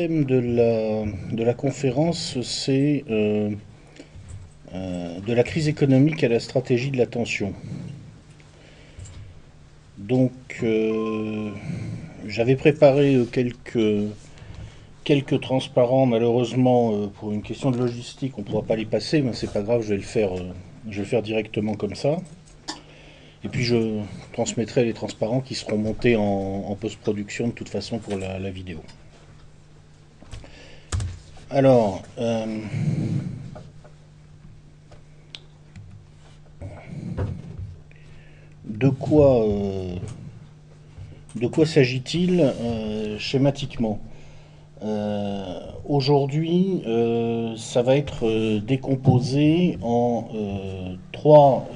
Thème de la, de la conférence, c'est euh, euh, de la crise économique à la stratégie de l'attention. Donc, euh, j'avais préparé quelques, quelques transparents. Malheureusement, pour une question de logistique, on ne pourra pas les passer, mais c'est pas grave, je vais, le faire, je vais le faire directement comme ça. Et puis je transmettrai les transparents qui seront montés en, post-production de toute façon pour la vidéo. Alors, euh, de quoi, euh, de quoi s'agit-il euh, schématiquement? Aujourd'hui, ça va être décomposé en, trois,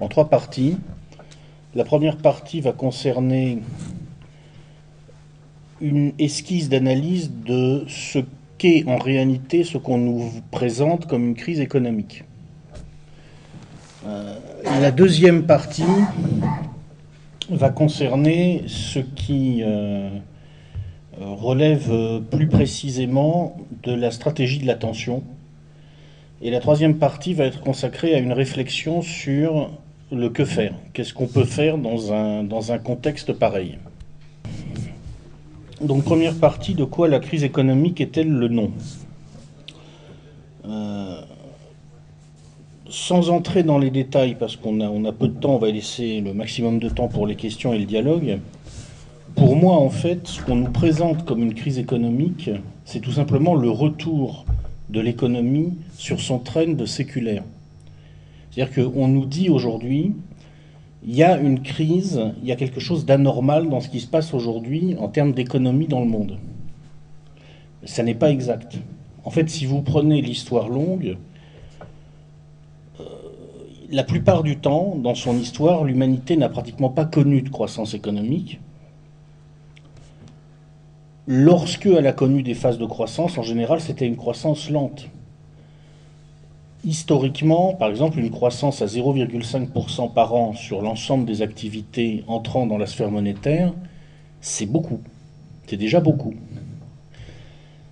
en trois parties. La première partie va concerner une esquisse d'analyse de ce qu'est en réalité ce qu'on nous présente comme une crise économique. Euh, la deuxième partie va concerner ce qui euh, relève plus précisément de la stratégie de l'attention. Et la troisième partie va être consacrée à une réflexion sur le que faire. Qu'est-ce qu'on peut faire dans dans un contexte pareil? Donc première partie, de quoi la crise économique est-elle le nom? Euh, Sans entrer dans les détails, parce qu'on a, a peu de temps, on va laisser le maximum de temps pour les questions et le dialogue. Pour moi, en fait, ce qu'on nous présente comme une crise économique, c'est tout simplement le retour de l'économie sur son train de séculaire. C'est-à-dire qu'on nous dit aujourd'hui, il y a une crise, il y a quelque chose d'anormal dans ce qui se passe aujourd'hui en termes d'économie dans le monde. Ça n'est pas exact. En fait, si vous prenez l'histoire longue, euh, la plupart du temps, dans son histoire, l'humanité n'a pratiquement pas connu de croissance économique. Lorsque elle a connu des phases de croissance, en général, c'était une croissance lente historiquement, par exemple, une croissance à 0,5% par an sur l'ensemble des activités entrant dans la sphère monétaire, c'est beaucoup. C'est déjà beaucoup.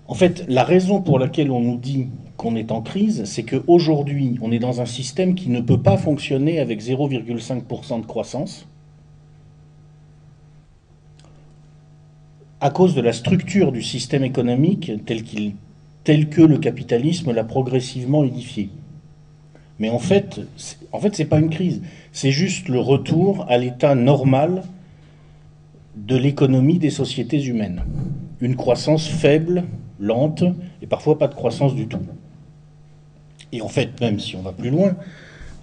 En fait, la raison pour laquelle on nous dit qu'on est en crise, c'est qu'aujourd'hui, on est dans un système qui ne peut pas fonctionner avec 0,5% de croissance à cause de la structure du système économique tel, tel que le capitalisme l'a progressivement édifié. Mais en fait, en fait, c'est pas une crise. C'est juste le retour à l'état normal de l'économie des sociétés humaines. Une croissance faible, lente, et parfois pas de croissance du tout. Et en fait, même si on va plus loin,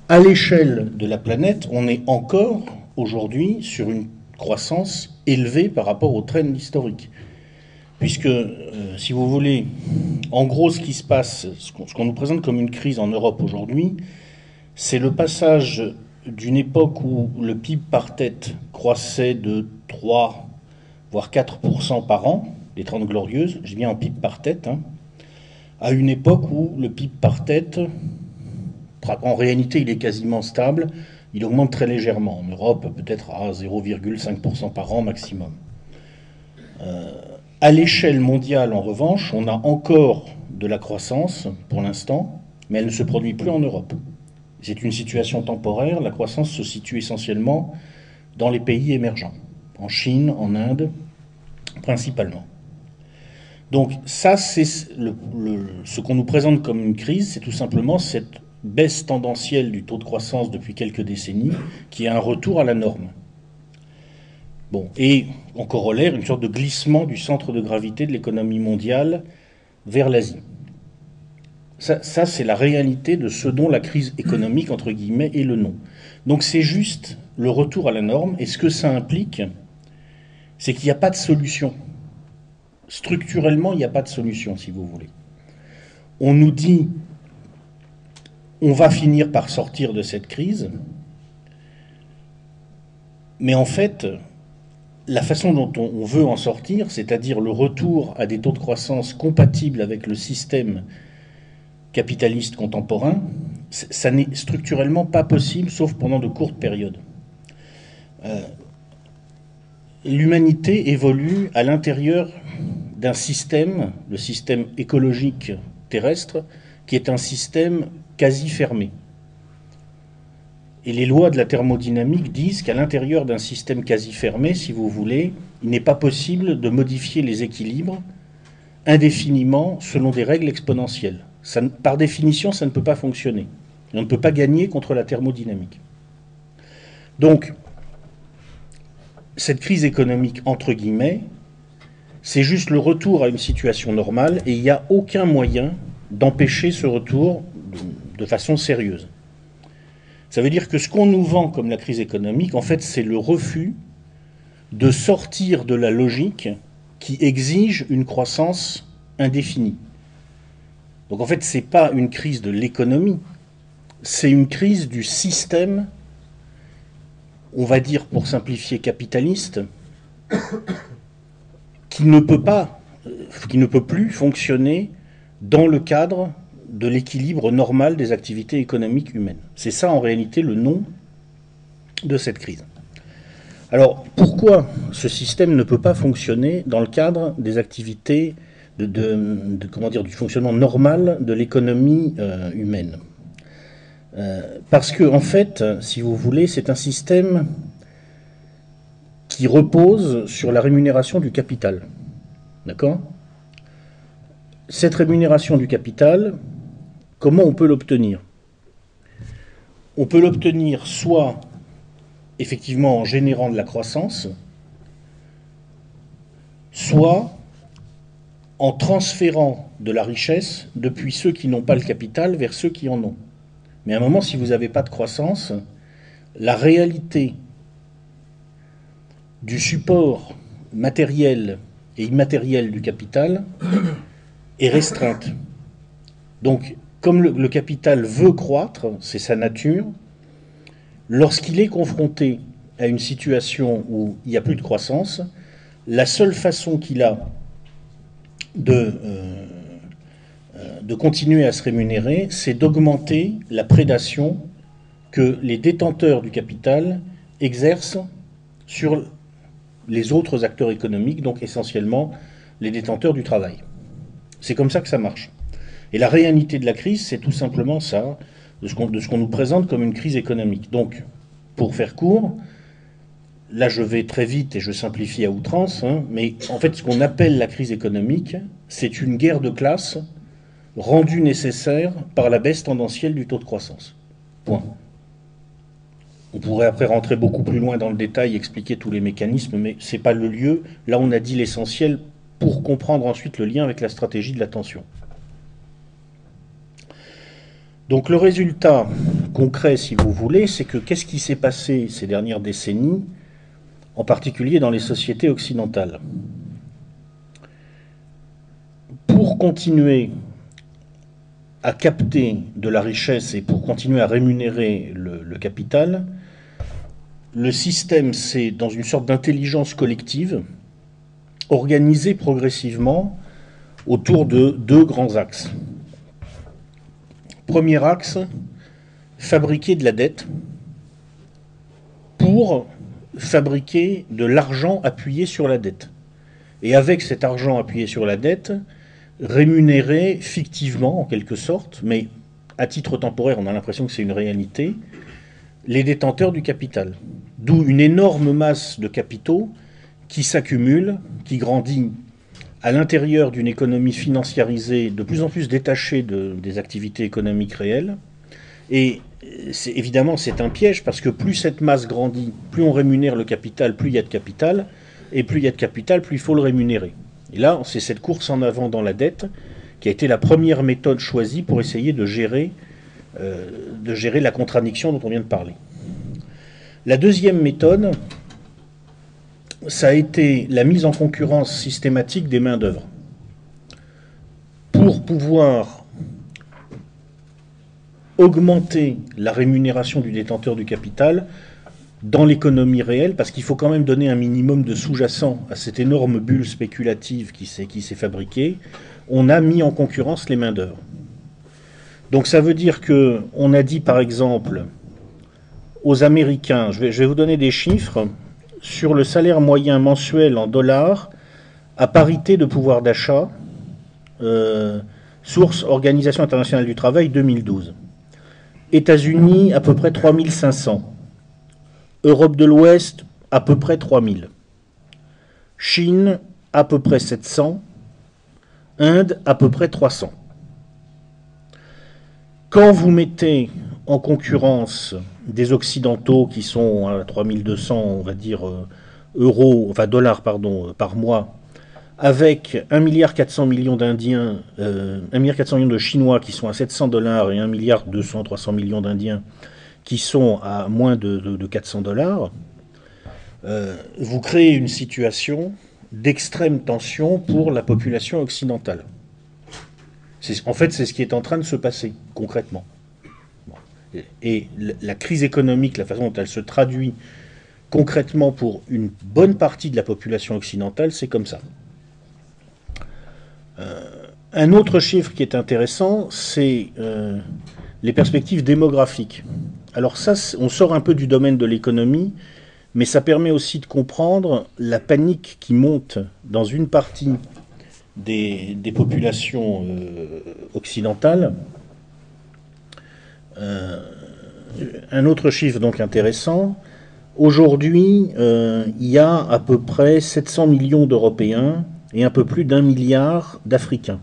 à l'échelle de la planète, on est encore aujourd'hui sur une croissance élevée par rapport au trend historique. Puisque, euh, si vous voulez, en gros, ce qui se passe, ce qu'on nous présente comme une crise en Europe aujourd'hui, c'est le passage d'une époque où le PIB par tête croissait de 3, voire 4% par an, les 30 glorieuses, je viens en PIB par tête, hein, à une époque où le PIB par tête, en réalité, il est quasiment stable, il augmente très légèrement. En Europe, peut-être à 0,5% par an maximum. Euh, à l'échelle mondiale, en revanche, on a encore de la croissance pour l'instant, mais elle ne se produit plus en Europe. C'est une situation temporaire. La croissance se situe essentiellement dans les pays émergents, en Chine, en Inde, principalement. Donc ça, ce qu'on nous présente comme une crise, c'est tout simplement cette baisse tendancielle du taux de croissance depuis quelques décennies, qui est un retour à la norme. Bon, et en corollaire, une sorte de glissement du centre de gravité de l'économie mondiale vers l'Asie. Ça, ça c'est la réalité de ce dont la crise économique, entre guillemets, est le nom. Donc c'est juste le retour à la norme, et ce que ça implique, c'est qu'il n'y a pas de solution. Structurellement, il n'y a pas de solution, si vous voulez. On nous dit, on va finir par sortir de cette crise, mais en fait, la façon dont on veut en sortir, c'est-à-dire le retour à des taux de croissance compatibles avec le système capitaliste contemporain, ça n'est structurellement pas possible, sauf pendant de courtes périodes. Euh, l'humanité évolue à l'intérieur d'un système, le système écologique terrestre, qui est un système quasi fermé. Et les lois de la thermodynamique disent qu'à l'intérieur d'un système quasi fermé, si vous voulez, il n'est pas possible de modifier les équilibres indéfiniment selon des règles exponentielles. par définition, ça ne peut pas fonctionner. on ne peut pas gagner contre la thermodynamique. Donc, cette crise économique, entre guillemets, c'est juste le retour à une situation normale et il n'y a aucun moyen d'empêcher ce retour de façon sérieuse. Ça veut dire que ce qu'on nous vend comme la crise économique, en fait, c'est le refus de sortir de la logique qui exige une croissance indéfinie. Donc en fait, ce n'est pas une crise de l'économie, c'est une crise du système, on va dire pour simplifier capitaliste, qui ne peut euh, qui ne peut plus fonctionner dans le cadre de l'équilibre normal des activités économiques humaines. C'est ça en réalité le nom de cette crise. Alors pourquoi ce système ne peut pas fonctionner dans le cadre des activités de, comment dire, du fonctionnement normal de l'économie euh, humaine? Euh, Parce que en fait, si vous voulez, c'est un système qui repose sur la rémunération du capital. D'accord? Cette rémunération du capital, Comment on peut l'obtenir? On peut l'obtenir soit effectivement en générant de la croissance, soit en transférant de la richesse depuis ceux qui n'ont pas le capital vers ceux qui en ont. Mais à un moment, si vous n'avez pas de croissance, la réalité du support matériel et immatériel du capital est restreinte. Donc comme le, capital veut croître, c'est sa nature, lorsqu'il est confronté à une situation où il n'y a plus de croissance, la seule façon qu'il a de, euh, euh, de, continuer à se rémunérer, c'est d'augmenter la prédation que les détenteurs du capital exercent sur les autres acteurs économiques, donc essentiellement les détenteurs du travail. C'est comme ça que ça marche. Et la réalité de la crise, c'est tout simplement ça, de ce qu'on nous présente comme une crise économique. Donc, pour faire court, là je vais très vite et je simplifie à outrance, hein, mais en fait ce qu'on appelle la crise économique, c'est une guerre de classe rendue nécessaire par la baisse tendancielle du taux de croissance. Point. On pourrait après rentrer beaucoup plus loin dans le détail, expliquer tous les mécanismes, mais ce n'est pas le lieu. Là, on a dit l'essentiel pour comprendre ensuite le lien avec la stratégie de l'attention. Donc le résultat concret, si vous voulez, c'est que qu'est-ce qui s'est passé ces dernières décennies, en particulier dans les sociétés occidentales? Pour continuer à capter de la richesse et pour continuer à rémunérer le, capital, le système s'est, dans une sorte d'intelligence collective, organisé progressivement autour de deux grands axes. Premier axe, fabriquer de la dette pour fabriquer de l'argent appuyé sur la dette. Et avec cet argent appuyé sur la dette, rémunérer fictivement, en quelque sorte, mais à titre temporaire, on a l'impression que c'est une réalité, les détenteurs du capital. D'où une énorme masse de capitaux qui s'accumule, qui grandit à l'intérieur d'une économie financiarisée de plus en plus détachée des activités économiques réelles. Et évidemment, c'est un piège parce que plus cette masse grandit, plus on rémunère le capital, plus il y a de capital, et plus il y a de capital, plus il faut le rémunérer. Et là, c'est cette course en avant dans la dette qui a été la première méthode choisie pour essayer de gérer, euh, de gérer la contradiction dont on vient de parler. La deuxième méthode, ça a été la mise en concurrence systématique des mains-d'œuvre. Pour pouvoir augmenter la rémunération du détenteur du capital dans l'économie réelle, parce qu'il faut quand même donner un minimum de sous-jacent à cette énorme bulle spéculative qui s'est fabriquée, on a mis en concurrence les mains-d'œuvre. Donc ça veut dire que on a dit par exemple aux Américains, je vais vous donner des chiffres, sur le salaire moyen mensuel en dollars à parité de pouvoir d'achat, euh, source Organisation internationale du travail 2012. États-Unis, à peu près 3500. Europe de l'Ouest, à peu près 3000. Chine, à peu près 700. Inde, à peu près 300. Quand vous mettez en concurrence des Occidentaux qui sont à 3200, on va dire, euh, euros, enfin dollars, pardon, euh, par mois, avec 1,4 milliard millions d'Indiens, 1,4 euh, milliard de Chinois qui sont à 700 dollars et 1 milliard 200, 300 millions d'Indiens qui sont à moins de, 400 dollars, vous créez une situation d'extrême tension pour la population occidentale. En fait, c'est ce qui est en train de se passer concrètement. Et la crise économique, la façon dont elle se traduit concrètement pour une bonne partie de la population occidentale, c'est comme ça. Euh, un autre chiffre qui est intéressant, c'est euh, les perspectives démographiques. Alors ça, on sort un peu du domaine de l'économie, mais ça permet aussi de comprendre la panique qui monte dans une partie des, populations euh, occidentales. Euh, un autre chiffre donc intéressant. Aujourd'hui, euh, il y a à peu près 700 millions d'Européens et un peu plus d'un milliard d'Africains.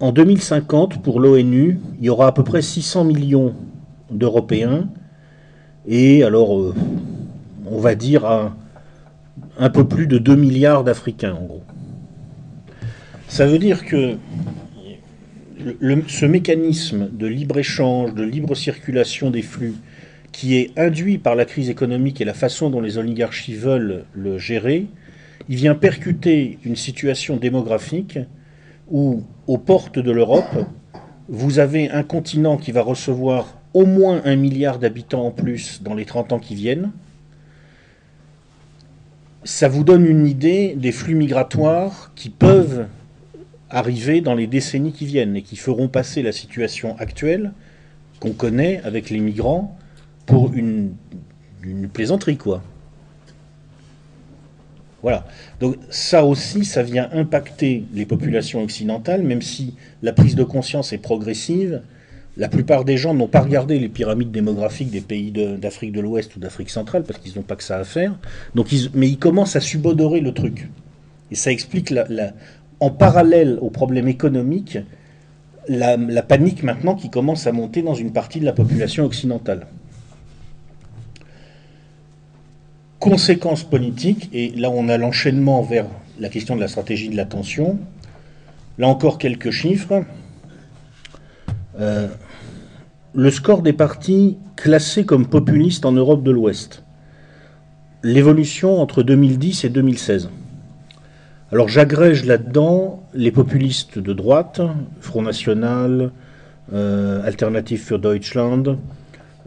En 2050, pour l'ONU, il y aura à peu près 600 millions d'Européens et alors, on va dire à un peu plus de 2 milliards d'Africains, en gros. Ça veut dire que ce mécanisme de libre-échange, de libre circulation des flux, qui est induit par la crise économique et la façon dont les oligarchies veulent le gérer, il vient percuter une situation démographique où, aux portes de l'Europe, vous avez un continent qui va recevoir au moins un milliard d'habitants en plus dans les 30 ans qui viennent, ça vous donne une idée des flux migratoires qui peuvent arriver dans les décennies qui viennent et qui feront passer la situation actuelle qu'on connaît avec les migrants pour une, plaisanterie, quoi. Voilà. Donc ça aussi, ça vient impacter les populations occidentales, même si la prise de conscience est progressive. La plupart des gens n'ont pas regardé les pyramides démographiques des pays d'Afrique de, l'Ouest ou d'Afrique centrale parce qu'ils n'ont pas que ça à faire. Donc mais ils commencent à subodorer le truc. Et ça explique la, en parallèle au problème économique, la, panique maintenant qui commence à monter dans une partie de la population occidentale. Conséquences politiques, et là on a l'enchaînement vers la question de la stratégie de l'attention. Là encore quelques chiffres. Euh, le score des partis classés comme populistes en Europe de l'Ouest. L'évolution entre 2010 et 2016. Alors j'agrège là-dedans les populistes de droite, Front National, euh, Alternative für Deutschland,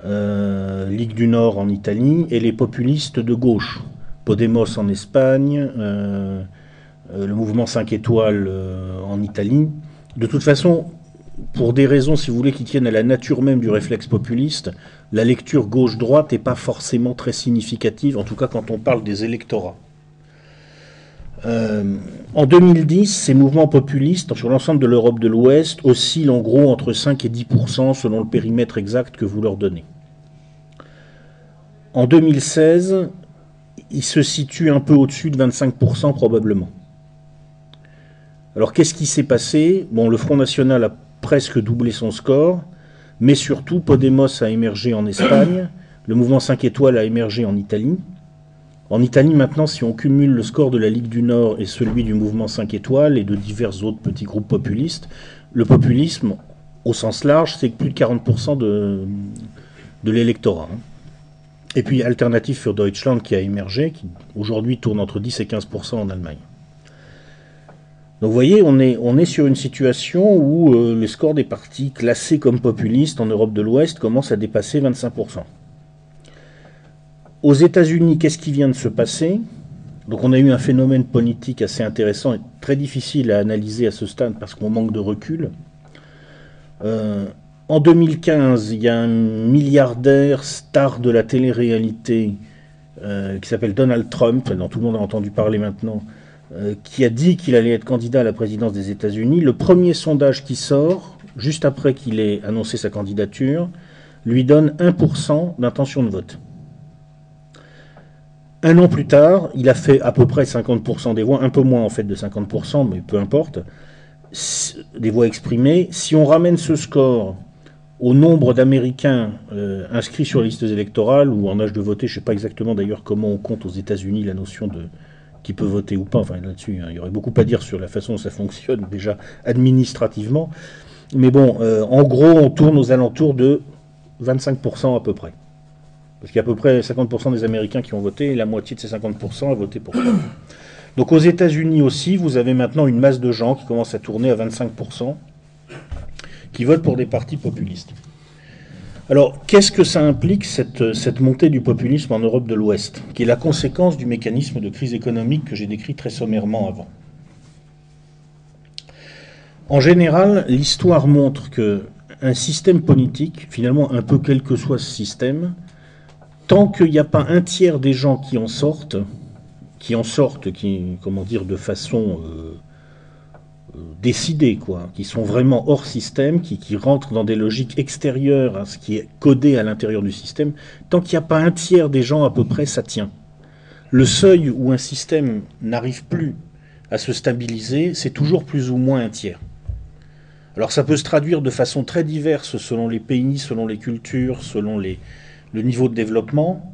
euh, Ligue du Nord en Italie, et les populistes de gauche, Podemos en Espagne, euh, le mouvement 5 étoiles en Italie. De toute façon, pour des raisons, si vous voulez, qui tiennent à la nature même du réflexe populiste, la lecture gauche-droite n'est pas forcément très significative, en tout cas quand on parle des électorats. Euh, en 2010, ces mouvements populistes sur l'ensemble de l'Europe de l'Ouest oscillent en gros entre 5 et 10% selon le périmètre exact que vous leur donnez. En 2016, ils se situent un peu au-dessus de 25% probablement. Alors qu'est-ce qui s'est passé? Bon, le Front National a presque doublé son score, mais surtout Podemos a émergé en Espagne, le mouvement 5 étoiles a émergé en Italie. En Italie, maintenant, si on cumule le score de la Ligue du Nord et celui du mouvement 5 étoiles et de divers autres petits groupes populistes, le populisme, au sens large, c'est plus de 40% de, l'électorat. Hein. Et puis Alternative für Deutschland qui a émergé, qui aujourd'hui tourne entre 10 et 15% en Allemagne. Donc vous voyez, on est, on est sur une situation où euh, les scores des partis classés comme populistes en Europe de l'Ouest commencent à dépasser 25%. Aux États-Unis, qu'est-ce qui vient de se passer? Donc on a eu un phénomène politique assez intéressant et très difficile à analyser à ce stade parce qu'on manque de recul. Euh, en 2015, il y a un milliardaire star de la télé-réalité euh, qui s'appelle Donald Trump, dont tout le monde a entendu parler maintenant, euh, qui a dit qu'il allait être candidat à la présidence des États-Unis. Le premier sondage qui sort, juste après qu'il ait annoncé sa candidature, lui donne 1% d'intention de vote. Un an plus tard, il a fait à peu près 50% des voix, un peu moins en fait de 50%, mais peu importe, des voix exprimées. Si on ramène ce score au nombre d'Américains euh, inscrits sur les listes électorales ou en âge de voter, je ne sais pas exactement d'ailleurs comment on compte aux États-Unis la notion de qui peut voter ou pas. Enfin là-dessus, hein, il y aurait beaucoup à dire sur la façon dont ça fonctionne déjà administrativement. Mais bon, euh, en gros, on tourne aux alentours de 25% à peu près. Parce qu'il y a à peu près 50% des Américains qui ont voté et la moitié de ces 50% a voté pour Trump. Donc aux États-Unis aussi, vous avez maintenant une masse de gens qui commencent à tourner à 25% qui votent pour des partis populistes. Alors, qu'est-ce que ça implique, cette, cette, montée du populisme en Europe de l'Ouest, qui est la conséquence du mécanisme de crise économique que j'ai décrit très sommairement avant? En général, l'histoire montre que un système politique, finalement un peu quel que soit ce système, tant qu'il n'y a pas un tiers des gens qui en sortent, qui en sortent, qui, comment dire, de façon euh, décidés, quoi, qui sont vraiment hors système, qui, qui, rentrent dans des logiques extérieures à ce qui est codé à l'intérieur du système, tant qu'il n'y a pas un tiers des gens à peu près, ça tient. Le seuil où un système n'arrive plus à se stabiliser, c'est toujours plus ou moins un tiers. Alors ça peut se traduire de façon très diverse selon les pays, selon les cultures, selon les, le niveau de développement.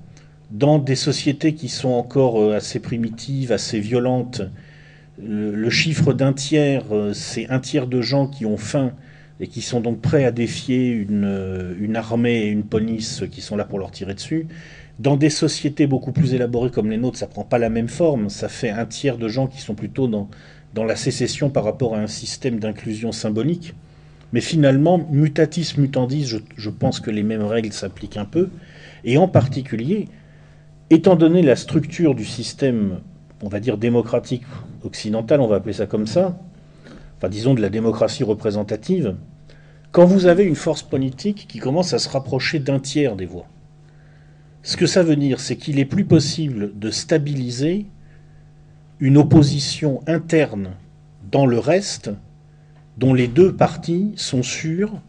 Dans des sociétés qui sont encore euh, assez primitives, assez violentes, le, chiffre d'un tiers, euh, c'est un tiers de gens qui ont faim et qui sont donc prêts à défier une, euh, une, armée et une police qui sont là pour leur tirer dessus. Dans des sociétés beaucoup plus élaborées comme les nôtres, ça prend pas la même forme. Ça fait un tiers de gens qui sont plutôt dans, dans la sécession par rapport à un système d'inclusion symbolique. Mais finalement, mutatis mutandis, je, je pense que les mêmes règles s'appliquent un peu. Et en particulier, étant donné la structure du système on va dire, démocratique occidentale, on va appeler ça comme ça, enfin disons de la démocratie représentative, quand vous avez une force politique qui commence à se rapprocher d'un tiers des voix. Ce que ça veut dire, c'est qu'il est plus possible de stabiliser une opposition interne dans le reste dont les deux partis sont sûrs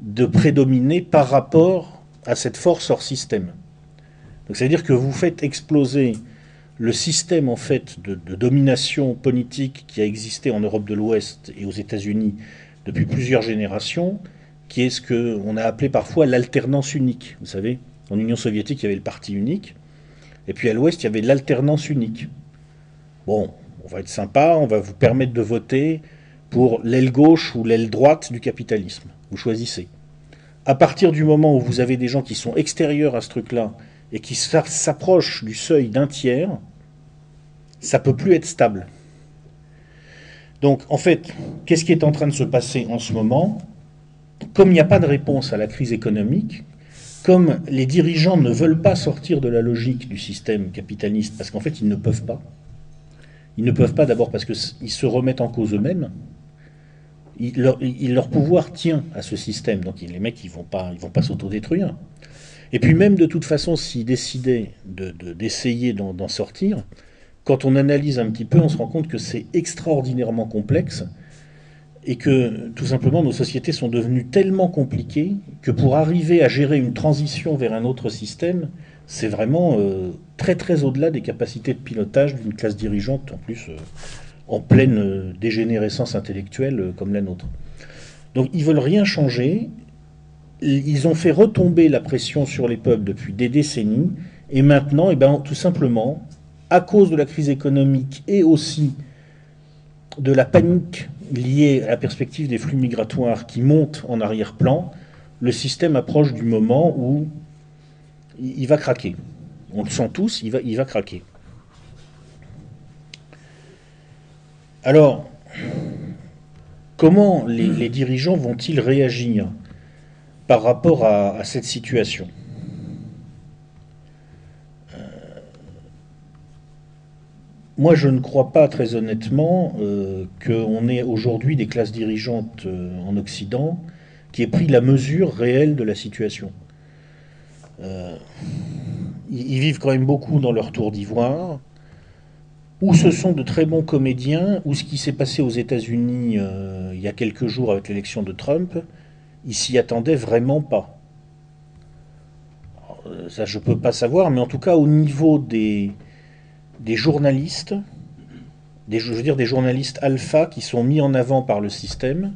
de prédominer par rapport à cette force hors système. Donc c'est-à-dire que vous faites exploser le système en fait de, domination politique qui a existé en Europe de l'Ouest et aux États-Unis depuis plusieurs générations, qui est ce qu'on a appelé parfois l'alternance unique. Vous savez, en Union soviétique, il y avait le parti unique, et puis à l'Ouest, il y avait l'alternance unique. Bon, on va être sympa, on va vous permettre de voter pour l'aile gauche ou l'aile droite du capitalisme. Vous choisissez. À partir du moment où vous avez des gens qui sont extérieurs à ce truc-là et qui s'approchent du seuil d'un tiers, ça peut plus être stable. Donc, en fait, qu'est-ce qui est en train de se passer en ce moment? Comme il n'y a pas de réponse à la crise économique, comme les dirigeants ne veulent pas sortir de la logique du système capitaliste, parce qu'en fait, ils ne peuvent pas. Ils ne peuvent pas d'abord parce qu'ils se remettent en cause eux-mêmes. Leur, pouvoir tient à ce système. Donc les mecs, ils vont pas, ils vont pas s'autodétruire. Et puis même de toute façon, s'ils décidaient d'essayer de, d'en sortir, quand on analyse un petit peu, on se rend compte que c'est extraordinairement complexe et que tout simplement nos sociétés sont devenues tellement compliquées que pour arriver à gérer une transition vers un autre système, c'est vraiment euh, très très au-delà des capacités de pilotage d'une classe dirigeante, en plus euh, en pleine euh, dégénérescence intellectuelle comme la nôtre. Donc ils veulent rien changer, ils ont fait retomber la pression sur les peuples depuis des décennies, et maintenant, eh ben, tout simplement, à cause de la crise économique et aussi de la panique liée à la perspective des flux migratoires qui montent en arrière-plan, le système approche du moment où il va craquer. On le sent tous, il va craquer. Alors, comment les, dirigeants vont-ils réagir par rapport à cette situation? Moi, je ne crois pas très honnêtement euh, qu'on ait aujourd'hui des classes dirigeantes euh, en Occident qui aient pris la mesure réelle de la situation. Euh, ils vivent quand même beaucoup dans leur tour d'ivoire, ou ce sont de très bons comédiens, ou ce qui s'est passé aux États-Unis euh, il y a quelques jours avec l'élection de Trump, ils s'y attendaient vraiment pas. Euh, ça, je peux pas savoir, mais en tout cas, au niveau des, journalistes, des, je veux dire des journalistes alpha qui sont mis en avant par le système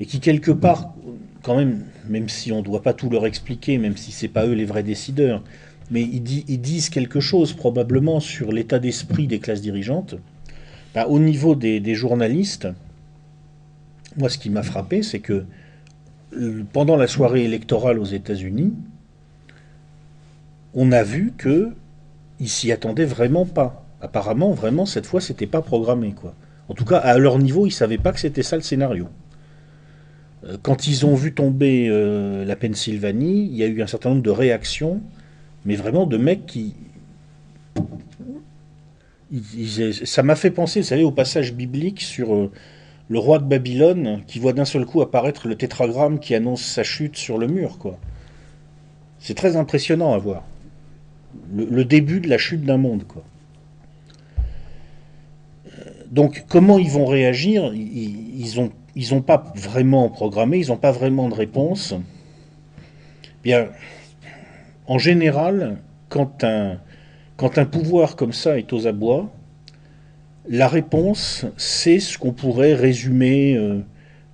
et qui quelque part, quand même, même si on ne doit pas tout leur expliquer, même si c'est pas eux les vrais décideurs, mais ils, disent quelque chose probablement sur l'état d'esprit des classes dirigeantes. Bah, au niveau des, journalistes, moi ce qui m'a frappé, c'est que euh, pendant la soirée électorale aux États-Unis, on a vu que ils s'y attendaient vraiment pas. Apparemment, vraiment, cette fois, c'était pas programmé, quoi. En tout cas, à leur niveau, ils savaient pas que c'était ça le scénario. Euh, quand ils ont vu tomber euh, la Pennsylvanie, il y a eu un certain nombre de réactions, mais vraiment de mecs qui. ça m'a fait penser, vous savez, au passage biblique sur euh, le roi de Babylone qui voit d'un seul coup apparaître le tétragramme qui annonce sa chute sur le mur, quoi. C'est très impressionnant à voir. Le, début de la chute d'un monde, quoi. Donc, comment ils vont réagir? Ils ont ils n'ont pas vraiment programmé, ils n'ont pas vraiment de réponse. Bien, en général, quand un, pouvoir comme ça est aux abois, la réponse, c'est ce qu'on pourrait résumer euh,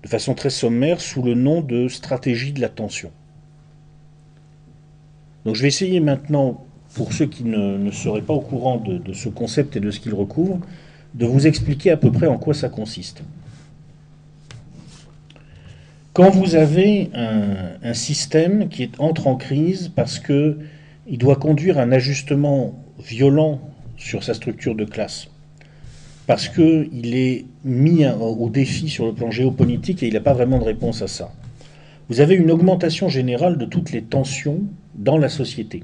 de façon très sommaire sous le nom de stratégie de l'attention. Donc je vais essayer maintenant, pour ceux qui ne, seraient pas au courant de ce concept et de ce qu'il recouvre, de vous expliquer à peu près en quoi ça consiste. Quand vous avez un, système qui entre en crise parce que il doit conduire un ajustement violent sur sa structure de classe, parce qu'il est mis au défi sur le plan géopolitique et il n'a pas vraiment de réponse à ça. Vous avez une augmentation générale de toutes les tensions dans la société.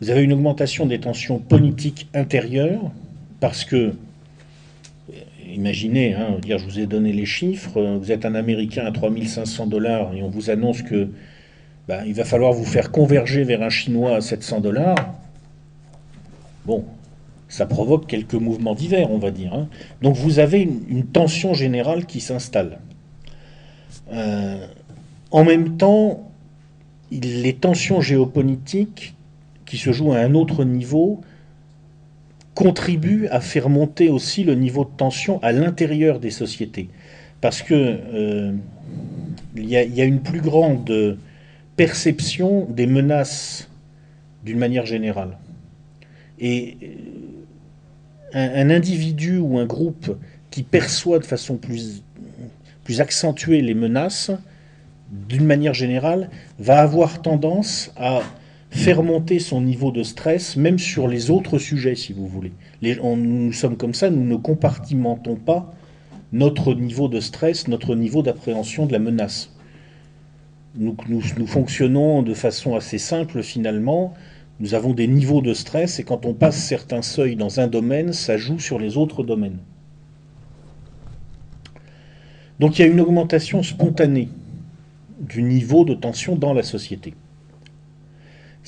Vous avez une augmentation des tensions politiques intérieures, parce que imaginez, hein, dire, je vous ai donné les chiffres, vous êtes un Américain à 3500 dollars et on vous annonce que ben, il va falloir vous faire converger vers un Chinois à 700 dollars. Bon, ça provoque quelques mouvements divers, on va dire. Hein. Donc vous avez une, tension générale qui s'installe. Euh, en même temps, les tensions géopolitiques qui se jouent à un autre niveau contribue à faire monter aussi le niveau de tension à l'intérieur des sociétés. Parce que euh, il y, a une plus grande perception des menaces d'une manière générale. Et euh, un, individu ou un groupe qui perçoit de façon plus, plus accentuée les menaces, d'une manière générale, va avoir tendance à faire monter son niveau de stress, même sur les autres sujets, si vous voulez. nous sommes comme ça, nous ne compartimentons pas notre niveau de stress, notre niveau d'appréhension de la menace. Nous, fonctionnons de façon assez simple finalement. Nous avons des niveaux de stress et quand on passe certains seuils dans un domaine, ça joue sur les autres domaines. Donc il y a une augmentation spontanée du niveau de tension dans la société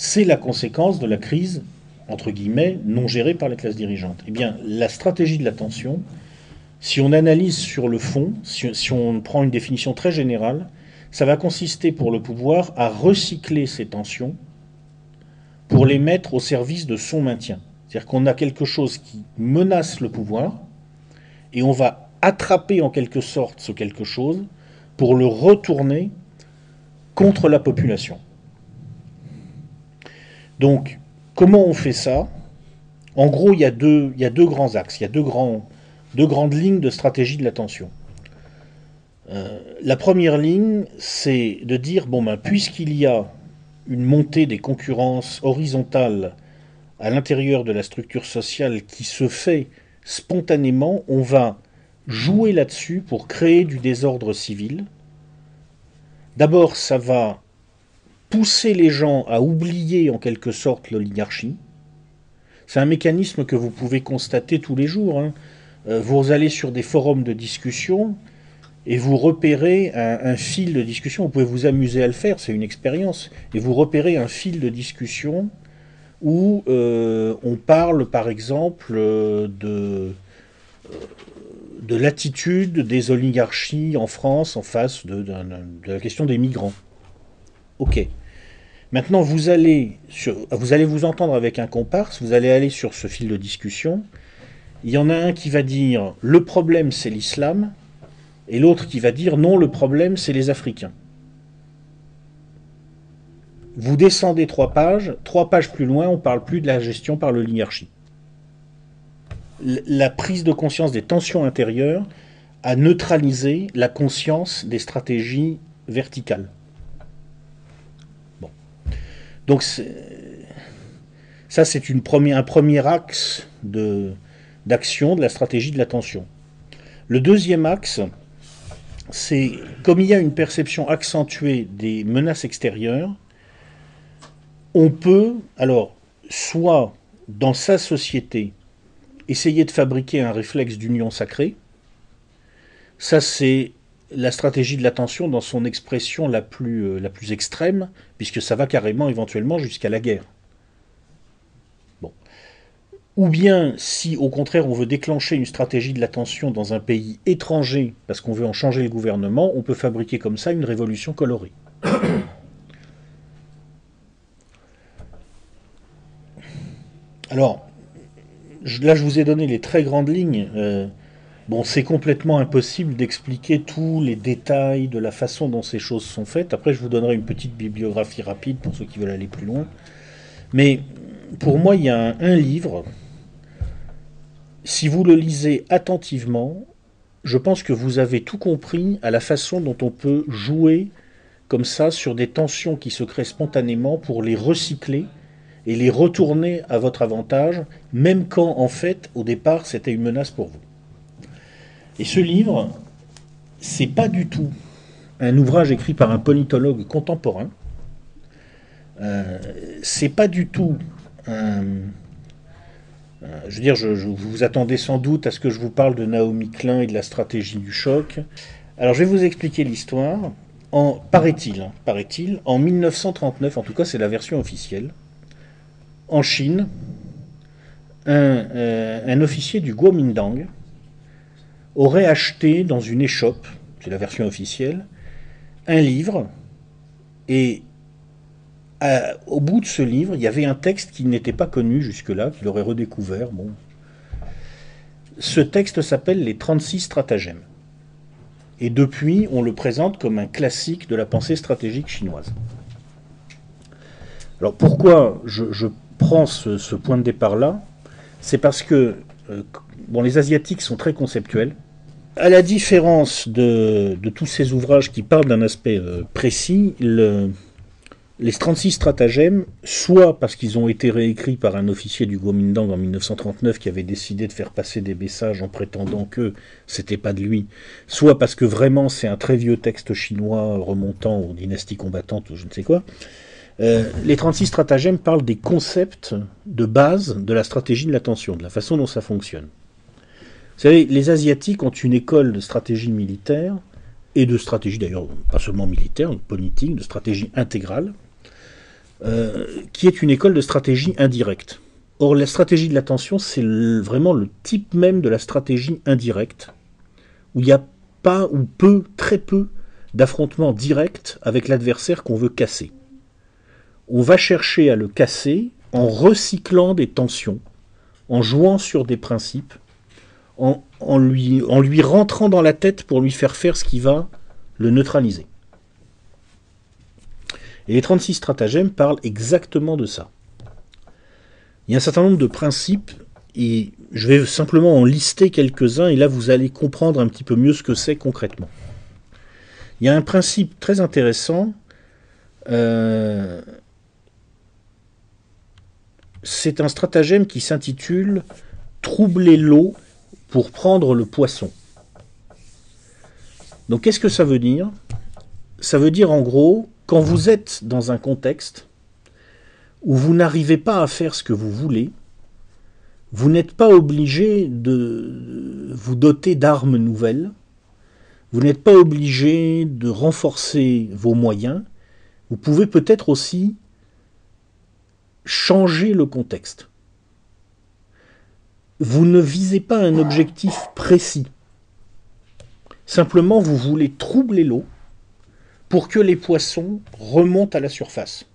c'est la conséquence de la crise, entre guillemets, non gérée par les classes dirigeantes. Eh bien, la stratégie de l'attention, si on analyse sur le fond, si, on prend une définition très générale, ça va consister pour le pouvoir à recycler ces tensions pour les mettre au service de son maintien. C'est-à-dire qu'on a quelque chose qui menace le pouvoir et on va attraper en quelque sorte ce quelque chose pour le retourner contre la population. Donc, comment on fait ça? En gros, il y, a deux, grands axes, il y a deux grandes lignes de stratégie de l'attention. Euh, la première ligne, c'est de dire, bon, ben, puisqu'il y a une montée des concurrences horizontales à l'intérieur de la structure sociale qui se fait spontanément, on va jouer là-dessus pour créer du désordre civil. D'abord, ça va pousser les gens à oublier en quelque sorte l'oligarchie. C'est un mécanisme que vous pouvez constater tous les jours. Hein. Euh, vous allez sur des forums de discussion et vous repérez un, fil de discussion. Vous pouvez vous amuser à le faire, c'est une expérience. Et vous repérez un fil de discussion où euh, on parle par exemple de, de l'attitude des oligarchies en France en face de, la question des migrants. Ok. Maintenant, vous allez, vous vous entendre avec un comparse, vous allez aller sur ce fil de discussion. Il y en a un qui va dire le problème c'est l'islam, et l'autre qui va dire non, le problème c'est les Africains. Vous descendez trois pages, trois pages plus loin, on parle plus de la gestion par l'oligarchie. La prise de conscience des tensions intérieures a neutralisé la conscience des stratégies verticales. Donc ça, c'est un premier axe d'action de, de la stratégie de l'attention. Le deuxième axe, c'est comme il y a une perception accentuée des menaces extérieures, on peut, alors, soit dans sa société, essayer de fabriquer un réflexe d'union sacrée. Ça, c'est la stratégie de l'attention dans son expression la plus, euh, la plus extrême, puisque ça va carrément éventuellement jusqu'à la guerre. Bon. Ou bien, si au contraire on veut déclencher une stratégie de l'attention dans un pays étranger, parce qu'on veut en changer le gouvernement, on peut fabriquer comme ça une révolution colorée. Alors, là, je vous ai donné les très grandes lignes. Euh, bon, c'est complètement impossible d'expliquer tous les détails de la façon dont ces choses sont faites. Après, je vous donnerai une petite bibliographie rapide pour ceux qui veulent aller plus loin. Mais pour moi, il y a un, livre. Si vous le lisez attentivement, je pense que vous avez tout compris à la façon dont on peut jouer comme ça sur des tensions qui se créent spontanément pour les recycler et les retourner à votre avantage, même quand en fait au départ c'était une menace pour vous. Et ce livre, c'est pas du tout un ouvrage écrit par un politologue contemporain. Euh, c'est pas du tout. Euh, je veux dire, je, vous attendez sans doute à ce que je vous parle de Naomi Klein et de la stratégie du choc. Alors, je vais vous expliquer l'histoire. En paraît-il, hein, paraît-il, en 1939, en tout cas, c'est la version officielle en Chine, euh, un, officier du Kuomintang aurait acheté dans une échoppe, c'est la version officielle, un livre, et au bout de ce livre, il y avait un texte qui n'était pas connu jusque-là, qu'il aurait redécouvert. Bon. Ce texte s'appelle Les 36 stratagèmes. Et depuis, on le présente comme un classique de la pensée stratégique chinoise. Alors pourquoi je, je prend ce, point de départ-là, c'est parce que euh, bon, les Asiatiques sont très conceptuels. À la différence de, tous ces ouvrages qui parlent d'un aspect euh, précis, les 36 stratagèmes, soit parce qu'ils ont été réécrits par un officier du Kuomintang en 1939 qui avait décidé de faire passer des messages en prétendant que c'était pas de lui, soit parce que vraiment c'est un très vieux texte chinois remontant aux dynasties combattantes ou je ne sais quoi, euh, les 36 stratagèmes parlent des concepts de base de la stratégie de l'attention, de la façon dont ça fonctionne. Vous savez, les Asiatiques ont une école de stratégie militaire, et de stratégie d'ailleurs, pas seulement militaire, politique, de stratégie intégrale, euh, qui est une école de stratégie indirecte. Or, la stratégie de l'attention, c'est vraiment le type même de la stratégie indirecte, où il n'y a pas ou peu, très peu, d'affrontements directs avec l'adversaire qu'on veut casser on va chercher à le casser en recyclant des tensions, en jouant sur des principes, en, lui, en lui rentrant dans la tête pour lui faire faire ce qui va le neutraliser. Et les 36 stratagèmes parlent exactement de ça. Il y a un certain nombre de principes, et je vais simplement en lister quelques-uns, et là vous allez comprendre un petit peu mieux ce que c'est concrètement. Il y a un principe très intéressant euh, c'est un stratagème qui s'intitule Troubler l'eau pour prendre le poisson. Donc qu'est-ce que ça veut dire? Ça veut dire en gros, quand vous êtes dans un contexte où vous n'arrivez pas à faire ce que vous voulez, vous n'êtes pas obligé de vous doter d'armes nouvelles, vous n'êtes pas obligé de renforcer vos moyens, vous pouvez peut-être aussi changer le contexte. Vous ne visez pas un objectif précis. Simplement, vous voulez troubler l'eau pour que les poissons remontent à la surface.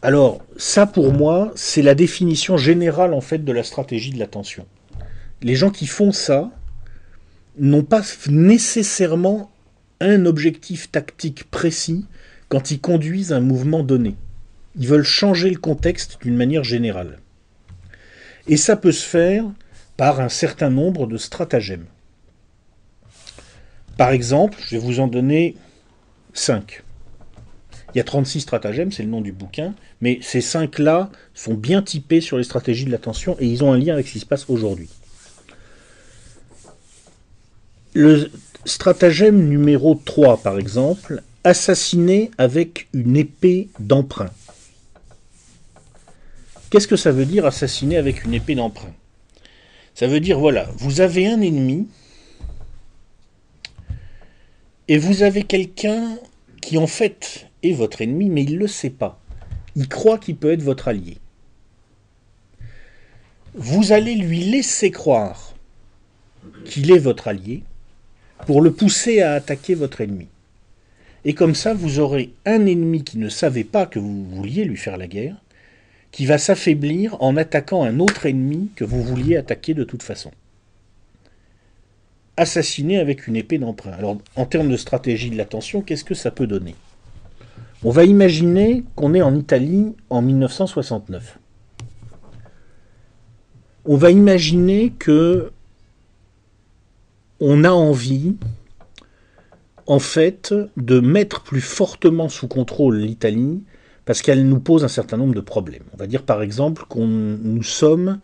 Alors, ça pour moi, c'est la définition générale en fait de la stratégie de l'attention. Les gens qui font ça n'ont pas nécessairement un objectif tactique précis quand ils conduisent un mouvement donné. Ils veulent changer le contexte d'une manière générale. Et ça peut se faire par un certain nombre de stratagèmes. Par exemple, je vais vous en donner 5. Il y a 36 stratagèmes, c'est le nom du bouquin, mais ces 5-là sont bien typés sur les stratégies de l'attention et ils ont un lien avec ce qui se passe aujourd'hui. Le stratagème numéro 3, par exemple, assassiner avec une épée d'emprunt. Qu'est-ce que ça veut dire assassiner avec une épée d'emprunt? Ça veut dire, voilà, vous avez un ennemi et vous avez quelqu'un qui en fait est votre ennemi, mais il ne le sait pas. Il croit qu'il peut être votre allié. Vous allez lui laisser croire qu'il est votre allié pour le pousser à attaquer votre ennemi. Et comme ça, vous aurez un ennemi qui ne savait pas que vous vouliez lui faire la guerre, qui va s'affaiblir en attaquant un autre ennemi que vous vouliez attaquer de toute façon. Assassiner avec une épée d'emprunt. Alors, en termes de stratégie de l'attention, qu'est-ce que ça peut donner? On va imaginer qu'on est en Italie en 1969. On va imaginer que on a envie, en fait, de mettre plus fortement sous contrôle l'Italie parce qu'elle nous pose un certain nombre de problèmes. On va dire par exemple qu'on nous sommes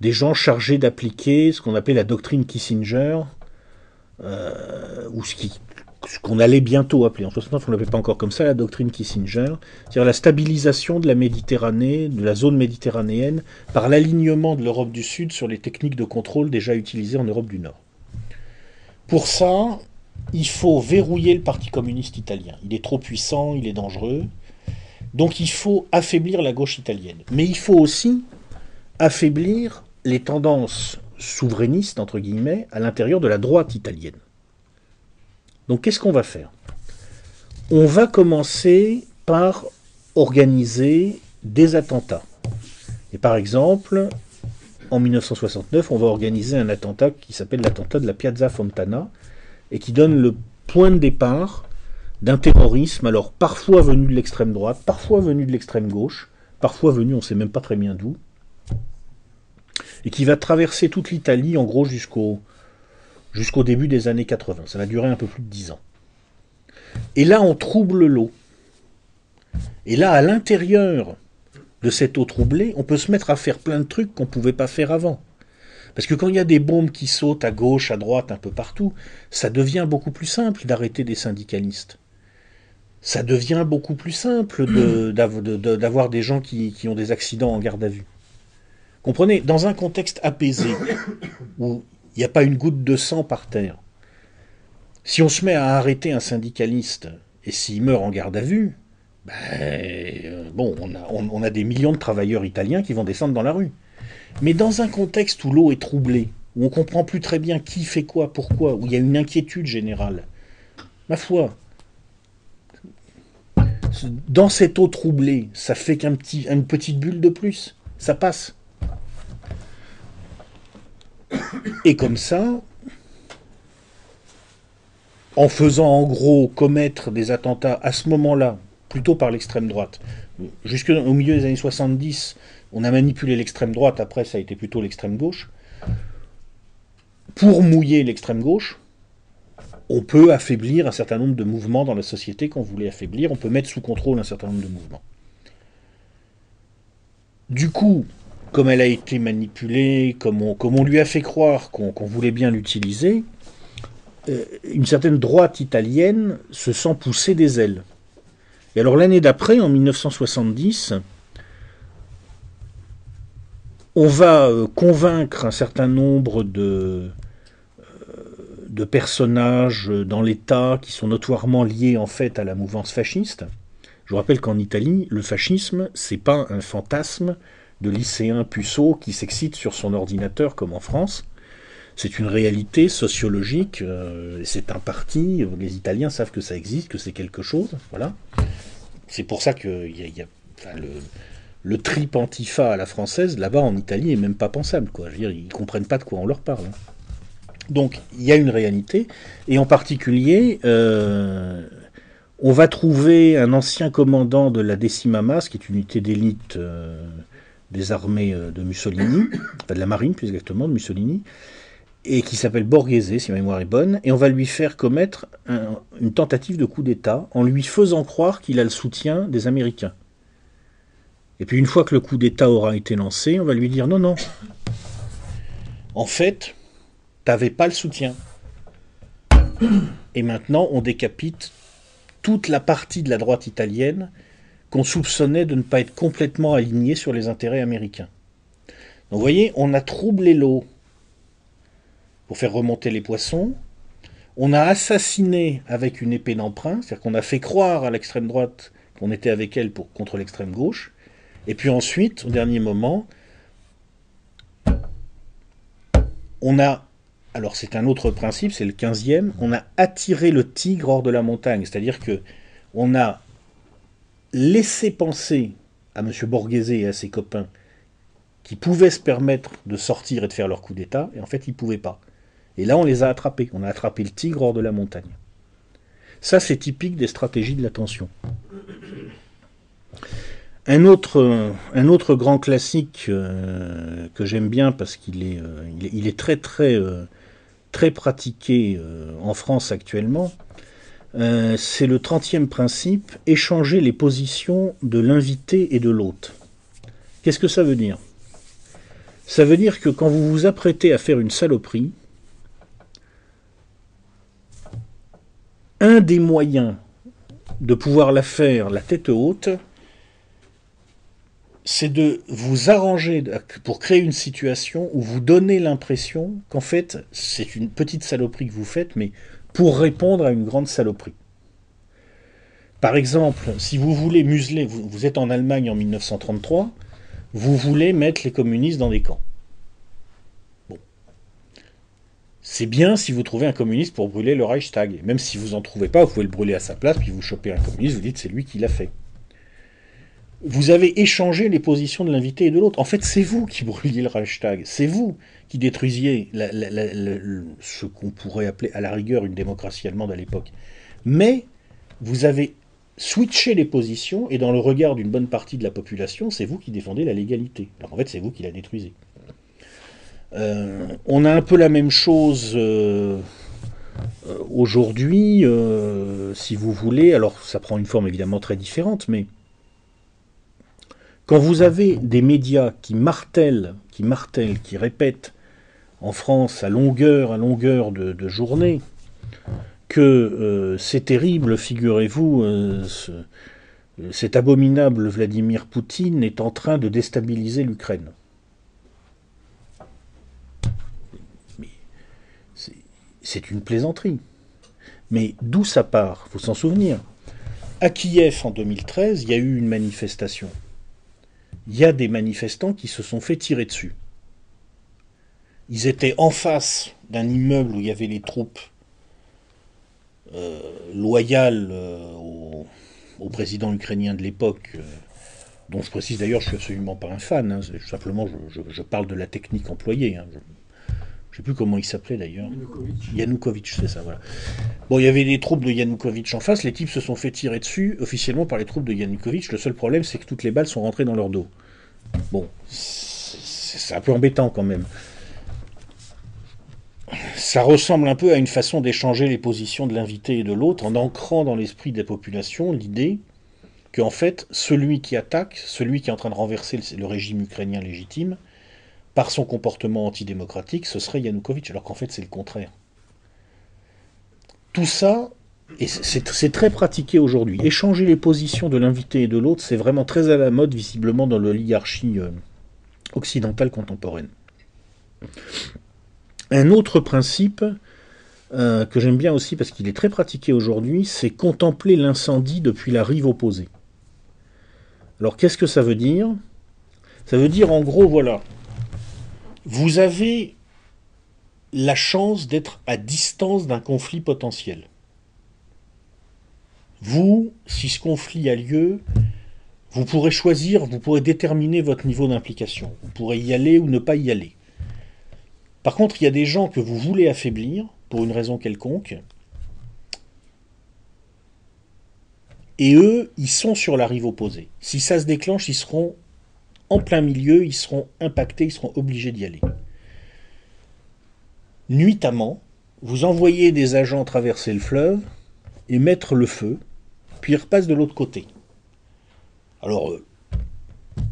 des gens chargés d'appliquer ce qu'on appelle la doctrine Kissinger, euh, ou ce qu'on allait bientôt appeler, en 69 on ne l'appelait pas encore comme ça, la doctrine Kissinger, c'est-à-dire la stabilisation de la Méditerranée, de la zone méditerranéenne, par l'alignement de l'Europe du Sud sur les techniques de contrôle déjà utilisées en Europe du Nord. Pour ça, il faut verrouiller le Parti communiste italien. Il est trop puissant, il est dangereux. Donc il faut affaiblir la gauche italienne. Mais il faut aussi affaiblir les tendances souverainistes, entre guillemets, à l'intérieur de la droite italienne. Donc qu'est-ce qu'on va faire? On va commencer par organiser des attentats. Et par exemple, en 1969, on va organiser un attentat qui s'appelle l'attentat de la Piazza Fontana et qui donne le point de départ d'un terrorisme, alors parfois venu de l'extrême droite, parfois venu de l'extrême gauche, parfois venu on ne sait même pas très bien d'où, et qui va traverser toute l'Italie en gros jusqu'au jusqu'au début des années 80. Ça va durer un peu plus de 10 ans. Et là, on trouble l'eau. Et là, à l'intérieur de cette eau troublée, on peut se mettre à faire plein de trucs qu'on ne pouvait pas faire avant. Parce que quand il y a des bombes qui sautent à gauche, à droite, un peu partout, ça devient beaucoup plus simple d'arrêter des syndicalistes. Ça devient beaucoup plus simple d'avoir des gens qui, qui, ont des accidents en garde à vue. Comprenez, dans un contexte apaisé, où il n'y a pas une goutte de sang par terre, si on se met à arrêter un syndicaliste et s'il meurt en garde à vue, ben, bon, on a, des millions de travailleurs italiens qui vont descendre dans la rue. Mais dans un contexte où l'eau est troublée, où on comprend plus très bien qui fait quoi, pourquoi, où il y a une inquiétude générale, ma foi, dans cette eau troublée, ça fait qu'une petit, petite bulle de plus. Ça passe. Et comme ça, en faisant en gros commettre des attentats à ce moment-là, plutôt par l'extrême droite. Jusqu'au milieu des années 70, on a manipulé l'extrême droite, après ça a été plutôt l'extrême gauche. Pour mouiller l'extrême gauche, on peut affaiblir un certain nombre de mouvements dans la société qu'on voulait affaiblir, on peut mettre sous contrôle un certain nombre de mouvements. Du coup, comme elle a été manipulée, comme on, lui a fait croire qu'on voulait bien l'utiliser, euh, une certaine droite italienne se sent pousser des ailes. Et alors l'année d'après, en 1970, on va euh, convaincre un certain nombre de, de personnages dans l'État qui sont notoirement liés en fait à la mouvance fasciste, Je vous rappelle qu'en Italie, le fascisme, c'est pas un fantasme de lycéen puceau qui s'excite sur son ordinateur comme en France. C'est une réalité sociologique, euh, c'est un parti, les Italiens savent que ça existe, que c'est quelque chose, voilà. C'est pour ça que y a, le, le trip antifa à la française, là-bas en Italie, est même pas pensable, quoi. Je veux dire, ils comprennent pas de quoi on leur parle. Hein. Donc, il y a une réalité, et en particulier, euh, on va trouver un ancien commandant de la Decima Mas, qui est une unité d'élite euh, des armées de Mussolini, enfin de la marine plus exactement, de Mussolini, et qui s'appelle Borghese, si ma mémoire est bonne, et on va lui faire commettre une tentative de coup d'État en lui faisant croire qu'il a le soutien des Américains. Et puis une fois que le coup d'État aura été lancé, on va lui dire non, non. En fait, t'avais pas le soutien. Et maintenant, on décapite toute la partie de la droite italienne qu'on soupçonnait de ne pas être complètement alignée sur les intérêts américains. Donc vous voyez, on a troublé l'eau pour faire remonter les poissons. On a assassiné avec une épée d'emprunt, c'est-à-dire qu'on a fait croire à l'extrême droite qu'on était avec elle pour, contre l'extrême gauche. Et puis ensuite, au dernier moment, on a, alors c'est un autre principe, c'est le 15e, on a attiré le tigre hors de la montagne, c'est-à-dire que on a laissé penser à M. Borghese et à ses copains qui pouvaient se permettre de sortir et de faire leur coup d'État, et en fait ils ne pouvaient pas. Et là, on les a attrapés. On a attrapé le tigre hors de la montagne. Ça, c'est typique des stratégies de l'attention. Un autre, un autre grand classique euh, que j'aime bien parce qu'il est, euh, il est, très très euh, très pratiqué en France actuellement, c'est le 30e principe, échanger les positions de l'invité et de l'hôte. Qu'est-ce que ça veut dire? Ça veut dire que quand vous vous apprêtez à faire une saloperie, un des moyens de pouvoir la faire la tête haute, c'est de vous arranger pour créer une situation où vous donnez l'impression qu'en fait, c'est une petite saloperie que vous faites, mais pour répondre à une grande saloperie. Par exemple, si vous voulez museler, vous, êtes en Allemagne en 1933, vous voulez mettre les communistes dans des camps. C'est bien si vous trouvez un communiste pour brûler le Reichstag. Même si vous n'en trouvez pas, vous pouvez le brûler à sa place, puis vous chopez un communiste, vous dites c'est lui qui l'a fait. Vous avez échangé les positions de l'invité et de l'autre. En fait, c'est vous qui brûliez le Reichstag. C'est vous qui détruisiez ce qu'on pourrait appeler à la rigueur une démocratie allemande à l'époque. Mais vous avez switché les positions et dans le regard d'une bonne partie de la population, c'est vous qui défendez la légalité. Alors en fait, c'est vous qui la détruisez. Euh, on a un peu la même chose euh, euh, aujourd'hui, si vous voulez. Alors, ça prend une forme évidemment très différente, mais quand vous avez des médias qui martèlent, qui martèlent, qui répètent en France à longueur, à longueur de, journée, que c'est terrible, figurez-vous, cet abominable Vladimir Poutine est en train de déstabiliser l'Ukraine. c'est une plaisanterie. Mais d'où ça part faut s'en souvenir? À Kiev, en 2013, il y a eu une manifestation. Il y a des manifestants qui se sont fait tirer dessus. Ils étaient en face d'un immeuble où il y avait les troupes euh, loyales euh, au, président ukrainien de l'époque, euh, dont je précise d'ailleurs, je suis absolument pas un fan. Hein, simplement, je, parle de la technique employée. Hein, ne sais plus comment il s'appelait d'ailleurs. Yanukovych. c'est ça, voilà. Bon, il y avait des troupes de Yanukovych en face, les types se sont fait tirer dessus officiellement par les troupes de Yanukovych. Le seul problème, c'est que toutes les balles sont rentrées dans leur dos. Bon, c'est un peu embêtant quand même. Ça ressemble un peu à une façon d'échanger les positions de l'invité et de l'autre en ancrant dans l'esprit des populations l'idée qu'en fait, celui qui attaque, celui qui est en train de renverser le régime ukrainien légitime, par son comportement antidémocratique, ce serait Yanukovych, alors qu'en fait c'est le contraire. Tout ça, et c'est très pratiqué aujourd'hui. Échanger les positions de l'invité et de l'autre, c'est vraiment très à la mode, visiblement, dans l'oligarchie euh, occidentale contemporaine. Un autre principe euh, que j'aime bien aussi parce qu'il est très pratiqué aujourd'hui, c'est contempler l'incendie depuis la rive opposée. Alors qu'est-ce que ça veut dire? Ça veut dire en gros, voilà, vous avez la chance d'être à distance d'un conflit potentiel. Vous, si ce conflit a lieu, vous pourrez choisir, vous pourrez déterminer votre niveau d'implication. Vous pourrez y aller ou ne pas y aller. Par contre, il y a des gens que vous voulez affaiblir, pour une raison quelconque, et eux, ils sont sur la rive opposée. Si ça se déclenche, ils seront en plein milieu, ils seront impactés, ils seront obligés d'y aller. Nuitamment, vous envoyez des agents traverser le fleuve et mettre le feu, puis ils repassent de l'autre côté. Alors, euh,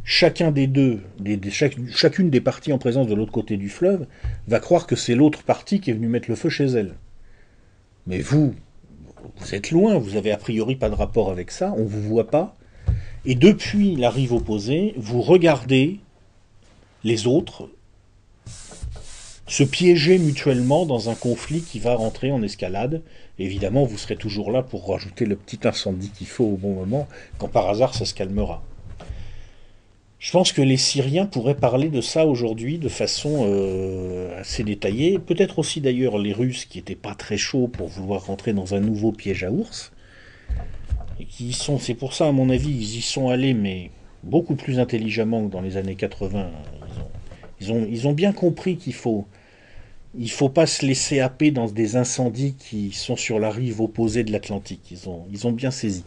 chacun des deux, chacune des parties en présence de l'autre côté du fleuve, va croire que c'est l'autre partie qui est venue mettre le feu chez elle. Mais vous, vous êtes loin, vous avez a priori pas de rapport avec ça, on ne vous voit pas. Et depuis la rive opposée, vous regardez les autres se piéger mutuellement dans un conflit qui va rentrer en escalade. Évidemment, vous serez toujours là pour rajouter le petit incendie qu'il faut au bon moment, quand par hasard ça se calmera. Je pense que les Syriens pourraient parler de ça aujourd'hui de façon euh, assez détaillée. Peut-être aussi d'ailleurs les Russes qui n'étaient pas très chauds pour vouloir rentrer dans un nouveau piège à ours. Qui sont, c'est pour ça à mon avis, ils y sont allés, mais beaucoup plus intelligemment que dans les années 80. ils ont, ils ont bien compris qu'il faut il faut pas se laisser happer dans des incendies qui sont sur la rive opposée de l'Atlantique. Ils ont, ils ont bien saisi.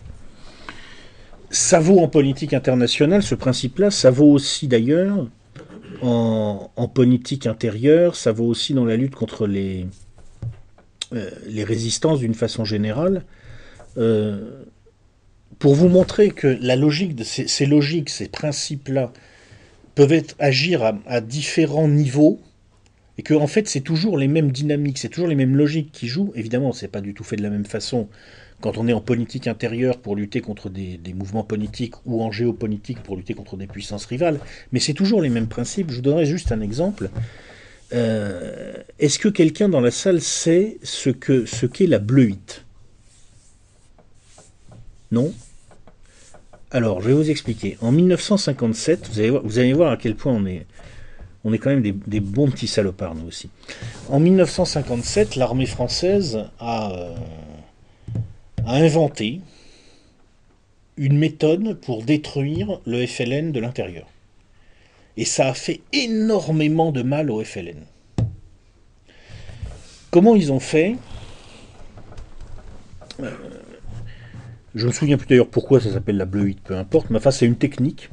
Ça vaut en politique internationale, ce principe-là, ça vaut aussi d'ailleurs en, politique intérieure, ça vaut aussi dans la lutte contre les, euh, les résistances d'une façon générale. Euh, pour vous montrer que la logique de ces, logiques, ces principes-là, peuvent agir à différents niveaux, et que en fait c'est toujours les mêmes dynamiques, c'est toujours les mêmes logiques qui jouent. Évidemment, c'est pas du tout fait de la même façon quand on est en politique intérieure pour lutter contre des, mouvements politiques ou en géopolitique pour lutter contre des puissances rivales, mais c'est toujours les mêmes principes. Je vous donnerai juste un exemple. Euh, est-ce que quelqu'un dans la salle sait ce que ce qu'est la bleuite? Non? Alors, je vais vous expliquer. En 1957, vous allez, voir à quel point on est, on est quand même des, bons petits salopards, nous aussi. En 1957, l'armée française euh, a, inventé une méthode pour détruire le FLN de l'intérieur. Et ça a fait énormément de mal au FLN. Comment ils ont fait? Euh, Je me souviens plus d'ailleurs pourquoi ça s'appelle la bleuite, peu importe, mais enfin c'est une technique.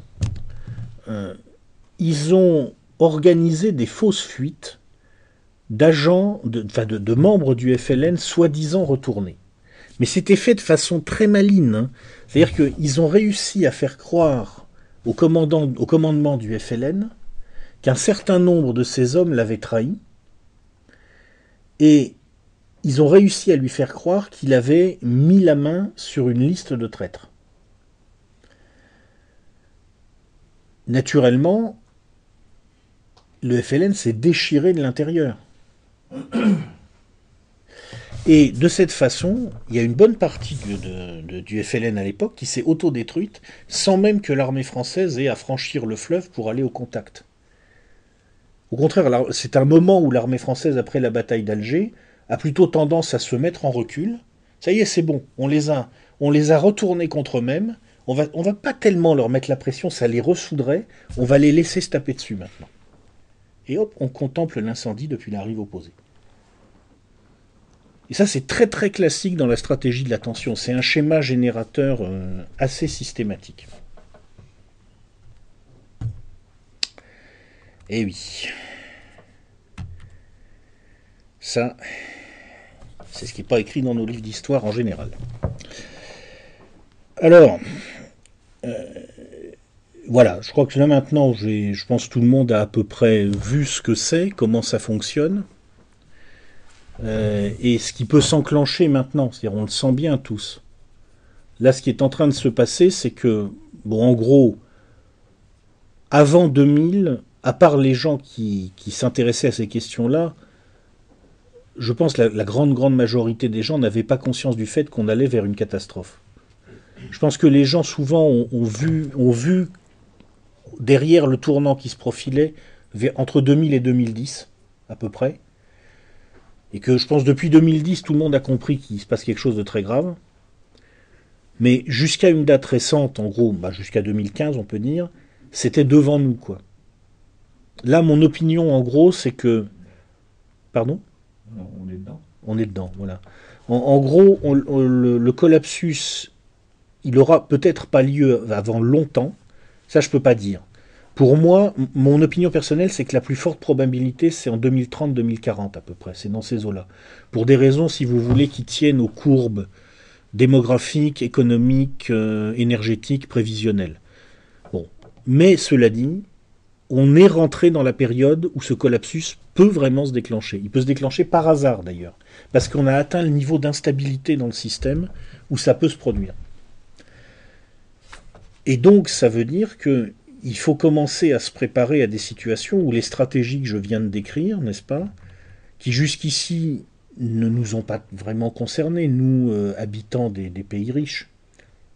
Euh, ils ont organiser des fausses fuites d'agents, de, de, membres du FLN soi-disant retournés. Mais c'était fait de façon très maligne. Hein. C'est-à-dire qu'ils ont réussi à faire croire au, commandant, au commandement du FLN qu'un certain nombre de ces hommes l'avaient trahi, et ils ont réussi à lui faire croire qu'il avait mis la main sur une liste de traîtres. Naturellement, le FLN s'est déchiré de l'intérieur. Et de cette façon, il y a une bonne partie du FLN à l'époque qui s'est autodétruite sans même que l'armée française ait à franchir le fleuve pour aller au contact. Au contraire, c'est un moment où l'armée française, après la bataille d'Alger, a plutôt tendance à se mettre en recul. Ça y est, c'est bon, on les a, on les a retournés contre eux-mêmes. On va, on va pas tellement leur mettre la pression, ça les ressoudrait. On va les laisser se taper dessus maintenant et hop, on contemple l'incendie depuis la rive opposée. Et ça, c'est très très classique dans la stratégie de la tension. C'est un schéma générateur euh, assez systématique. Eh oui. Ça, c'est ce qui n'est pas écrit dans nos livres d'histoire en général. Alors, euh, voilà, je crois que là maintenant, je pense que tout le monde a à peu près vu ce que c'est, comment ça fonctionne, euh, et ce qui peut s'enclencher maintenant. C'est-à-dire, on le sent bien tous. Là, ce qui est en train de se passer, c'est que, bon, en gros, avant 2000, à part les gens qui, s'intéressaient à ces questions-là, je pense que la, la grande, grande majorité des gens n'avaient pas conscience du fait qu'on allait vers une catastrophe. Je pense que les gens souvent ont, vu, ont vu derrière le tournant qui se profilait entre 2000 et 2010, à peu près. Et que je pense depuis 2010, tout le monde a compris qu'il se passe quelque chose de très grave. Mais jusqu'à une date récente, en gros, bah, jusqu'à 2015, on peut dire, c'était devant nous, quoi. Là, mon opinion, en gros, c'est que. Pardon? On est dedans. On est dedans, voilà. En, gros, le, collapsus, il aura peut-être pas lieu avant longtemps. Ça, je peux pas dire. Pour moi, mon opinion personnelle, c'est que la plus forte probabilité, c'est en 2030-2040 à peu près. C'est dans ces eaux-là. Pour des raisons, si vous voulez, qui tiennent aux courbes démographiques, économiques, euh, énergétiques, prévisionnelles. Bon. Mais cela dit, on est rentré dans la période où ce collapsus peut vraiment se déclencher. Il peut se déclencher par hasard d'ailleurs, parce qu'on a atteint le niveau d'instabilité dans le système où ça peut se produire. Et donc ça veut dire que il faut commencer à se préparer à des situations où les stratégies que je viens de décrire, n'est-ce pas, qui jusqu'ici ne nous ont pas vraiment concernés, nous, euh, habitants des, pays riches.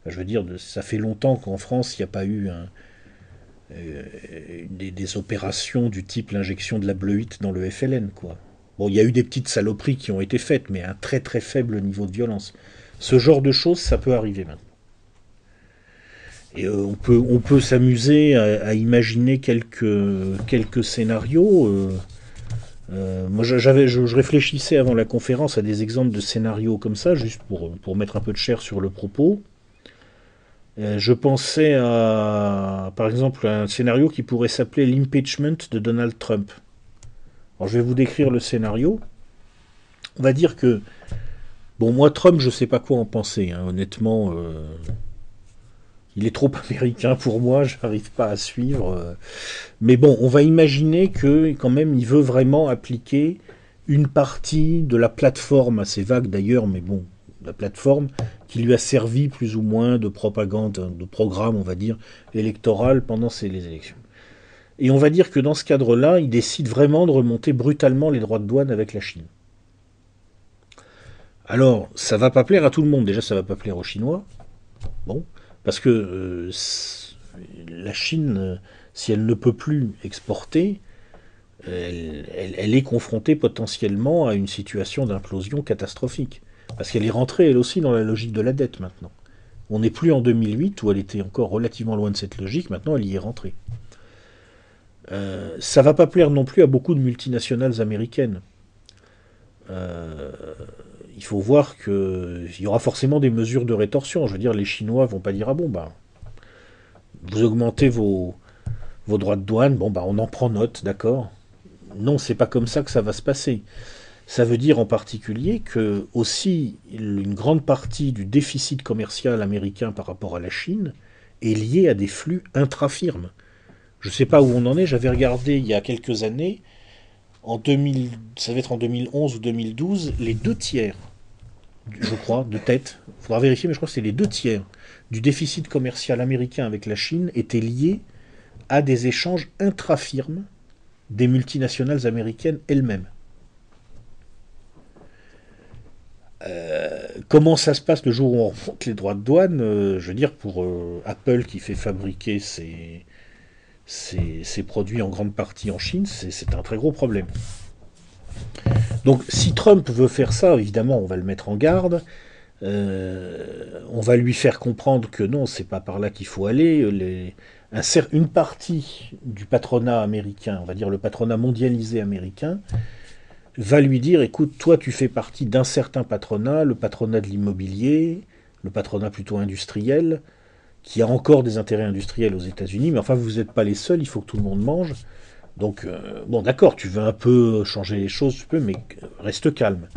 je veux dire, ça fait longtemps qu'en France, il n'y a pas eu euh, des, opérations du type l'injection de la bleuite dans le FLN, quoi. Bon, il y a eu des petites saloperies qui ont été faites, mais un très très faible niveau de violence. Ce genre de choses, ça peut arriver maintenant. Et euh, on peut, s'amuser à, imaginer quelques, scénarios. Euh, moi, je, réfléchissais avant la conférence à des exemples de scénarios comme ça, juste pour mettre un peu de chair sur le propos. Euh, je pensais à, par exemple, un scénario qui pourrait s'appeler l'impeachment de Donald Trump. Alors, je vais vous décrire le scénario. On va dire que, bon, moi, Trump, je ne sais pas quoi en penser. Hein. honnêtement, euh, il est trop américain pour moi, je n'arrive pas à suivre. Euh. Mais bon, on va imaginer que quand même il veut vraiment appliquer une partie de la plateforme, assez vague d'ailleurs, mais bon, la plateforme qui lui a servi plus ou moins de propagande, de programme, on va dire, électoral pendant ces, les élections. Et on va dire que dans ce cadre-là, il décide vraiment de remonter brutalement les droits de douane avec la Chine. Alors, ça va pas plaire à tout le monde. Déjà, ça va pas plaire aux Chinois. Bon, parce que euh, la Chine, euh, si elle ne peut plus exporter, elle, est confrontée potentiellement à une situation d'implosion catastrophique. Parce qu'elle est rentrée, elle aussi, dans la logique de la dette maintenant. On n'est plus en 2008, où elle était encore relativement loin de cette logique, maintenant elle y est rentrée. Euh, ça va pas plaire non plus à beaucoup de multinationales américaines. Euh, il faut voir qu'il y aura forcément des mesures de rétorsion. Je veux dire, les Chinois vont pas dire ah bon bah vous augmentez vos, vos droits de douane, bon bah on en prend note, d'accord? Non, c'est pas comme ça que ça va se passer. Ça veut dire en particulier que aussi une grande partie du déficit commercial américain par rapport à la Chine est liée à des flux intra-firmes. Je ne sais pas où on en est, j'avais regardé il y a quelques années en 2000, ça va être en 2011 ou 2012, les deux tiers, je crois, de tête, il faudra vérifier, mais je crois que c'est les deux tiers du déficit commercial américain avec la Chine étaient liés à des échanges intra-firmes des multinationales américaines elles-mêmes. Euh, comment ça se passe le jour où on remonte les droits de douane euh, Je veux dire, pour euh, Apple qui fait fabriquer ses, ces, produits en grande partie en Chine, c'est un très gros problème. Donc si Trump veut faire ça, évidemment, on va le mettre en garde. On va lui faire comprendre que non, c'est pas par là qu'il faut aller. Une partie du patronat américain, on va dire le patronat mondialisé américain, va lui dire écoute, toi tu fais partie d'un certain patronat, le patronat de l'immobilier, le patronat plutôt industriel, qui a encore des intérêts industriels aux États-Unis, mais enfin, vous n'êtes pas les seuls, il faut que tout le monde mange. Donc, euh, bon, d'accord, tu veux un peu changer les choses, tu peux, mais reste calme.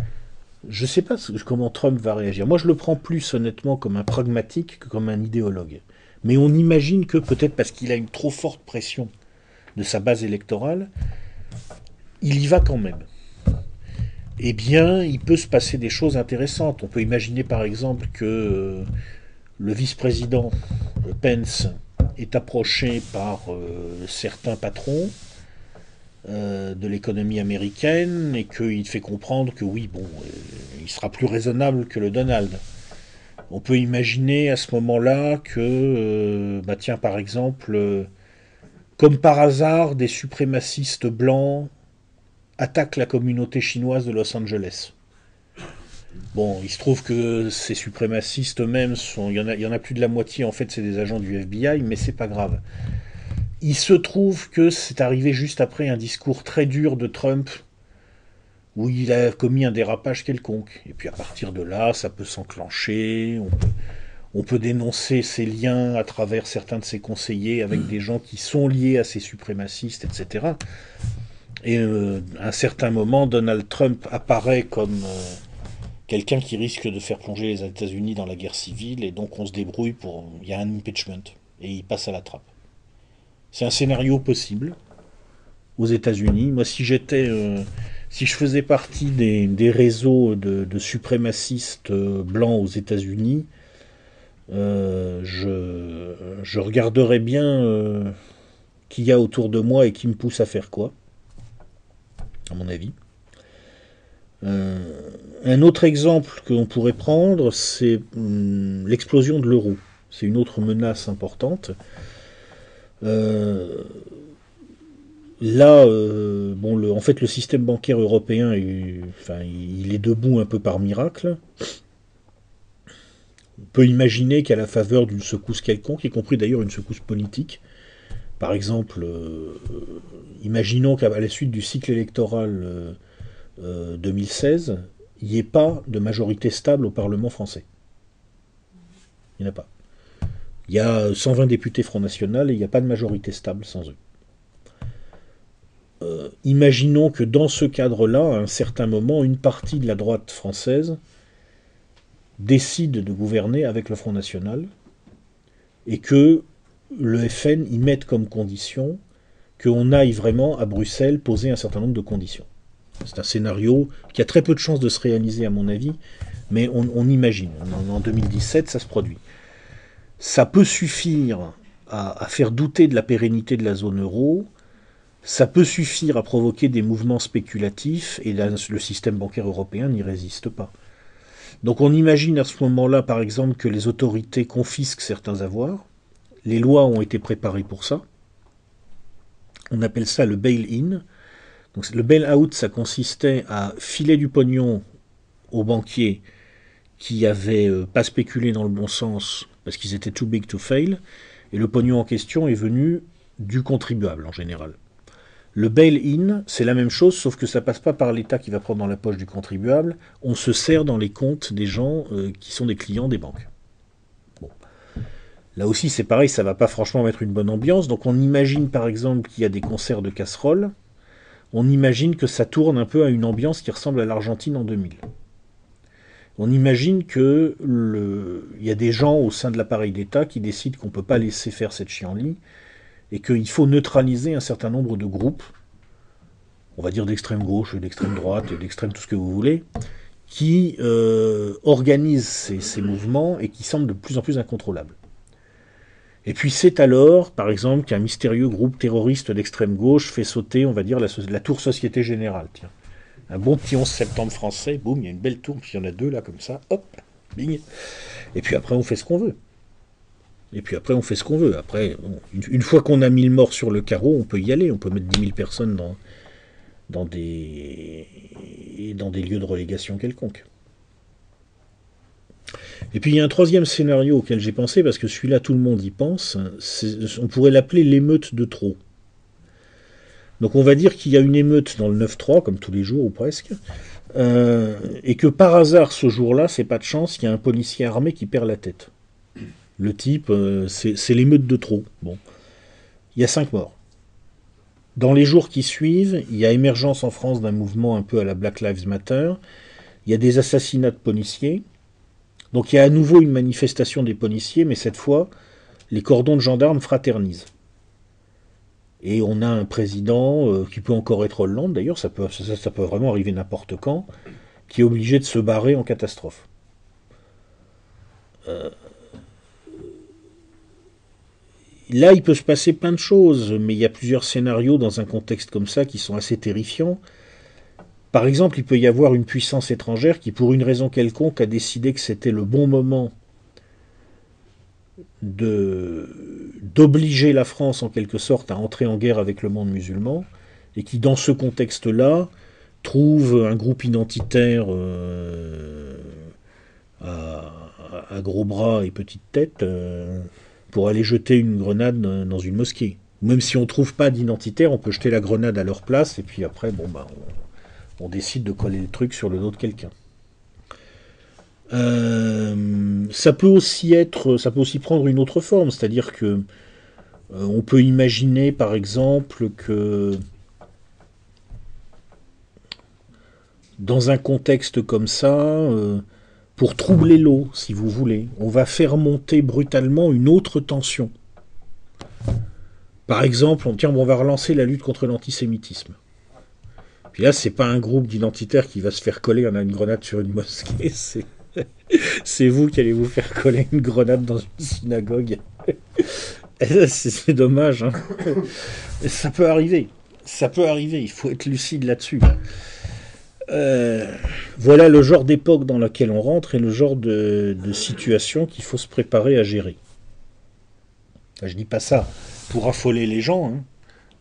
Je ne sais pas comment Trump va réagir. Moi, je le prends plus honnêtement comme un pragmatique que comme un idéologue. Mais on imagine que peut-être parce qu'il a une trop forte pression de sa base électorale, il y va quand même. Eh bien, il peut se passer des choses intéressantes. On peut imaginer par exemple que euh, le vice-président Pence est approché par euh, certains patrons euh, de l'économie américaine et qu'il fait comprendre que oui, bon, euh, il sera plus raisonnable que le Donald. On peut imaginer à ce moment-là que, euh, bah tiens, par exemple, euh, comme par hasard, des suprémacistes blancs attaquent la communauté chinoise de Los Angeles. Bon, il se trouve que ces suprémacistes eux-mêmes sont. Il y, en a, y en a plus de la moitié, en fait, c'est des agents du FBI, mais c'est pas grave. Il se trouve que c'est arrivé juste après un discours très dur de Trump où il a commis un dérapage quelconque. Et puis à partir de là, ça peut s'enclencher, on peut, dénoncer ses liens à travers certains de ses conseillers avec des gens qui sont liés à ces suprémacistes, etc. Et euh, à un certain moment, Donald Trump apparaît comme euh, quelqu'un qui risque de faire plonger les États-Unis dans la guerre civile, et donc on se débrouille pour... Il y a un impeachment, et il passe à la trappe. C'est un scénario possible aux États-Unis. Moi, si j'étais... Euh, si je faisais partie des, réseaux de, suprémacistes blancs aux États-Unis, euh, je, regarderais bien qui y a autour de moi et qui me pousse à faire quoi, à mon avis. un autre exemple que l'on pourrait prendre, c'est hum, l'explosion de l'euro. C'est une autre menace importante. Là, euh, bon, en fait, le système bancaire européen, enfin, il est debout un peu par miracle. On peut imaginer qu'à la faveur d'une secousse quelconque, y compris d'ailleurs une secousse politique, par exemple, euh, imaginons qu'à la suite du cycle électoral 2016, euh, il n'y ait pas de majorité stable au Parlement français. Il n'y en a pas. Il y a 120 députés Front National et il n'y a pas de majorité stable sans eux. Euh, imaginons que dans ce cadre-là, à un certain moment, une partie de la droite française décide de gouverner avec le Front National et que le FN y mette comme condition qu'on aille vraiment à Bruxelles poser un certain nombre de conditions. C'est un scénario qui a très peu de chances de se réaliser à mon avis, mais on, imagine. En, 2017, ça se produit. Ça peut suffire à faire douter de la pérennité de la zone euro, ça peut suffire à provoquer des mouvements spéculatifs et le système bancaire européen n'y résiste pas. Donc on imagine à ce moment-là, par exemple, que les autorités confisquent certains avoirs. Les lois ont été préparées pour ça. On appelle ça le bail-in. Le bail-out, ça consistait à filer du pognon aux banquiers qui n'avaient euh, pas spéculé dans le bon sens parce qu'ils étaient too big to fail. Et le pognon en question est venu du contribuable en général. Le bail-in, c'est la même chose, sauf que ça passe pas par l'État qui va prendre dans la poche du contribuable. On se sert dans les comptes des gens euh, qui sont des clients des banques. Là aussi, c'est pareil, ça va pas franchement mettre une bonne ambiance. Donc, on imagine par exemple qu'il y a des concerts de casseroles. On imagine que ça tourne un peu à une ambiance qui ressemble à l'Argentine en 2000. On imagine que il y a des gens au sein de l'appareil d'État qui décident qu'on ne peut pas laisser faire cette chienlit et qu'il faut neutraliser un certain nombre de groupes, on va dire d'extrême gauche, d'extrême droite, d'extrême tout ce que vous voulez, qui euh, organisent ces, mouvements et qui semblent de plus en plus incontrôlables. Et puis c'est alors, par exemple, qu'un mystérieux groupe terroriste d'extrême gauche fait sauter, on va dire, la, tour Société Générale. Tiens. Un bon petit 11 septembre français, boum, il y a une belle tour, puis il y en a deux là comme ça, hop, bing. Et puis après on fait ce qu'on veut. Et puis après, on fait ce qu'on veut. Après, une, fois qu'on a mis le mort sur le carreau, on peut y aller. On peut mettre 10 000 personnes dans, dans, des, dans des lieux de relégation quelconques. Et puis il y a un troisième scénario auquel j'ai pensé, parce que celui-là, tout le monde y pense. On pourrait l'appeler l'émeute de trop. Donc on va dire qu'il y a une émeute dans le 9-3, comme tous les jours ou presque, euh, et que par hasard, ce jour-là, c'est pas de chance, il y a un policier armé qui perd la tête. Le type, euh, c'est l'émeute de trop. Bon. Il y a cinq morts. Dans les jours qui suivent, il y a émergence en France d'un mouvement un peu à la Black Lives Matter. Il y a des assassinats de policiers. Donc il y a à nouveau une manifestation des policiers, mais cette fois, les cordons de gendarmes fraternisent. Et on a un président, euh, qui peut encore être Hollande d'ailleurs, ça peut, vraiment arriver n'importe quand, qui est obligé de se barrer en catastrophe. Euh, Là, il peut se passer plein de choses, mais il y a plusieurs scénarios dans un contexte comme ça qui sont assez terrifiants. Par exemple, il peut y avoir une puissance étrangère qui, pour une raison quelconque, a décidé que c'était le bon moment d'obliger la France en quelque sorte à entrer en guerre avec le monde musulman, et qui dans ce contexte-là trouve un groupe identitaire euh, à, gros bras et petite tête euh, pour aller jeter une grenade dans une mosquée. Même si on ne trouve pas d'identitaire, on peut jeter la grenade à leur place et puis après, bon, bah, on, décide de coller le truc sur le dos de quelqu'un. Euh, ça peut aussi prendre une autre forme, c'est-à-dire que on peut imaginer, par exemple, que dans un contexte comme ça, euh, pour troubler l'eau, si vous voulez, on va faire monter brutalement une autre tension. Par exemple, on, tiens, on va relancer la lutte contre l'antisémitisme. Puis là, c'est pas un groupe d'identitaires qui va se faire coller a une grenade sur une mosquée, c'est, c'est vous qui allez vous faire coller une grenade dans une synagogue. c'est dommage. Hein. Ça peut arriver. Ça peut arriver. Il faut être lucide là-dessus. Euh, voilà le genre d'époque dans laquelle on rentre et le genre de, situation qu'il faut se préparer à gérer. Je dis pas ça pour affoler les gens, hein.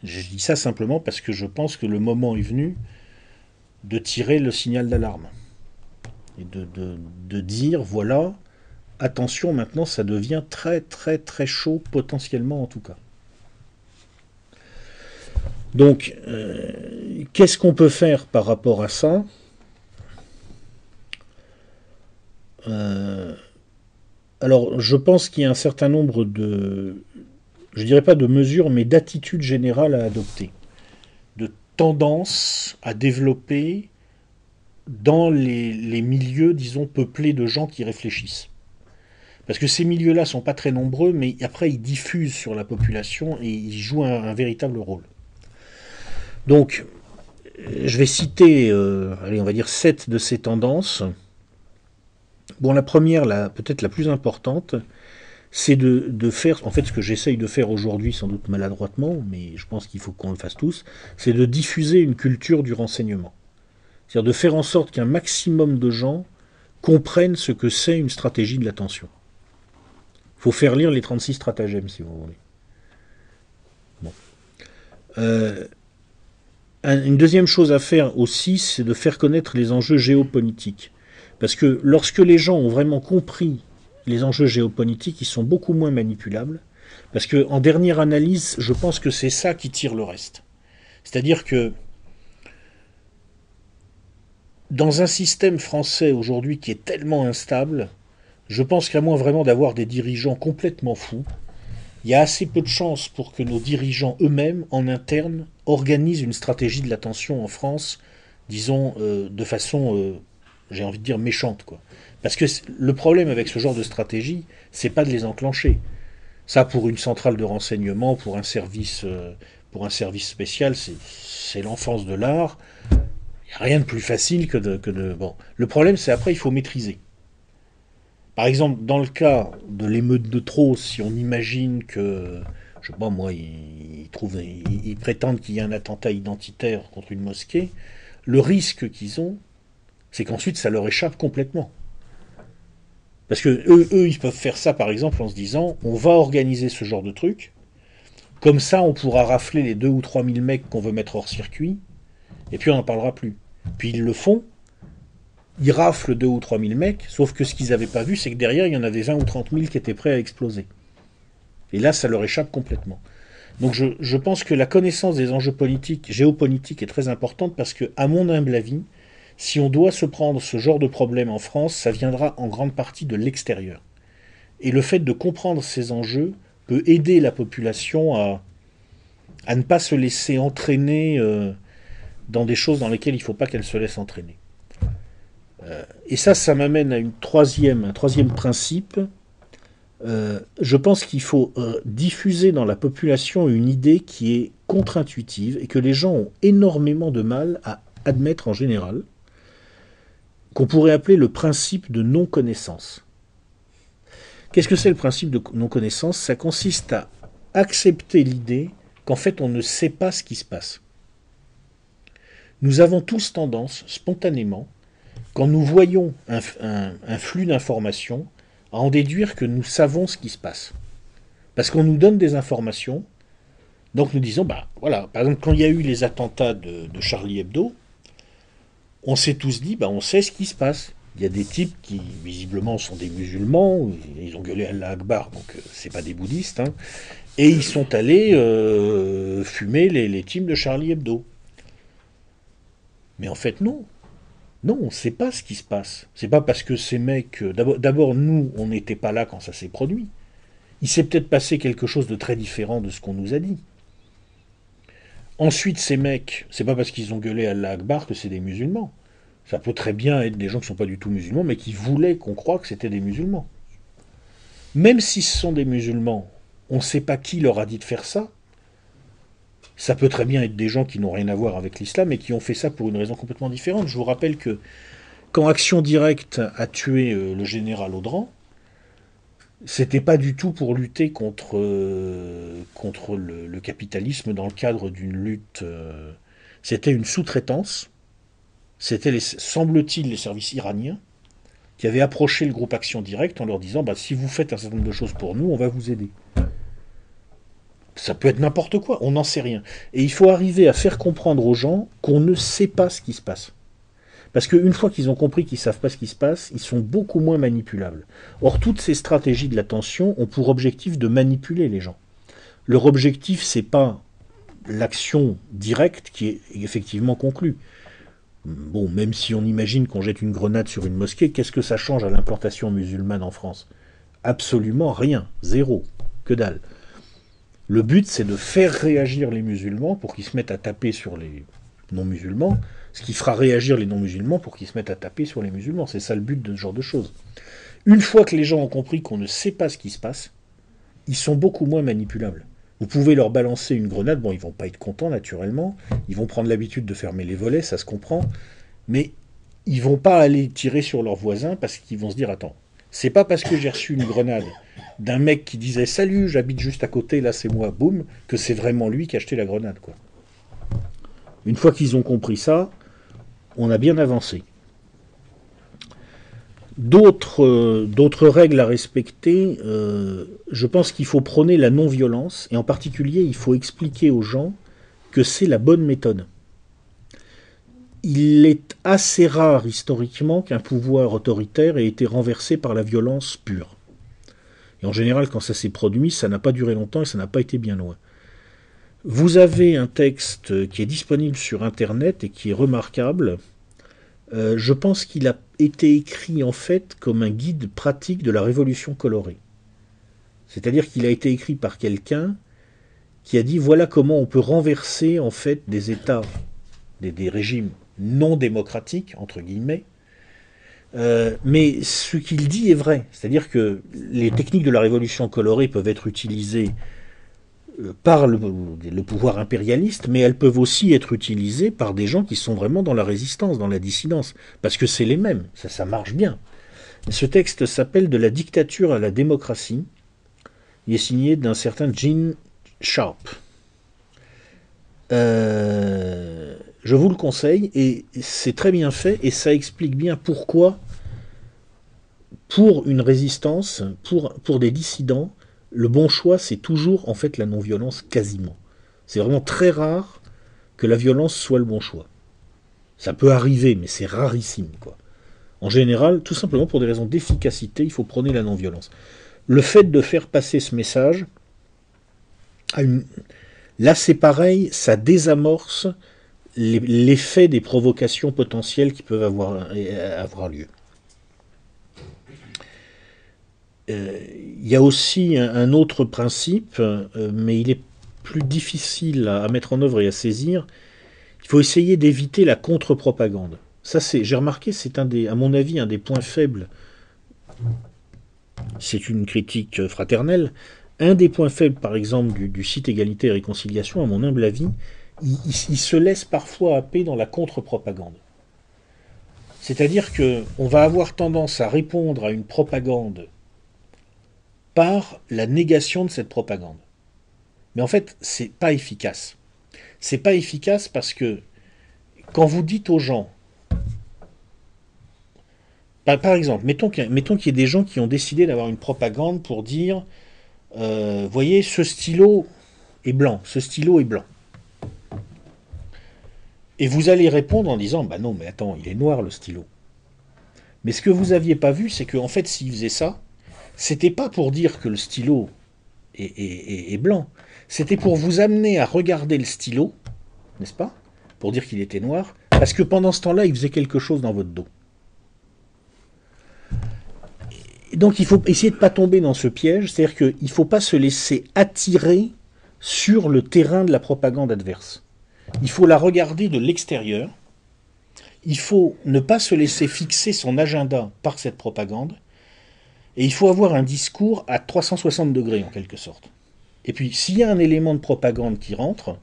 Je dis ça simplement parce que je pense que le moment est venu de tirer le signal d'alarme et de, de dire voilà, attention maintenant ça devient très très très chaud potentiellement en tout cas. Donc, euh, qu'est-ce qu'on peut faire par rapport à ça? Euh, Alors, je pense qu'il y a un certain nombre de, je dirais pas de mesures, mais d'attitudes générales à adopter, de tendances à développer dans les, milieux, disons, peuplés de gens qui réfléchissent. Parce que ces milieux-là sont pas très nombreux, mais après ils diffusent sur la population et ils jouent un véritable rôle. Donc, je vais citer, euh, allez, on va dire sept de ces tendances. Bon, la première, peut-être la plus importante, c'est de, faire, en fait, ce que j'essaye de faire aujourd'hui, sans doute maladroitement, mais je pense qu'il faut qu'on le fasse tous, c'est de diffuser une culture du renseignement. C'est-à-dire de faire en sorte qu'un maximum de gens comprennent ce que c'est une stratégie de l'attention. Il faut faire lire les 36 stratagèmes, si vous voulez. Euh, une deuxième chose à faire aussi, c'est de faire connaître les enjeux géopolitiques. Parce que lorsque les gens ont vraiment compris les enjeux géopolitiques, ils sont beaucoup moins manipulables. Parce que, en dernière analyse, je pense que c'est ça qui tire le reste. C'est-à-dire que dans un système français aujourd'hui qui est tellement instable, je pense qu'à moins vraiment d'avoir des dirigeants complètement fous, il y a assez peu de chances pour que nos dirigeants eux-mêmes, en interne, organisent une stratégie de l'attention en France, disons, euh, de façon, euh, j'ai envie de dire, méchante. Quoi. Parce que le problème avec ce genre de stratégie, c'est pas de les enclencher. Ça, pour une centrale de renseignement, pour un service, euh, pour un service spécial, c'est l'enfance de l'art. Il n'y a rien de plus facile que de. Bon. Le problème, c'est après, il faut maîtriser. Par exemple, dans le cas de l'émeute de trop, si on imagine que, je sais pas moi, ils, trouvent, ils, prétendent qu'il y a un attentat identitaire contre une mosquée, le risque qu'ils ont, c'est qu'ensuite ça leur échappe complètement. Parce que eux, eux, ils peuvent faire ça par exemple en se disant on va organiser ce genre de truc, comme ça on pourra rafler les 2 ou 3 000 mecs qu'on veut mettre hors circuit, et puis on n'en parlera plus. Puis ils le font, ils raflent 2 ou 3 000 mecs, sauf que ce qu'ils n'avaient pas vu, c'est que derrière, il y en avait 20 ou 30 000 qui étaient prêts à exploser. Et là, ça leur échappe complètement. Donc je, pense que la connaissance des enjeux politiques, géopolitiques est très importante parce que, à mon humble avis, si on doit se prendre ce genre de problème en France, ça viendra en grande partie de l'extérieur. Et le fait de comprendre ces enjeux peut aider la population à, à ne pas se laisser entraîner euh, dans des choses dans lesquelles il ne faut pas qu'elle se laisse entraîner. Euh, et ça, ça m'amène à une troisième, un troisième principe. Euh, je pense qu'il faut diffuser dans la population une idée qui est contre-intuitive et que les gens ont énormément de mal à admettre en général, qu'on pourrait appeler le principe de non-connaissance. Qu'est-ce que c'est le principe de non-connaissance? Ça consiste à accepter l'idée qu'en fait on ne sait pas ce qui se passe. Nous avons tous tendance, spontanément, quand nous voyons un, flux d'informations, à en déduire que nous savons ce qui se passe. Parce qu'on nous donne des informations, donc nous disons, bah voilà, par exemple, quand il y a eu les attentats de, Charlie Hebdo, on s'est tous dit, bah on sait ce qui se passe. Il y a des types qui, visiblement, sont des musulmans, ils ont gueulé Allah Akbar, donc euh, c'est pas des bouddhistes, hein, et ils sont allés euh, fumer les, les teams de Charlie Hebdo. Mais en fait, non. Non, on ne sait pas ce qui se passe. C'est pas parce que ces mecs. Euh, d'abord, nous, on n'était pas là quand ça s'est produit. Il s'est peut-être passé quelque chose de très différent de ce qu'on nous a dit. Ensuite, ces mecs, c'est pas parce qu'ils ont gueulé Allah Akbar que c'est des musulmans. Ça peut très bien être des gens qui ne sont pas du tout musulmans, mais qui voulaient qu'on croie que c'était des musulmans. Même si ce sont des musulmans, on ne sait pas qui leur a dit de faire ça. Ça peut très bien être des gens qui n'ont rien à voir avec l'islam et qui ont fait ça pour une raison complètement différente. Je vous rappelle que quand Action Directe a tué euh, le général Audran, c'était pas du tout pour lutter contre, euh, le, capitalisme dans le cadre d'une lutte. Euh, c'était une sous-traitance. C'était, semble-t-il, les services iraniens qui avaient approché le groupe Action Directe en leur disant bah, si vous faites un certain nombre de choses pour nous, on va vous aider. Ça peut être n'importe quoi, on n'en sait rien. Et il faut arriver à faire comprendre aux gens qu'on ne sait pas ce qui se passe. Parce qu'une fois qu'ils ont compris qu'ils ne savent pas ce qui se passe, ils sont beaucoup moins manipulables. Or, toutes ces stratégies de l'attention ont pour objectif de manipuler les gens. Leur objectif, c'est pas l'action directe qui est effectivement conclue. Bon, même si on imagine qu'on jette une grenade sur une mosquée, qu'est-ce que ça change à l'implantation musulmane en France? Absolument rien, zéro, que dalle. Le but, c'est de faire réagir les musulmans pour qu'ils se mettent à taper sur les non-musulmans, ce qui fera réagir les non-musulmans pour qu'ils se mettent à taper sur les musulmans. C'est ça le but de ce genre de choses. Une fois que les gens ont compris qu'on ne sait pas ce qui se passe, ils sont beaucoup moins manipulables. Vous pouvez leur balancer une grenade, bon, ils vont pas être contents naturellement, ils vont prendre l'habitude de fermer les volets, ça se comprend, mais ils vont pas aller tirer sur leurs voisins parce qu'ils vont se dire attends, c'est pas parce que j'ai reçu une grenade d'un mec qui disait salut, j'habite juste à côté, là c'est moi, boum, que c'est vraiment lui qui a acheté la grenade. Une fois qu'ils ont compris ça, on a bien avancé. D'autres, euh, règles à respecter, euh, je pense qu'il faut prôner la non-violence, et en particulier, il faut expliquer aux gens que c'est la bonne méthode. Il est assez rare historiquement qu'un pouvoir autoritaire ait été renversé par la violence pure. Et en général, quand ça s'est produit, ça n'a pas duré longtemps et ça n'a pas été bien loin. Vous avez un texte qui est disponible sur Internet et qui est remarquable. Euh, je pense qu'il a été écrit en fait comme un guide pratique de la révolution colorée. C'est-à-dire qu'il a été écrit par quelqu'un qui a dit voilà comment on peut renverser en fait des États, des régimes non démocratiques entre guillemets, euh, mais ce qu'il dit est vrai. C'est-à-dire que les techniques de la révolution colorée peuvent être utilisées par le, pouvoir impérialiste, mais elles peuvent aussi être utilisées par des gens qui sont vraiment dans la résistance, dans la dissidence, parce que c'est les mêmes, ça, marche bien. Ce texte s'appelle De la dictature à la démocratie. Il est signé d'un certain Gene Sharp. Euh, je vous le conseille et c'est très bien fait et ça explique bien pourquoi, pour une résistance, pour des dissidents, le bon choix c'est toujours en fait la non-violence quasiment. C'est vraiment très rare que la violence soit le bon choix. Ça peut arriver, mais c'est rarissime quoi. En général, tout simplement pour des raisons d'efficacité, il faut prôner la non-violence. Le fait de faire passer ce message, là c'est pareil, ça désamorce l'effet des provocations potentielles qui peuvent avoir, avoir lieu. Euh, il y a aussi un, autre principe, euh, mais il est plus difficile à, mettre en œuvre et à saisir. Il faut essayer d'éviter la contre-propagande. Ça, c'est, j'ai remarqué, c'est un des, à mon avis, un des points faibles. C'est une critique fraternelle. Un des points faibles, par exemple, du, site Égalité et Réconciliation, à mon humble avis, il, se laisse parfois happer dans la contre-propagande. C'est-à-dire qu'on va avoir tendance à répondre à une propagande la négation de cette propagande. Mais en fait, c'est pas efficace. C'est pas efficace parce que quand vous dites aux gens, Par, exemple, mettons qu'il y, ait des gens qui ont décidé d'avoir une propagande pour dire, euh, voyez, ce stylo est blanc, ce stylo est blanc. Et vous allez répondre en disant, bah non, mais attends, il est noir le stylo. Mais ce que vous n'aviez pas vu, c'est qu'en fait, s'il faisait ça, c'était pas pour dire que le stylo est, est blanc, c'était pour vous amener à regarder le stylo, n'est-ce pas Pour dire qu'il était noir, parce que pendant ce temps-là, il faisait quelque chose dans votre dos. donc il faut essayer de ne pas tomber dans ce piège, c'est-à-dire qu'il ne faut pas se laisser attirer sur le terrain de la propagande adverse. Il faut la regarder de l'extérieur. Il faut ne pas se laisser fixer son agenda par cette propagande. Et il faut avoir un discours à 360 degrés en quelque sorte. Et puis s'il y a un élément de propagande qui rentre,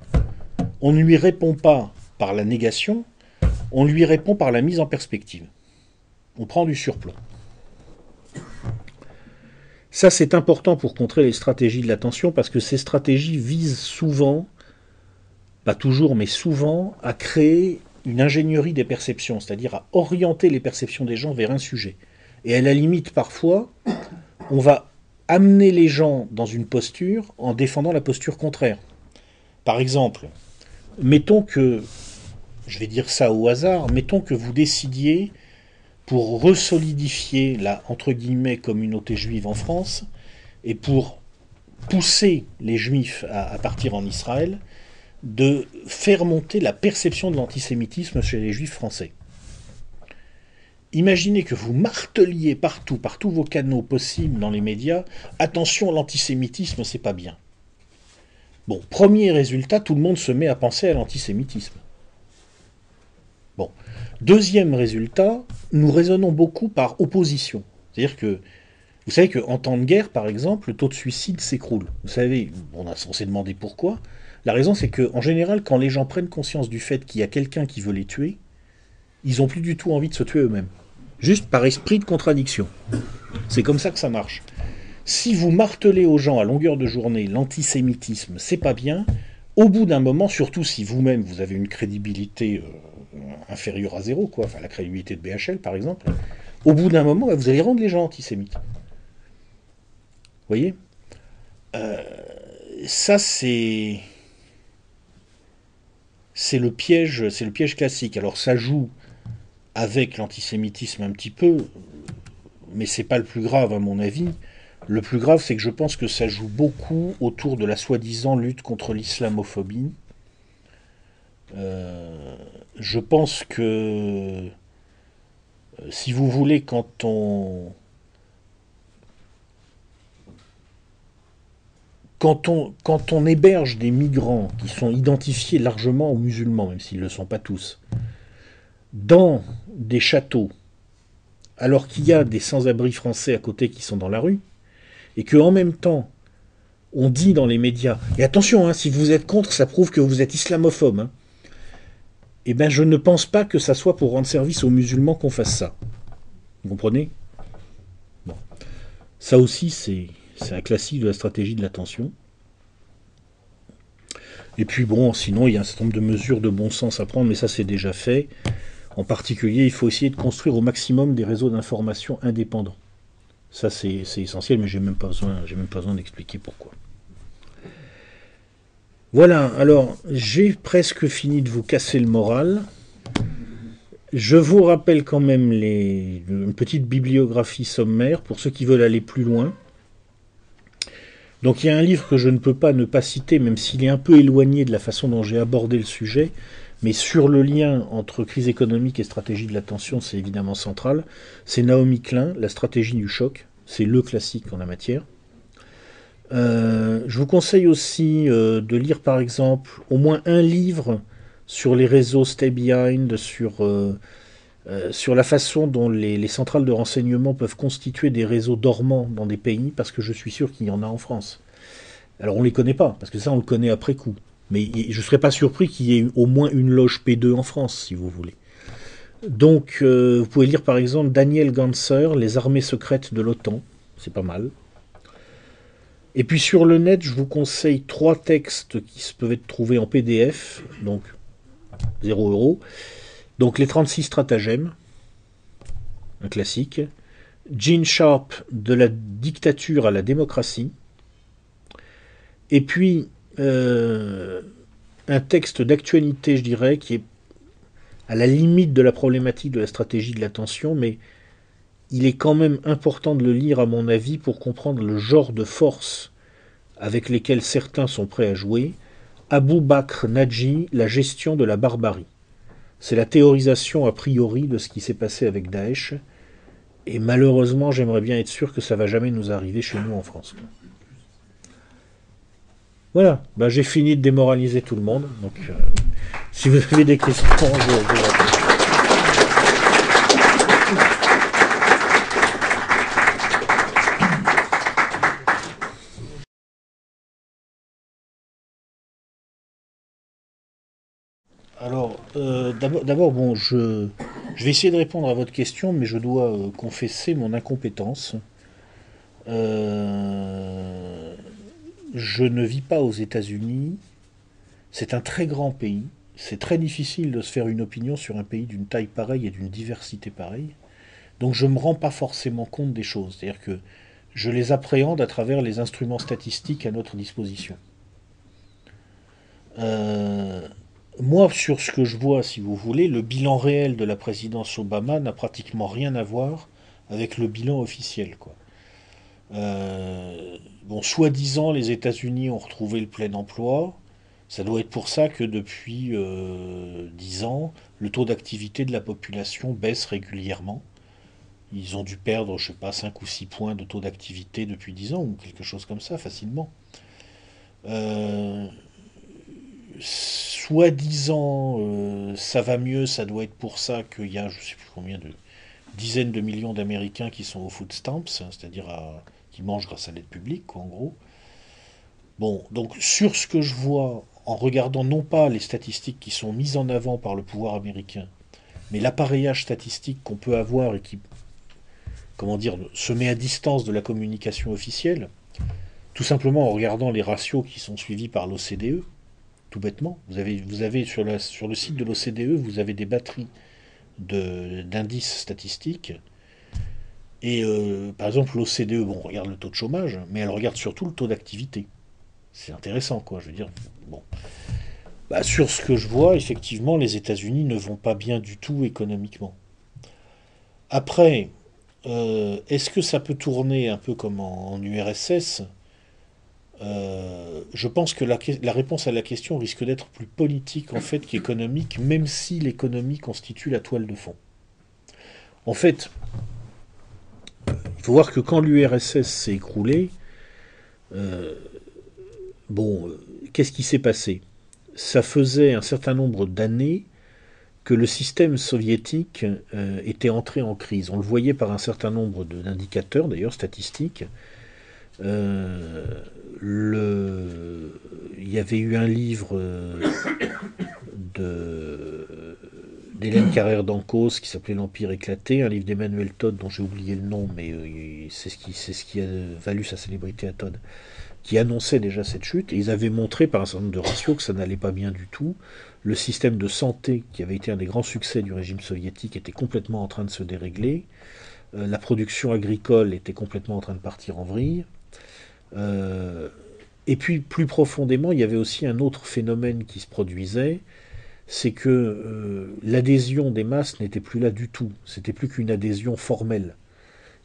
on ne lui répond pas par la négation, on lui répond par la mise en perspective. On prend du surplomb. Ça, c'est important pour contrer les stratégies de l'attention parce que ces stratégies visent souvent, pas toujours, mais souvent, à créer une ingénierie des perceptions, c'est-à-dire à orienter les perceptions des gens vers un sujet. Et à la limite, parfois, on va amener les gens dans une posture en défendant la posture contraire. Par exemple, mettons que, je vais dire ça au hasard, mettons que vous décidiez pour resolidifier la communauté juive en France et pour pousser les juifs à, partir en Israël, de faire monter la perception de l'antisémitisme chez les juifs français. Imaginez que vous marteliez partout, par tous vos canaux possibles dans les médias, attention, l'antisémitisme, c'est pas bien. Bon, premier résultat, tout le monde se met à penser à l'antisémitisme. Bon, Deuxième résultat, nous raisonnons beaucoup par opposition. C'est-à-dire que, vous savez qu'en temps de guerre, par exemple, le taux de suicide s'écroule. Vous savez, on, on s'est demandé pourquoi. La raison, c'est qu'en général, quand les gens prennent conscience du fait qu'il y a quelqu'un qui veut les tuer, ils n'ont plus du tout envie de se tuer eux-mêmes. Juste par esprit de contradiction. C'est comme ça que ça marche. Si vous martelez aux gens à longueur de journée l'antisémitisme, c'est pas bien, au bout d'un moment, surtout si vous-même vous avez une crédibilité euh, inférieure à zéro, quoi, enfin la crédibilité de BHL par exemple, au bout d'un moment, vous allez rendre les gens antisémites. Voyez? Euh, Ça, c'est. C'est le piège, c'est le piège classique. Alors ça joue avec l'antisémitisme un petit peu, mais c'est pas le plus grave à mon avis. Le plus grave, c'est que je pense que ça joue beaucoup autour de la soi-disant lutte contre l'islamophobie euh, je pense que, euh, si vous voulez, quand on... Quand on, quand on héberge des migrants qui sont identifiés largement aux musulmans, même s'ils ne le sont pas tous, dans des châteaux, alors qu'il y a des sans-abri français à côté qui sont dans la rue, et qu'en même temps, on dit dans les médias, et attention, hein, si vous êtes contre, ça prouve que vous êtes islamophobe. Hein eh bien, je ne pense pas que ça soit pour rendre service aux musulmans qu'on fasse ça. Vous comprenez? Bon. Ça aussi, c'est un classique de la stratégie de l'attention. Et puis bon, sinon, il y a un certain nombre de mesures de bon sens à prendre, mais ça, c'est déjà fait. En particulier, il faut essayer de construire au maximum des réseaux d'information indépendants. Ça, c'est essentiel, mais pas besoin, même pas besoin d'expliquer pourquoi. Voilà, alors j'ai presque fini de vous casser le moral. Je vous rappelle quand même une petite bibliographie sommaire pour ceux qui veulent aller plus loin. Donc il y a un livre que je ne peux pas ne pas citer, même s'il est un peu éloigné de la façon dont j'ai abordé le sujet, mais sur le lien entre crise économique et stratégie de l'attention, c'est évidemment central. C'est Naomi Klein, La stratégie du choc. C'est le classique en la matière. Euh, je vous conseille aussi euh, de lire par exemple au moins un livre sur les réseaux Stay Behind, sur, euh, sur la façon dont les, centrales de renseignement peuvent constituer des réseaux dormants dans des pays, parce que je suis sûr qu'il y en a en France. Alors on ne les connaît pas, parce que ça on le connaît après coup. Mais je ne serais pas surpris qu'il y ait au moins une loge P2 en France, si vous voulez. Donc vous pouvez lire par exemple Daniel Ganser, Les armées secrètes de l'OTAN, c'est pas mal. Et puis sur le net, je vous conseille trois textes qui peuvent être trouvés en PDF, donc 0 euros. Donc les 36 stratagèmes. un classique. Gene Sharp, de la dictature à la démocratie. Et puis, euh, un texte d'actualité, je dirais, qui est à la limite de la problématique de la stratégie de l'attention, mais il est quand même important de le lire, à mon avis, pour comprendre le genre de force avec lesquelles certains sont prêts à jouer. Abu Bakr Naji, La gestion de la barbarie. C'est la théorisation a priori de ce qui s'est passé avec Daesh. Et malheureusement, j'aimerais bien être sûr que ça va jamais nous arriver chez nous en France. Voilà, ben, j'ai fini de démoraliser tout le monde. Donc, euh, si vous avez des questions, je, je Alors, euh, d'abord, bon, je, je, vais essayer de répondre à votre question, mais je dois euh, confesser mon incompétence. Euh, je ne vis pas aux États-Unis. C'est un très grand pays. C'est très difficile de se faire une opinion sur un pays d'une taille pareille et d'une diversité pareille. Donc je ne me rends pas forcément compte des choses. C'est-à-dire que je les appréhende à travers les instruments statistiques à notre disposition. Euh, moi, sur ce que je vois, si vous voulez, le bilan réel de la présidence Obama n'a pratiquement rien à voir avec le bilan officiel. Quoi. Euh, bon, soi-disant, les États-Unis ont retrouvé le plein emploi. Ça doit être pour ça que depuis euh, 10 ans, le taux d'activité de la population baisse régulièrement. Ils ont dû perdre, je sais pas, 5 ou 6 points de taux d'activité depuis 10 ans, ou quelque chose comme ça, facilement. Euh, soi-disant, euh, ça va mieux, ça doit être pour ça qu'il y a, je sais plus combien de dizaines de millions d'Américains qui sont au food stamps, c'est-à-dire qui mangent grâce à l'aide publique, en gros. Bon, donc sur ce que je vois, en regardant non pas les statistiques qui sont mises en avant par le pouvoir américain, mais l'appareillage statistique qu'on peut avoir et qui, comment dire, se met à distance de la communication officielle, tout simplement en regardant les ratios qui sont suivis par l'OCDE, tout bêtement. Vous avez, vous avez sur, la, sur le site de l'OCDE, vous avez des batteries d'indices statistiques et euh, par exemple, l'OCDE, bon, regarde le taux de chômage, mais elle regarde surtout le taux d'activité. C'est intéressant, quoi. Je veux dire, bon. Bah, sur ce que je vois, effectivement, les États-Unis ne vont pas bien du tout économiquement. Après, euh, est-ce que ça peut tourner un peu comme en, URSS euh, Je pense que la, la, réponse à la question risque d'être plus politique en fait qu'économique, même si l'économie constitue la toile de fond. En fait, il faut voir que quand l'URSS s'est écroulée, euh, bon, euh, qu'est-ce qui s'est passé? Ça faisait un certain nombre d'années que le système soviétique euh, était entré en crise. On le voyait par un certain nombre d'indicateurs, d'ailleurs statistiques. Il y avait eu un livre de d'Hélène Carrère d'Ancos qui s'appelait L'Empire éclaté, un livre d'Emmanuel Todd dont j'ai oublié le nom, mais euh, c'est ce, qui, a valu sa célébrité à Todd, qui annonçait déjà cette chute, ils avaient montré par un certain nombre de ratios que ça n'allait pas bien du tout. Le système de santé, qui avait été un des grands succès du régime soviétique, était complètement en train de se dérégler. Euh, la production agricole était complètement en train de partir en vrille. Euh, et puis, plus profondément, il y avait aussi un autre phénomène qui se produisait, c'est que euh, l'adhésion des masses n'était plus là du tout. C'était plus qu'une adhésion formelle.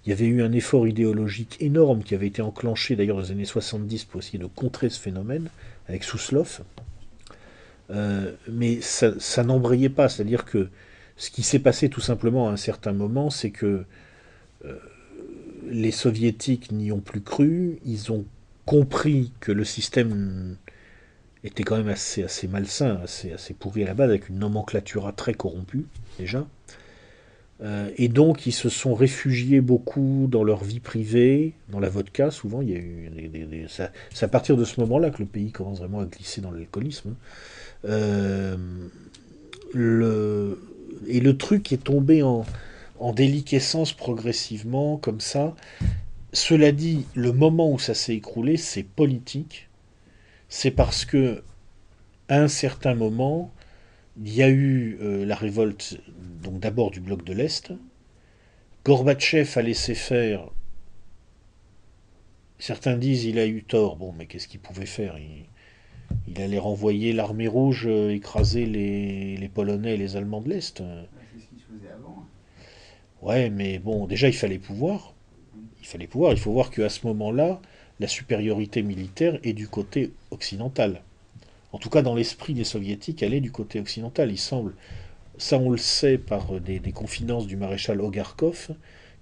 Il y avait eu un effort idéologique énorme qui avait été enclenché d'ailleurs dans les années 70 pour essayer de contrer ce phénomène avec Souslov. Euh, mais ça, n'embrayait pas. C'est-à-dire que ce qui s'est passé tout simplement à un certain moment, c'est que euh, les soviétiques n'y ont plus cru, ils ont compris que le système était quand même assez, assez malsain, assez, assez pourri à la base, avec une nomenclature très corrompue, déjà. Euh, et donc, ils se sont réfugiés beaucoup dans leur vie privée, dans la vodka, souvent. Il y a eu c'est à partir de ce moment-là que le pays commence vraiment à glisser dans l'alcoolisme. Euh, le, et le truc est tombé en, en déliquescence progressivement, comme ça. Cela dit, le moment où ça s'est écroulé, c'est politique c'est parce que à un certain moment, il y a eu euh, la révolte, donc d'abord du bloc de l'Est, Gorbatchev a laissé faire. Certains disent il a eu tort. Bon, mais qu'est-ce qu'il pouvait faire? Il, allait renvoyer l'armée rouge euh, écraser les, les, Polonais et les Allemands de l'Est. C'est ce qui se faisait avant. Ouais, mais bon, déjà il fallait pouvoir. Il fallait pouvoir. Il faut voir qu'à ce moment-là, la supériorité militaire est du côté occidental. En tout cas, dans l'esprit des soviétiques, elle est du côté occidental. Il semble, ça on le sait par des, confidences du maréchal Ogarkov,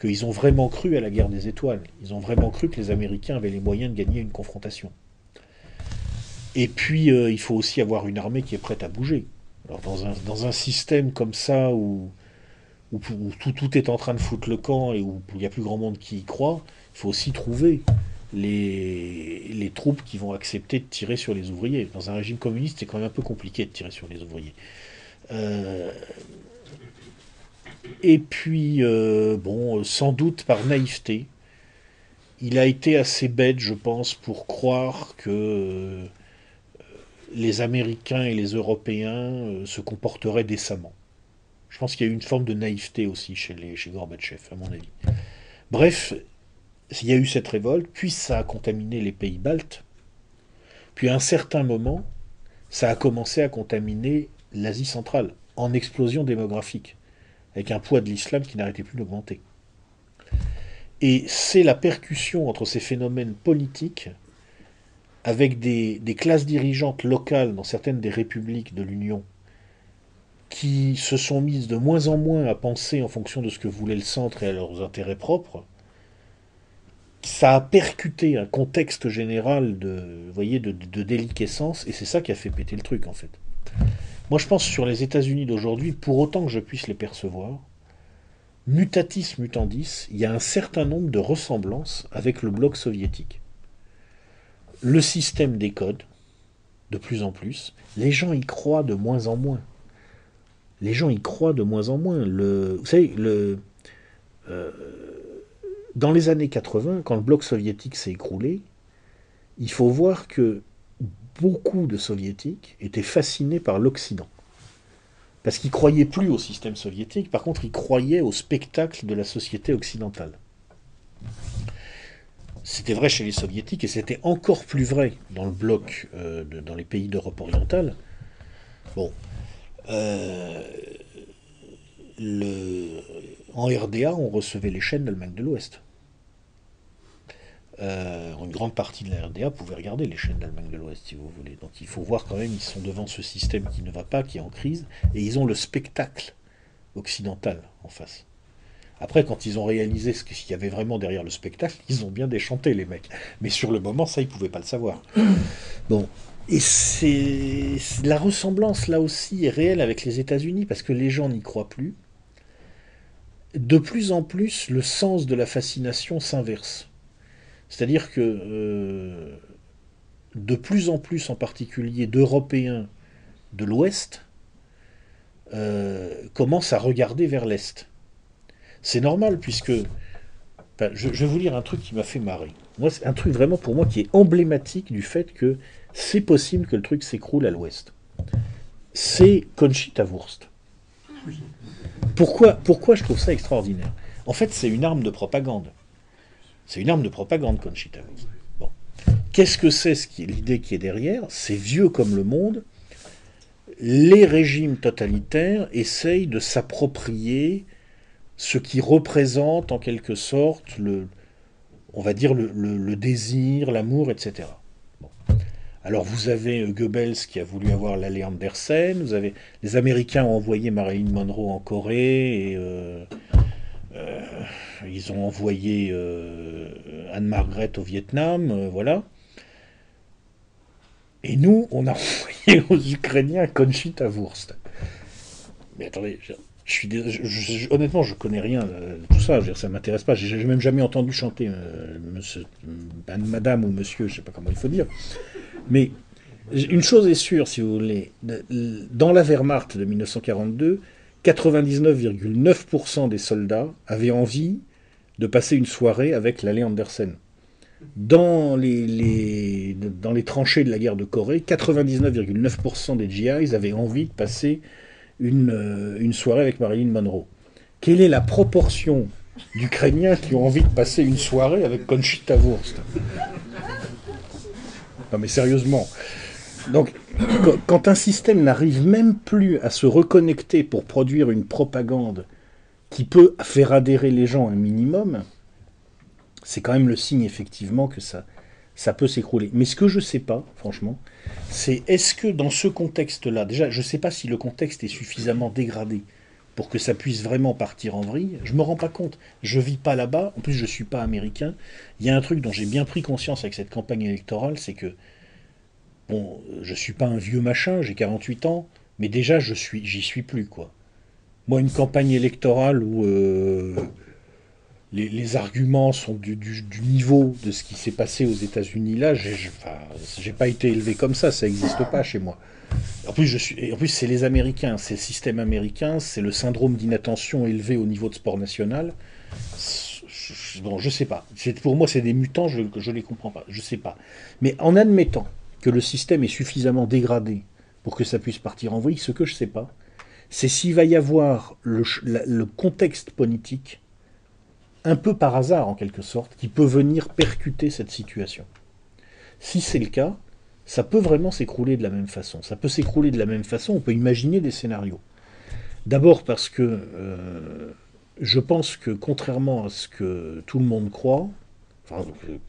qu'ils ont vraiment cru à la guerre des étoiles. Ils ont vraiment cru que les Américains avaient les moyens de gagner une confrontation. Et puis, euh, il faut aussi avoir une armée qui est prête à bouger. Dans un, système comme ça, où, tout, est en train de foutre le camp et où il n'y a plus grand monde qui y croit, il faut aussi trouver les, troupes qui vont accepter de tirer sur les ouvriers. Dans un régime communiste, c'est quand même un peu compliqué de tirer sur les ouvriers. Euh, et puis, euh, bon, sans doute par naïveté, il a été assez bête, je pense, pour croire que euh, les Américains et les Européens se comporteraient décemment. Je pense qu'il y a eu une forme de naïveté aussi chez, les, chez Gorbatchev, à mon avis. Bref, il y a eu cette révolte, puis ça a contaminé les pays baltes, puis à un certain moment, ça a commencé à contaminer l'Asie centrale, en explosion démographique, avec un poids de l'islam qui n'arrêtait plus d'augmenter. Et c'est la percussion entre ces phénomènes politiques, avec des, classes dirigeantes locales dans certaines des républiques de l'Union, qui se sont mises de moins en moins à penser en fonction de ce que voulait le centre et à leurs intérêts propres, ça a percuté un contexte général de, voyez, de, déliquescence, et c'est ça qui a fait péter le truc, en fait. Moi, je pense sur les États-Unis d'aujourd'hui, pour autant que je puisse les percevoir, mutatis mutandis, il y a un certain nombre de ressemblances avec le bloc soviétique. Le système des codes, de plus en plus, les gens y croient de moins en moins. Les gens y croient de moins en moins. Le, vous savez, le, euh, dans les années 80, quand le bloc soviétique s'est écroulé, il faut voir que beaucoup de soviétiques étaient fascinés par l'Occident. Parce qu'ils croyaient plus au système soviétique, par contre ils croyaient au spectacle de la société occidentale. C'était vrai chez les soviétiques et c'était encore plus vrai dans le bloc, euh, dans les pays d'Europe orientale. Bon, euh, en RDA, on recevait les chaînes d'Allemagne de l'Ouest. Euh, une grande partie de la RDA pouvait regarder les chaînes d'Allemagne de l'Ouest, si vous voulez. Donc il faut voir quand même, ils sont devant ce système qui ne va pas, qui est en crise, et ils ont le spectacle occidental en face. Après, quand ils ont réalisé ce qu'il y avait vraiment derrière le spectacle, ils ont bien déchanté, les mecs. Mais sur le moment, ça, ils ne pouvaient pas le savoir. Bon. Et c'est la ressemblance, là aussi, est réelle avec les États-Unis, parce que les gens n'y croient plus. De plus en plus, le sens de la fascination s'inverse. C'est-à-dire que euh, de plus en plus, en particulier d'Européens de l'Ouest, euh, commencent à regarder vers l'Est. C'est normal, puisque... je, vais vous lire un truc qui m'a fait marrer. Moi, c'est un truc vraiment pour moi qui est emblématique du fait que c'est possible que le truc s'écroule à l'Ouest. C'est Conchita Wurst. Pourquoi, pourquoi je trouve ça extraordinaire? En fait, c'est une arme de propagande. C'est une arme de propagande, Conchita Bon. Qu'est-ce que c'est l'idée qui est derrière? C'est vieux comme le monde. Les régimes totalitaires essayent de s'approprier ce qui représente en quelque sorte le, on va dire le, désir, l'amour, etc. Alors vous avez euh, Goebbels qui a voulu avoir l'allée Andersen, vous avez les Américains ont envoyé Marilyn Monroe en Corée et euh, euh, ils ont envoyé euh, Anne-Margrethe au Vietnam, euh, voilà. Et nous, on a envoyé aux Ukrainiens Conchita Wurst. Mais attendez, je, suis honnêtement, je connais rien de tout ça. Je ça m'intéresse pas. J'ai même jamais entendu chanter monsieur, Madame ou Monsieur, je sais pas comment il faut dire. Mais une chose est sûre, si vous voulez, dans la Wehrmacht de 1942, 99,9% des soldats avaient envie de passer une soirée avec l'allée Andersen. Dans les, dans les tranchées de la guerre de Corée, 99,9% des GIs avaient envie de passer une, euh, une soirée avec Marilyn Monroe. Quelle est la proportion d'Ukrainiens qui ont envie de passer une soirée avec Conchita Wurst? Non mais sérieusement. Donc, quand un système n'arrive même plus à se reconnecter pour produire une propagande qui peut faire adhérer les gens un minimum, c'est quand même le signe effectivement que ça, ça peut s'écrouler. Mais ce que je ne sais pas, franchement, c'est est-ce que dans ce contexte-là, déjà, je ne sais pas si le contexte est suffisamment dégradé pour que ça puisse vraiment partir en vrille. Je me rends pas compte. Je vis pas là-bas. En plus, je suis pas américain. Il y a un truc dont j'ai bien pris conscience avec cette campagne électorale, c'est que bon, je suis pas un vieux machin, j'ai 48 ans, mais déjà, je suis, j'y suis plus quoi. Moi, une campagne électorale où euh, les, arguments sont du, niveau de ce qui s'est passé aux États-Unis là, j'ai enfin, pas été élevé comme ça, ça n'existe pas chez moi. En plus, je suis, en plus c'est les Américains, c'est le système américain, c'est le syndrome d'inattention élevé au niveau de sport national. Bon, je sais pas. Pour moi, c'est des mutants, je ne les comprends pas. Je sais pas. Mais en admettant que le système est suffisamment dégradé pour que ça puisse partir en vrille, ce que je sais pas, c'est s'il va y avoir le, contexte politique un peu par hasard en quelque sorte, qui peut venir percuter cette situation. Si c'est le cas, ça peut vraiment s'écrouler de la même façon. Ça peut s'écrouler de la même façon, on peut imaginer des scénarios. D'abord parce que euh, je pense que contrairement à ce que tout le monde croit, enfin,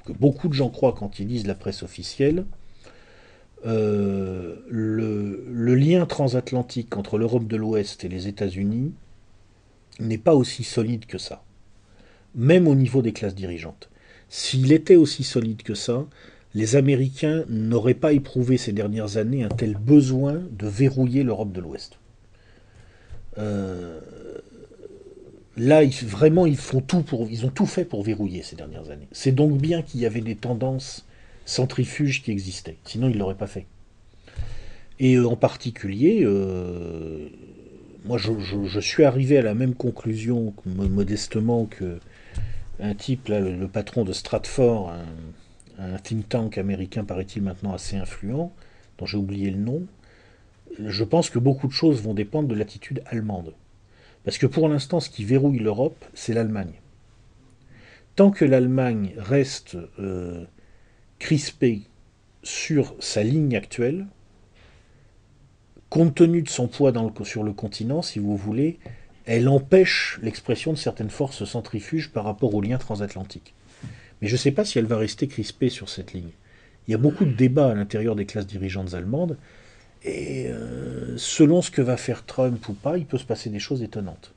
que beaucoup de gens croient quand ils lisent la presse officielle, euh, le, lien transatlantique entre l'Europe de l'Ouest et les États-Unis n'est pas aussi solide que ça même au niveau des classes dirigeantes. S'il était aussi solide que ça, les Américains n'auraient pas éprouvé ces dernières années un tel besoin de verrouiller l'Europe de l'Ouest. Euh, là, vraiment, ils font tout pour, ils ont tout fait pour verrouiller ces dernières années. C'est donc bien qu'il y avait des tendances centrifuges qui existaient. Sinon, ils ne l'auraient pas fait. Et euh, en particulier, euh, moi, je, suis arrivé à la même conclusion modestement que un type, le, patron de Stratford, un, think tank américain, paraît-il maintenant assez influent, dont j'ai oublié le nom, je pense que beaucoup de choses vont dépendre de l'attitude allemande. Parce que pour l'instant, ce qui verrouille l'Europe, c'est l'Allemagne. Tant que l'Allemagne reste euh, crispée sur sa ligne actuelle, compte tenu de son poids sur le continent, si vous voulez, elle empêche l'expression de certaines forces centrifuges par rapport aux liens transatlantiques. Mais je ne sais pas si elle va rester crispée sur cette ligne. Il y a beaucoup de débats à l'intérieur des classes dirigeantes allemandes, et euh, selon ce que va faire Trump ou pas, il peut se passer des choses étonnantes.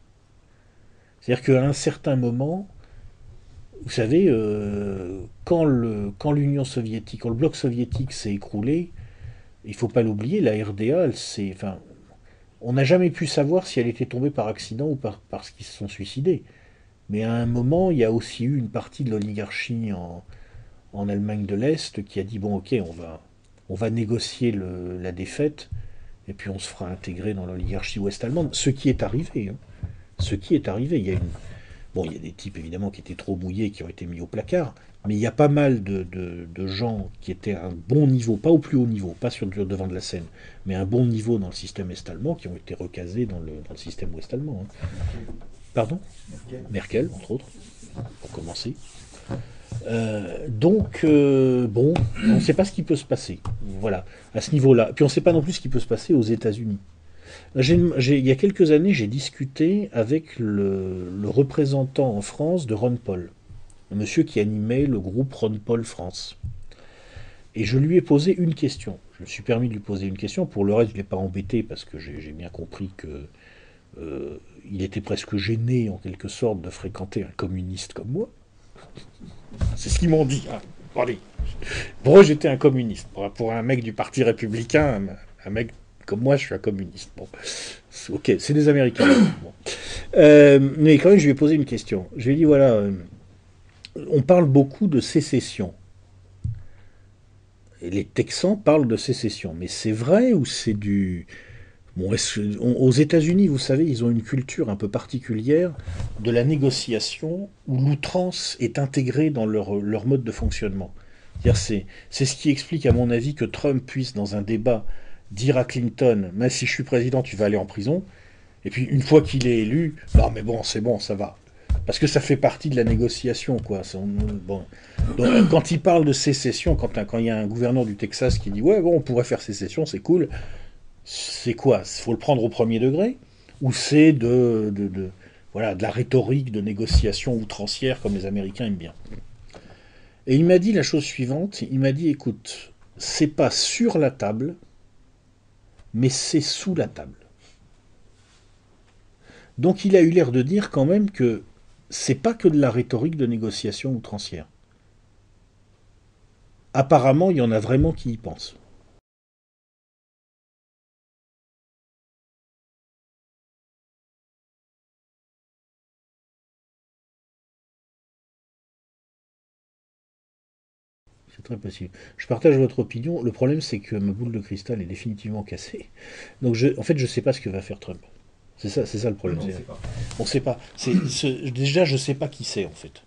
C'est-à-dire qu'à un certain moment, vous savez, euh, quand l'Union soviétique, quand le bloc soviétique s'est écroulé, il ne faut pas l'oublier, la RDA, elle enfin, on n'a jamais pu savoir si elle était tombée par accident ou parce qu'ils se sont suicidés. Mais à un moment, il y a aussi eu une partie de l'oligarchie en, Allemagne de l'Est qui a dit bon, ok, on va, on va négocier la défaite et puis on se fera intégrer dans l'oligarchie ouest-allemande. Ce qui est arrivé. Hein. Ce qui est arrivé. Il y a une, bon, il y a des types évidemment qui étaient trop mouillés, qui ont été mis au placard, mais il y a pas mal de, gens qui étaient à un bon niveau, pas au plus haut niveau, pas sur le devant de la scène, mais un bon niveau dans le système est-allemand, qui ont été recasés dans le, système ouest-allemand. Hein. Pardon? Merkel. entre autres, pour commencer. Euh, donc, euh, bon, on ne sait pas ce qui peut se passer. Voilà, à ce niveau-là. Puis on ne sait pas non plus ce qui peut se passer aux États-Unis. Il y a quelques années, j'ai discuté avec le, le représentant en France de Ron Paul monsieur qui animait le groupe Ron Paul France. Et je lui ai posé une question. Je me suis permis de lui poser une question. Pour le reste, je ne l'ai pas embêté parce que j'ai bien compris que euh, était presque gêné, en quelque sorte, de fréquenter un communiste comme moi. C'est ce qu'ils m'ont dit. Hein. allez. Eux, j'étais un communiste. Pour, un mec du Parti républicain, un, mec comme moi, je suis un communiste. Bon. Ok, c'est des Américains. Euh, mais quand même, je lui ai posé une question. Je lui ai dit voilà. Euh, on parle beaucoup de sécession. Les Texans parlent de sécession. Mais c'est vrai ou c'est du... Bon, aux États-Unis, vous savez, ils ont une culture un peu particulière de la négociation où l'outrance est intégrée dans leur, mode de fonctionnement. C'est ce qui explique, à mon avis, que Trump puisse, dans un débat, dire à Clinton Mais si je suis président, tu vas aller en prison. Et puis, une fois qu'il est élu, non, mais bon, c'est bon, ça va. Parce que ça fait partie de la négociation, quoi. Bon. Donc, quand il parle de sécession, quand il y a un gouverneur du Texas qui dit ouais bon on pourrait faire sécession, c'est cool. C'est quoi? Il faut le prendre au premier degré? Ou c'est de, de, de- voilà de la rhétorique de négociation outrancière comme les Américains aiment bien. Et il m'a dit la chose suivante. Il m'a dit écoute, c'est pas sur la table, mais c'est sous la table. Donc il a eu l'air de dire quand même que c'est pas que de la rhétorique de négociation outrancière. Apparemment, il y en a vraiment qui y pensent. C'est très possible. Je partage votre opinion. Le problème, c'est que ma boule de cristal est définitivement cassée. Donc, je, en fait, je ne sais pas ce que va faire Trump. C'est ça, c'est ça le problème. Non, pas. on ne sait pas. C'est, ce- déjà, je ne sais pas qui c'est, en fait.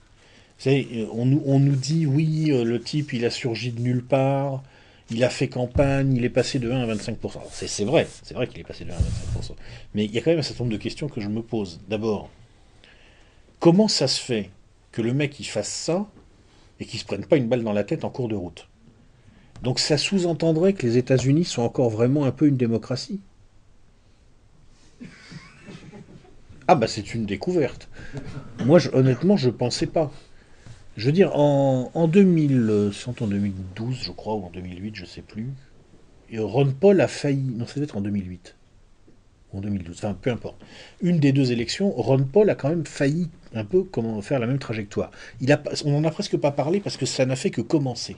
Euh, on, nous- on nous dit, oui, euh, le type, il a surgi de nulle part, il a fait campagne, il est passé de 1 à 25%. Alors, c'est, c'est vrai, c'est vrai qu'il est passé de 1 à 25%. Mais il y a quand même un certain nombre de questions que je me pose. D'abord, comment ça se fait que le mec, il fasse ça et qu'il ne se prenne pas une balle dans la tête en cours de route Donc ça sous-entendrait que les États-Unis sont encore vraiment un peu une démocratie. Ah bah c'est une découverte. Moi honnêtement je pensais pas. Je veux dire en, en 2000, euh, en 2012 je crois ou en 2008 je sais plus. Et Ron Paul a failli, non ça devait être en 2008 ou en 2012, enfin peu importe. Une des deux élections, Ron Paul a quand même failli un peu comment faire la même trajectoire. On n'en a presque pas parlé parce que ça n'a fait que commencer.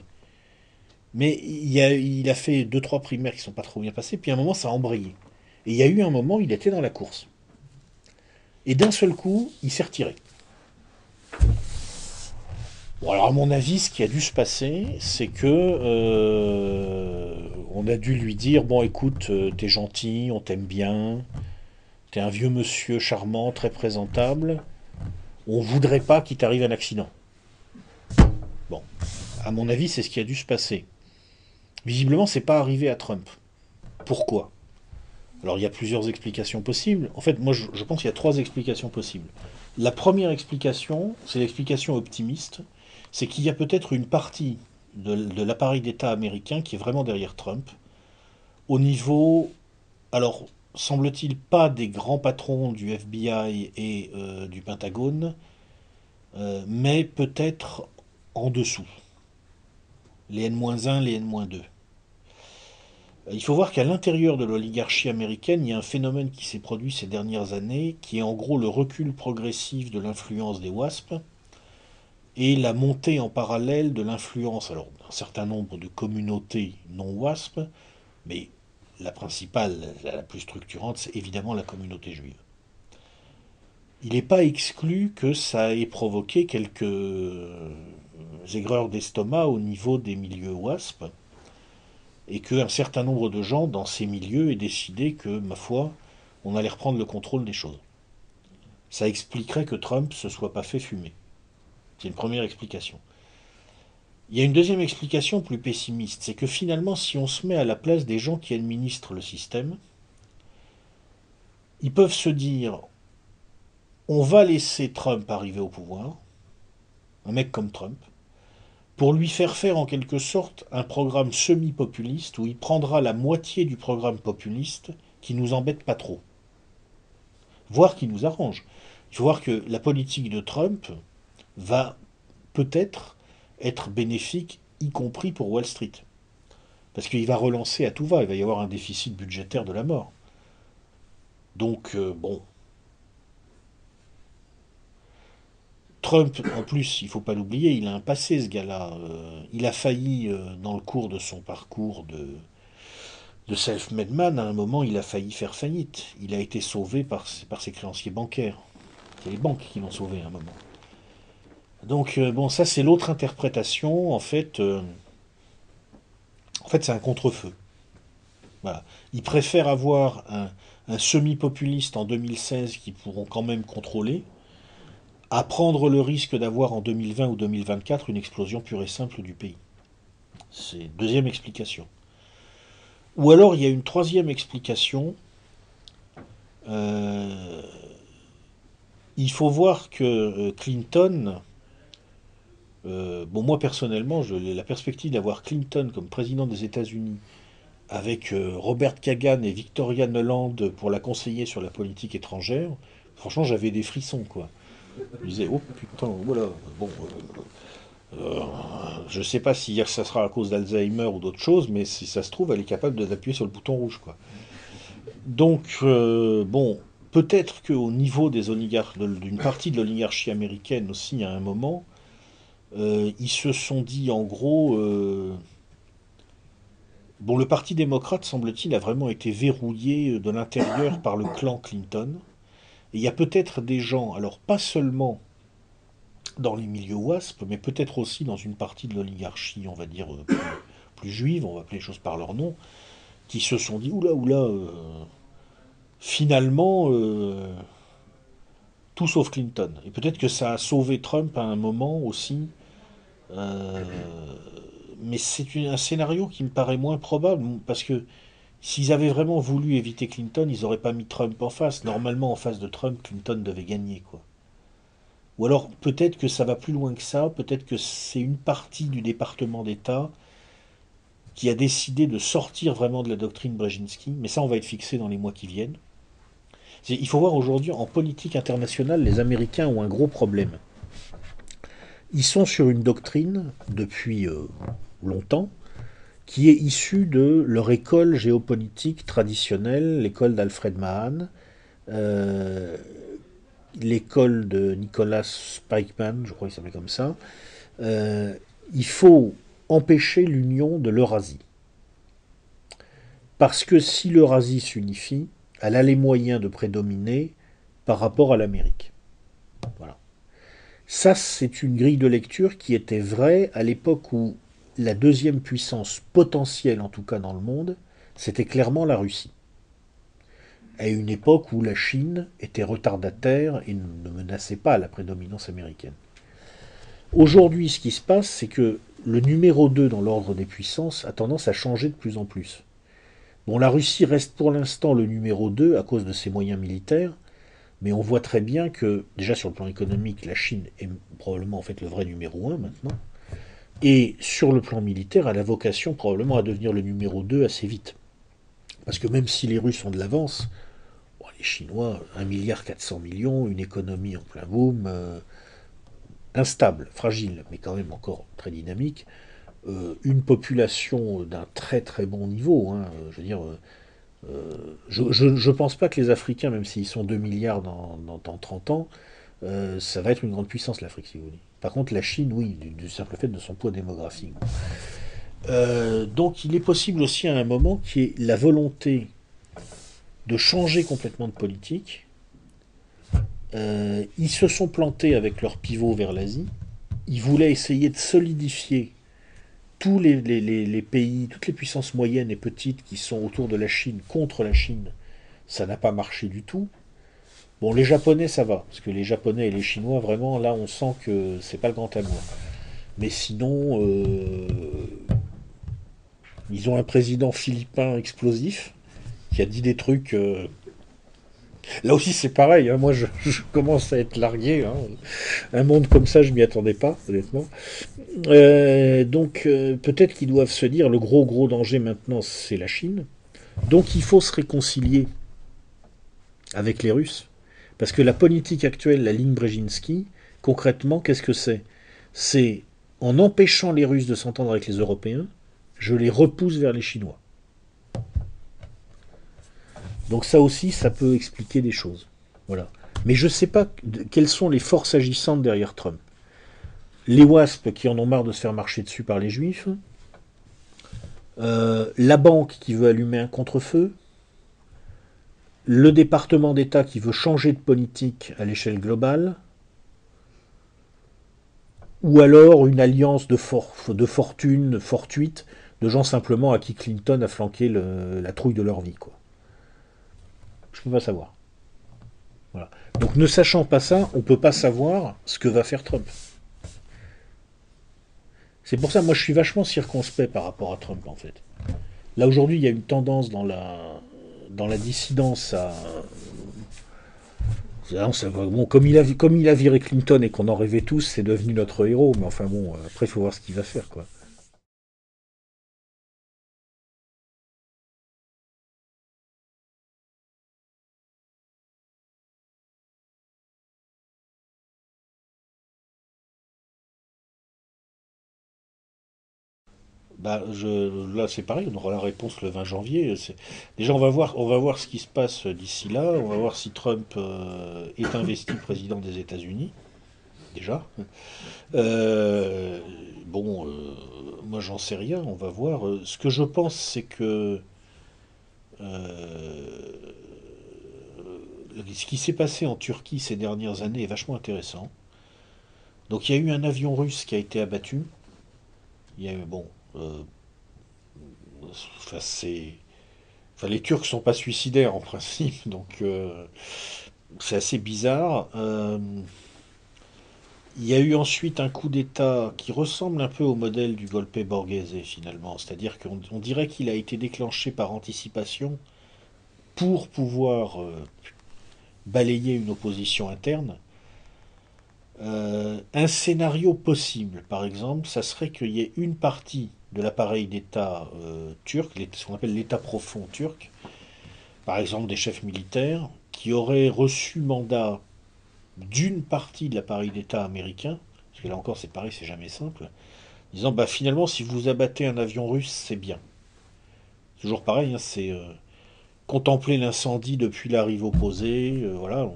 Mais il, a, fait deux trois primaires qui sont pas trop bien passées, puis à un moment ça a embrayé. Et il y a eu un moment, il était dans la course. Et d'un seul coup, il s'est retiré. Bon, alors à mon avis, ce qui a dû se passer, c'est que euh, on a dû lui dire bon, écoute, euh, t'es gentil, on t'aime bien, t'es un vieux monsieur charmant, très présentable. On voudrait pas qu'il t'arrive un accident. Bon, à mon avis, c'est ce qui a dû se passer. Visiblement, c'est pas arrivé à Trump. Pourquoi? Alors il y a plusieurs explications possibles. En fait, moi je pense qu'il y a trois explications possibles. La première explication, c'est l'explication optimiste, c'est qu'il y a peut-être une partie de, l'appareil d'État américain qui est vraiment derrière Trump, au niveau, alors semble-t-il pas des grands patrons du FBI et euh, du Pentagone, euh, mais peut-être en dessous. Les N-1, les N-2. Il faut voir qu'à l'intérieur de l'oligarchie américaine, il y a un phénomène qui s'est produit ces dernières années, qui est en gros le recul progressif de l'influence des WASP et la montée en parallèle de l'influence, d'un certain nombre de communautés non WASP, mais la principale, la plus structurante, c'est évidemment la communauté juive. Il n'est pas exclu que ça ait provoqué quelques euh, aigreurs d'estomac au niveau des milieux WASP, et qu'un certain nombre de gens dans ces milieux aient décidé que, ma foi, on allait reprendre le contrôle des choses. Ça expliquerait que Trump se soit pas fait fumer. C'est une première explication. Il y a une deuxième explication plus pessimiste, c'est que finalement, si on se met à la place des gens qui administrent le système, ils peuvent se dire on va laisser Trump arriver au pouvoir, un mec comme Trump, pour lui faire faire en quelque sorte un programme semi-populiste où il prendra la moitié du programme populiste qui nous embête pas trop. Voire qui nous arrange. Il faut voir que la politique de Trump va peut-être être bénéfique, y compris pour Wall Street. Parce qu'il va relancer à tout va, il va y avoir un déficit budgétaire de la mort. Donc, euh, bon. Trump, en plus, il faut pas l'oublier, il a un passé, ce gars-là. Euh, il a failli, euh, dans le cours de son parcours de, de self-made man, à un moment, il a failli faire faillite. Il a été sauvé par, par ses créanciers bancaires. C'est les banques qui l'ont sauvé à un moment. Donc, euh, bon, ça, c'est l'autre interprétation. En fait, euh, c'est un contre-feu. Voilà. Il préfère avoir un, semi-populiste en 2016 qui pourront quand même contrôler, à prendre le risque d'avoir en 2020 ou 2024 une explosion pure et simple du pays. C'est deuxième explication. Ou alors il y a une troisième explication. Euh, il faut voir que Clinton, euh, bon moi personnellement, la perspective d'avoir Clinton comme président des États-Unis avec euh, Robert Kagan et Victoria Nuland pour la conseiller sur la politique étrangère, franchement j'avais des frissons quoi. Je disais oh putain voilà bon. Euh, sais pas si ça sera à cause d'Alzheimer ou d'autre chose, mais si ça se trouve, elle est capable d'appuyer sur le bouton rouge. Quoi. Donc, bon, peut-être qu'au niveau d'une partie de l'oligarchie américaine aussi, à un moment, euh, ils se sont dit en gros. Euh, bon, le Parti démocrate, semble-t-il, a vraiment été verrouillé de l'intérieur par le clan Clinton. Et il y a peut-être des gens, alors pas seulement dans les milieux WASP, mais peut-être aussi dans une partie de l'oligarchie, on va dire, euh, plus, juive, on va appeler les choses par leur nom, qui se sont dit oula, oula finalement, euh, tout sauf Clinton. Et peut-être que ça a sauvé Trump à un moment aussi. Euh, mais c'est un scénario qui me paraît moins probable, parce que s'ils avaient vraiment voulu éviter Clinton, ils n'auraient pas mis Trump en face. Normalement, en face de Trump, Clinton devait gagner, quoi. Ou alors peut-être que ça va plus loin que ça, peut-être que c'est une partie du département d'État qui a décidé de sortir vraiment de la doctrine Brzezinski, mais ça on va être fixé dans les mois qui viennent. Il faut voir aujourd'hui, en politique internationale, les Américains ont un gros problème. Ils sont sur une doctrine, depuis euh, longtemps, qui est issue de leur école géopolitique traditionnelle, l'école d'Alfred Mahan, euh, l'école de Nicolas Spikeman, je crois qu'il s'appelait comme ça. Euh, il faut empêcher l'union de l'Eurasie. Parce que si l'Eurasie s'unifie, elle a les moyens de prédominer par rapport à l'Amérique. Voilà. Ça, c'est une grille de lecture qui était vraie à l'époque où la deuxième puissance potentielle, en tout cas dans le monde, c'était clairement la Russie. À une époque où la Chine était retardataire et ne menaçait pas la prédominance américaine. Aujourd'hui, ce qui se passe, c'est que le numéro 2 dans l'ordre des puissances a tendance à changer de plus en plus. Bon, la Russie reste pour l'instant le numéro 2 à cause de ses moyens militaires, mais on voit très bien que, déjà sur le plan économique, la Chine est probablement en fait le vrai numéro 1 maintenant. Et sur le plan militaire, elle a vocation probablement à devenir le numéro 2 assez vite. Parce que même si les Russes ont de l'avance, les Chinois, 1 milliard 400 millions, une économie en plein boom, euh, instable, fragile, mais quand même encore très dynamique, euh, une population d'un très très bon niveau. Hein, je veux dire, euh, je ne pense pas que les Africains, même s'ils sont 2 milliards dans, dans, 30 ans, euh, ça va être une grande puissance l'Afrique, si vous voulez. Par contre, la Chine, oui, du, simple fait de son poids démographique. donc il est possible aussi à un moment qu'il y ait la volonté de changer complètement de politique. ils se sont plantés avec leur pivot vers l'Asie. Ils voulaient essayer de solidifier tous les, pays, toutes les puissances moyennes et petites qui sont autour de la Chine contre la Chine, ça n'a pas marché du tout. Bon, les Japonais, ça va, parce que les Japonais et les Chinois, vraiment, là, on sent que c'est pas le grand amour. Mais sinon, euh, ils ont un président philippin explosif qui a dit des trucs euh, Là aussi, c'est pareil. Hein. Moi, je, commence à être largué. Hein. Un monde comme ça, je m'y attendais pas, honnêtement. Euh, donc, euh, peut-être qu'ils doivent se dire le gros, gros danger maintenant, c'est la Chine. Donc, il faut se réconcilier avec les Russes. Parce que la politique actuelle, la ligne Brzezinski, concrètement, qu'est-ce que c'est? C'est en empêchant les Russes de s'entendre avec les Européens, je les repousse vers les Chinois. Donc ça aussi, ça peut expliquer des choses. Voilà. Mais je ne sais pas quelles sont les forces agissantes derrière Trump. Les WASP qui en ont marre de se faire marcher dessus par les juifs. Euh, la banque qui veut allumer un contre-feu. Le département d'État qui veut changer de politique à l'échelle globale. Ou alors une alliance de, de fortune fortuite de gens simplement à qui Clinton a flanqué la trouille de leur vie. Je peux pas savoir. Donc ne sachant pas ça, on peut pas savoir ce que va faire Trump. C'est pour ça, moi je suis vachement circonspect par rapport à Trump en fait. Là aujourd'hui, il y a une tendance dans la, dans la dissidence à... bon, comme, il a, comme il a viré Clinton et qu'on en rêvait tous, c'est devenu notre héros. Mais enfin bon, après, il faut voir ce qu'il va faire, quoi. Bah, je, là, c'est pareil, on aura la réponse le 20 janvier. Déjà, on va, voir, on va voir ce qui se passe d'ici là. On va voir si Trump euh, est investi président des États-Unis. Déjà. Euh, bon, euh, moi, j'en sais rien. On va voir. Ce que je pense, c'est que. ce qui s'est passé en Turquie ces dernières années est vachement intéressant. Donc, il y a eu un avion russe qui a été abattu. Il y a eu, bon, euh. Enfin, les Turcs sont pas suicidaires en principe, donc euh, c'est assez bizarre. Euh, il y a eu ensuite un coup d'État qui ressemble un peu au modèle du golpe borghese finalement, c'est-à-dire qu'on dirait qu'il a été déclenché par anticipation pour pouvoir balayer une opposition interne. un scénario possible, par exemple, ça serait qu'il y ait une partie de l'appareil d'État euh, turc, ce qu'on appelle l'État profond turc, par exemple des chefs militaires, qui auraient reçu mandat d'une partie de l'appareil d'État américain, parce que là encore c'est pareil, c'est jamais simple, disant bah finalement si vous abattez un avion russe, c'est bien. Toujours pareil, hein, c'est euh, contempler l'incendie depuis la rive opposée, euh, voilà.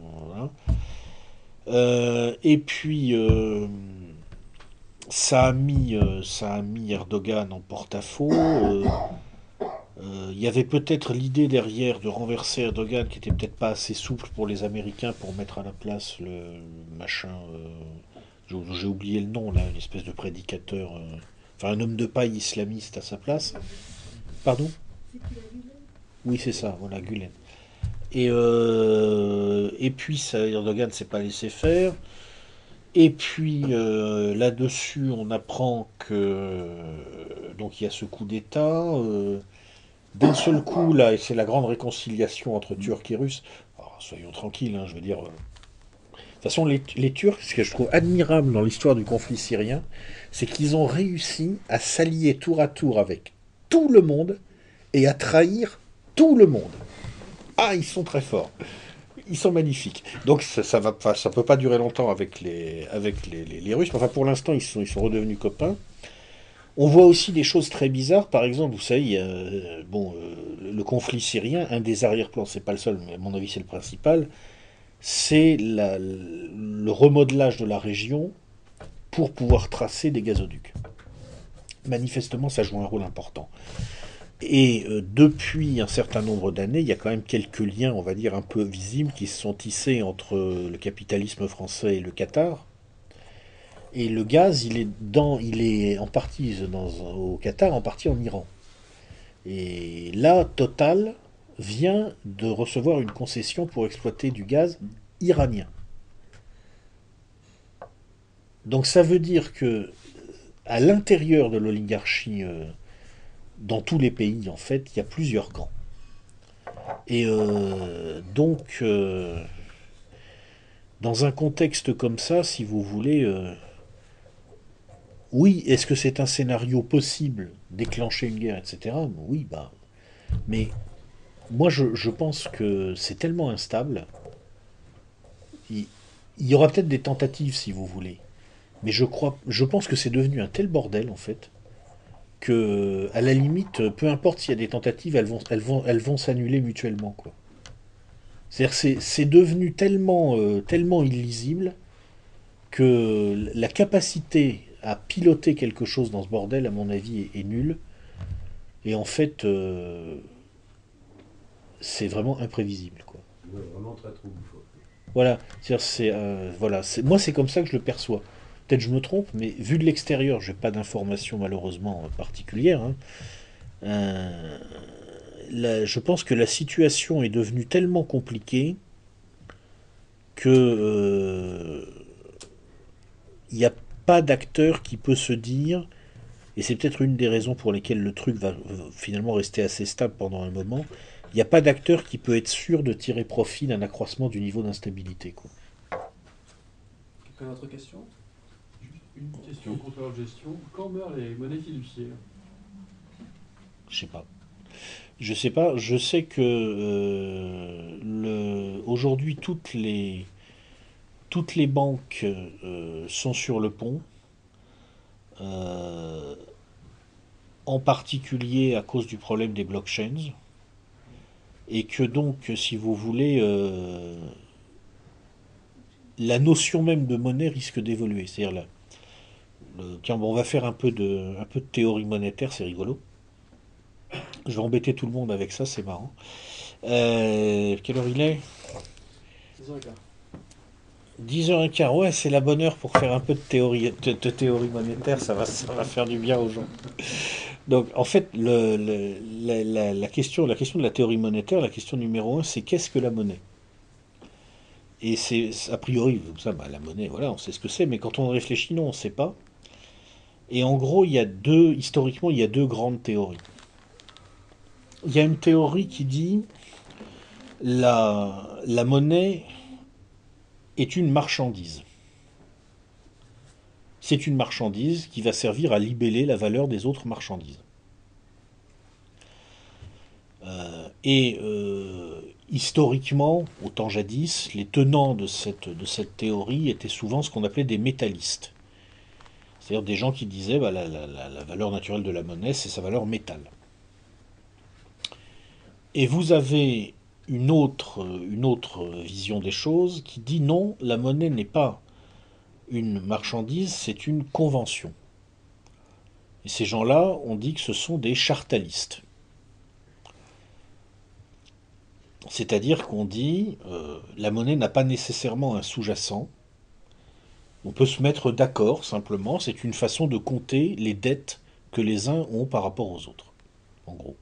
et puis ça a mis, euh, ça a mis Erdogan en porte-à-faux. Euh, euh, il y avait peut-être l'idée derrière de renverser Erdogan qui était peut-être pas assez souple pour les Américains pour mettre à la place le machin. J'ai oublié le nom une espèce de prédicateur. enfin, un homme de paille islamiste à sa place. Pardon? Oui, c'est ça, voilà, Gulen. Et, et puis, ça, Erdogan ne s'est pas laissé faire. Et puis euh, là-dessus, on apprend que donc il y a ce coup d'État. Euh, d'un seul coup, là, et c'est la grande réconciliation entre Turcs et Russes. soyons tranquilles, hein, je veux dire. Euh, de toute façon, les, les, Turcs, ce que je trouve admirable dans l'histoire du conflit syrien, c'est qu'ils ont réussi à s'allier tour à tour avec tout le monde et à trahir tout le monde. Ah, ils sont très forts ils sont magnifiques. Donc ça, ça peut pas durer longtemps avec les, Russes. Enfin, pour l'instant, ils sont, ils sont redevenus copains. On voit aussi des choses très bizarres. Par exemple, vous savez, euh, bon, euh, le conflit syrien, un des arrière-plans, c'est pas le seul, mais à mon avis, c'est le principal. C'est le remodelage de la région pour pouvoir tracer des gazoducs. Manifestement, ça joue un rôle important. Et euh, depuis un certain nombre d'années, il y a quand même quelques liens, on va dire, un peu visibles qui se sont tissés entre le capitalisme français et le Qatar. Et le gaz, il est, dans, il est en partie au Qatar, en partie en Iran. Et là, Total vient de recevoir une concession pour exploiter du gaz iranien. Donc ça veut dire que à l'intérieur de l'oligarchie euh, dans tous les pays, en fait, il y a plusieurs grands. Et euh, donc, euh, dans un contexte comme ça, si vous voulez, euh, oui, est-ce que c'est un scénario possible, déclencher une guerre, etc. Oui, bah, mais moi, je, pense que c'est tellement instable. Il, il y aura peut-être des tentatives, si vous voulez, mais je crois, je pense que c'est devenu un tel bordel, en fait, que, à la limite, peu importe s'il y a des tentatives, elles vont, elles vont, elles vont s'annuler mutuellement. Quoi. C'est-à-dire c'est devenu tellement, euh, tellement illisible que la capacité à piloter quelque chose dans ce bordel, à mon avis, est, nulle. Et en fait, euh, c'est vraiment imprévisible. Quoi. vraiment très trouble. Voilà, c'est, euh, voilà, moi c'est comme ça que je le perçois. Peut-être je me trompe, mais vu de l'extérieur, je n'ai pas d'informations malheureusement particulières. Hein. Euh, je pense que la situation est devenue tellement compliquée que il euh, n'y a pas d'acteur qui peut se dire, et c'est peut-être une des raisons pour lesquelles le truc va finalement rester assez stable pendant un moment, Il n'y a pas d'acteur qui peut être sûr de tirer profit d'un accroissement du niveau d'instabilité. Quelqu'un d'autre question? Question contrôleur de gestion. Quand meurent les monnaies fiduciaires? Je sais pas. Je sais pas. Je sais que euh, aujourd'hui toutes les banques euh, sont sur le pont, euh, en particulier à cause du problème des blockchains, et que donc, si vous voulez, la notion même de monnaie risque d'évoluer. C'est-à-dire tiens, bon, on va faire un peu de un peu de théorie monétaire, c'est rigolo. Je vais embêter tout le monde avec ça, c'est marrant. Euh, quelle heure il est? C'est ça, gars. 10h15, ouais, c'est la bonne heure pour faire un peu de théorie, de, théorie monétaire, ça va, ça faire du bien aux gens. Donc, en fait, la, question, de la théorie monétaire, la question numéro un, c'est qu'est-ce que la monnaie? Et c'est, a priori, ça, bah, la monnaie, voilà, on sait ce que c'est, mais quand on réfléchit, non, on ne sait pas. Et en gros, il y a deux, historiquement, il y a deux grandes théories. Il y a une théorie qui dit la, la monnaie est une marchandise. C'est une marchandise qui va servir à libeller la valeur des autres marchandises. Euh, et euh, historiquement, au temps jadis, les tenants de cette, de cette théorie étaient souvent ce qu'on appelait des métallistes. C'est-à-dire des gens qui disaient bah, la, valeur naturelle de la monnaie, c'est sa valeur métal. Et vous avez une autre, une autre vision des choses qui dit non, la monnaie n'est pas une marchandise, c'est une convention. Et ces gens-là, on dit que ce sont des chartalistes. C'est-à-dire qu'on dit euh, la monnaie n'a pas nécessairement un sous-jacent. On peut se mettre d'accord simplement, c'est une façon de compter les dettes que les uns ont par rapport aux autres. En gros.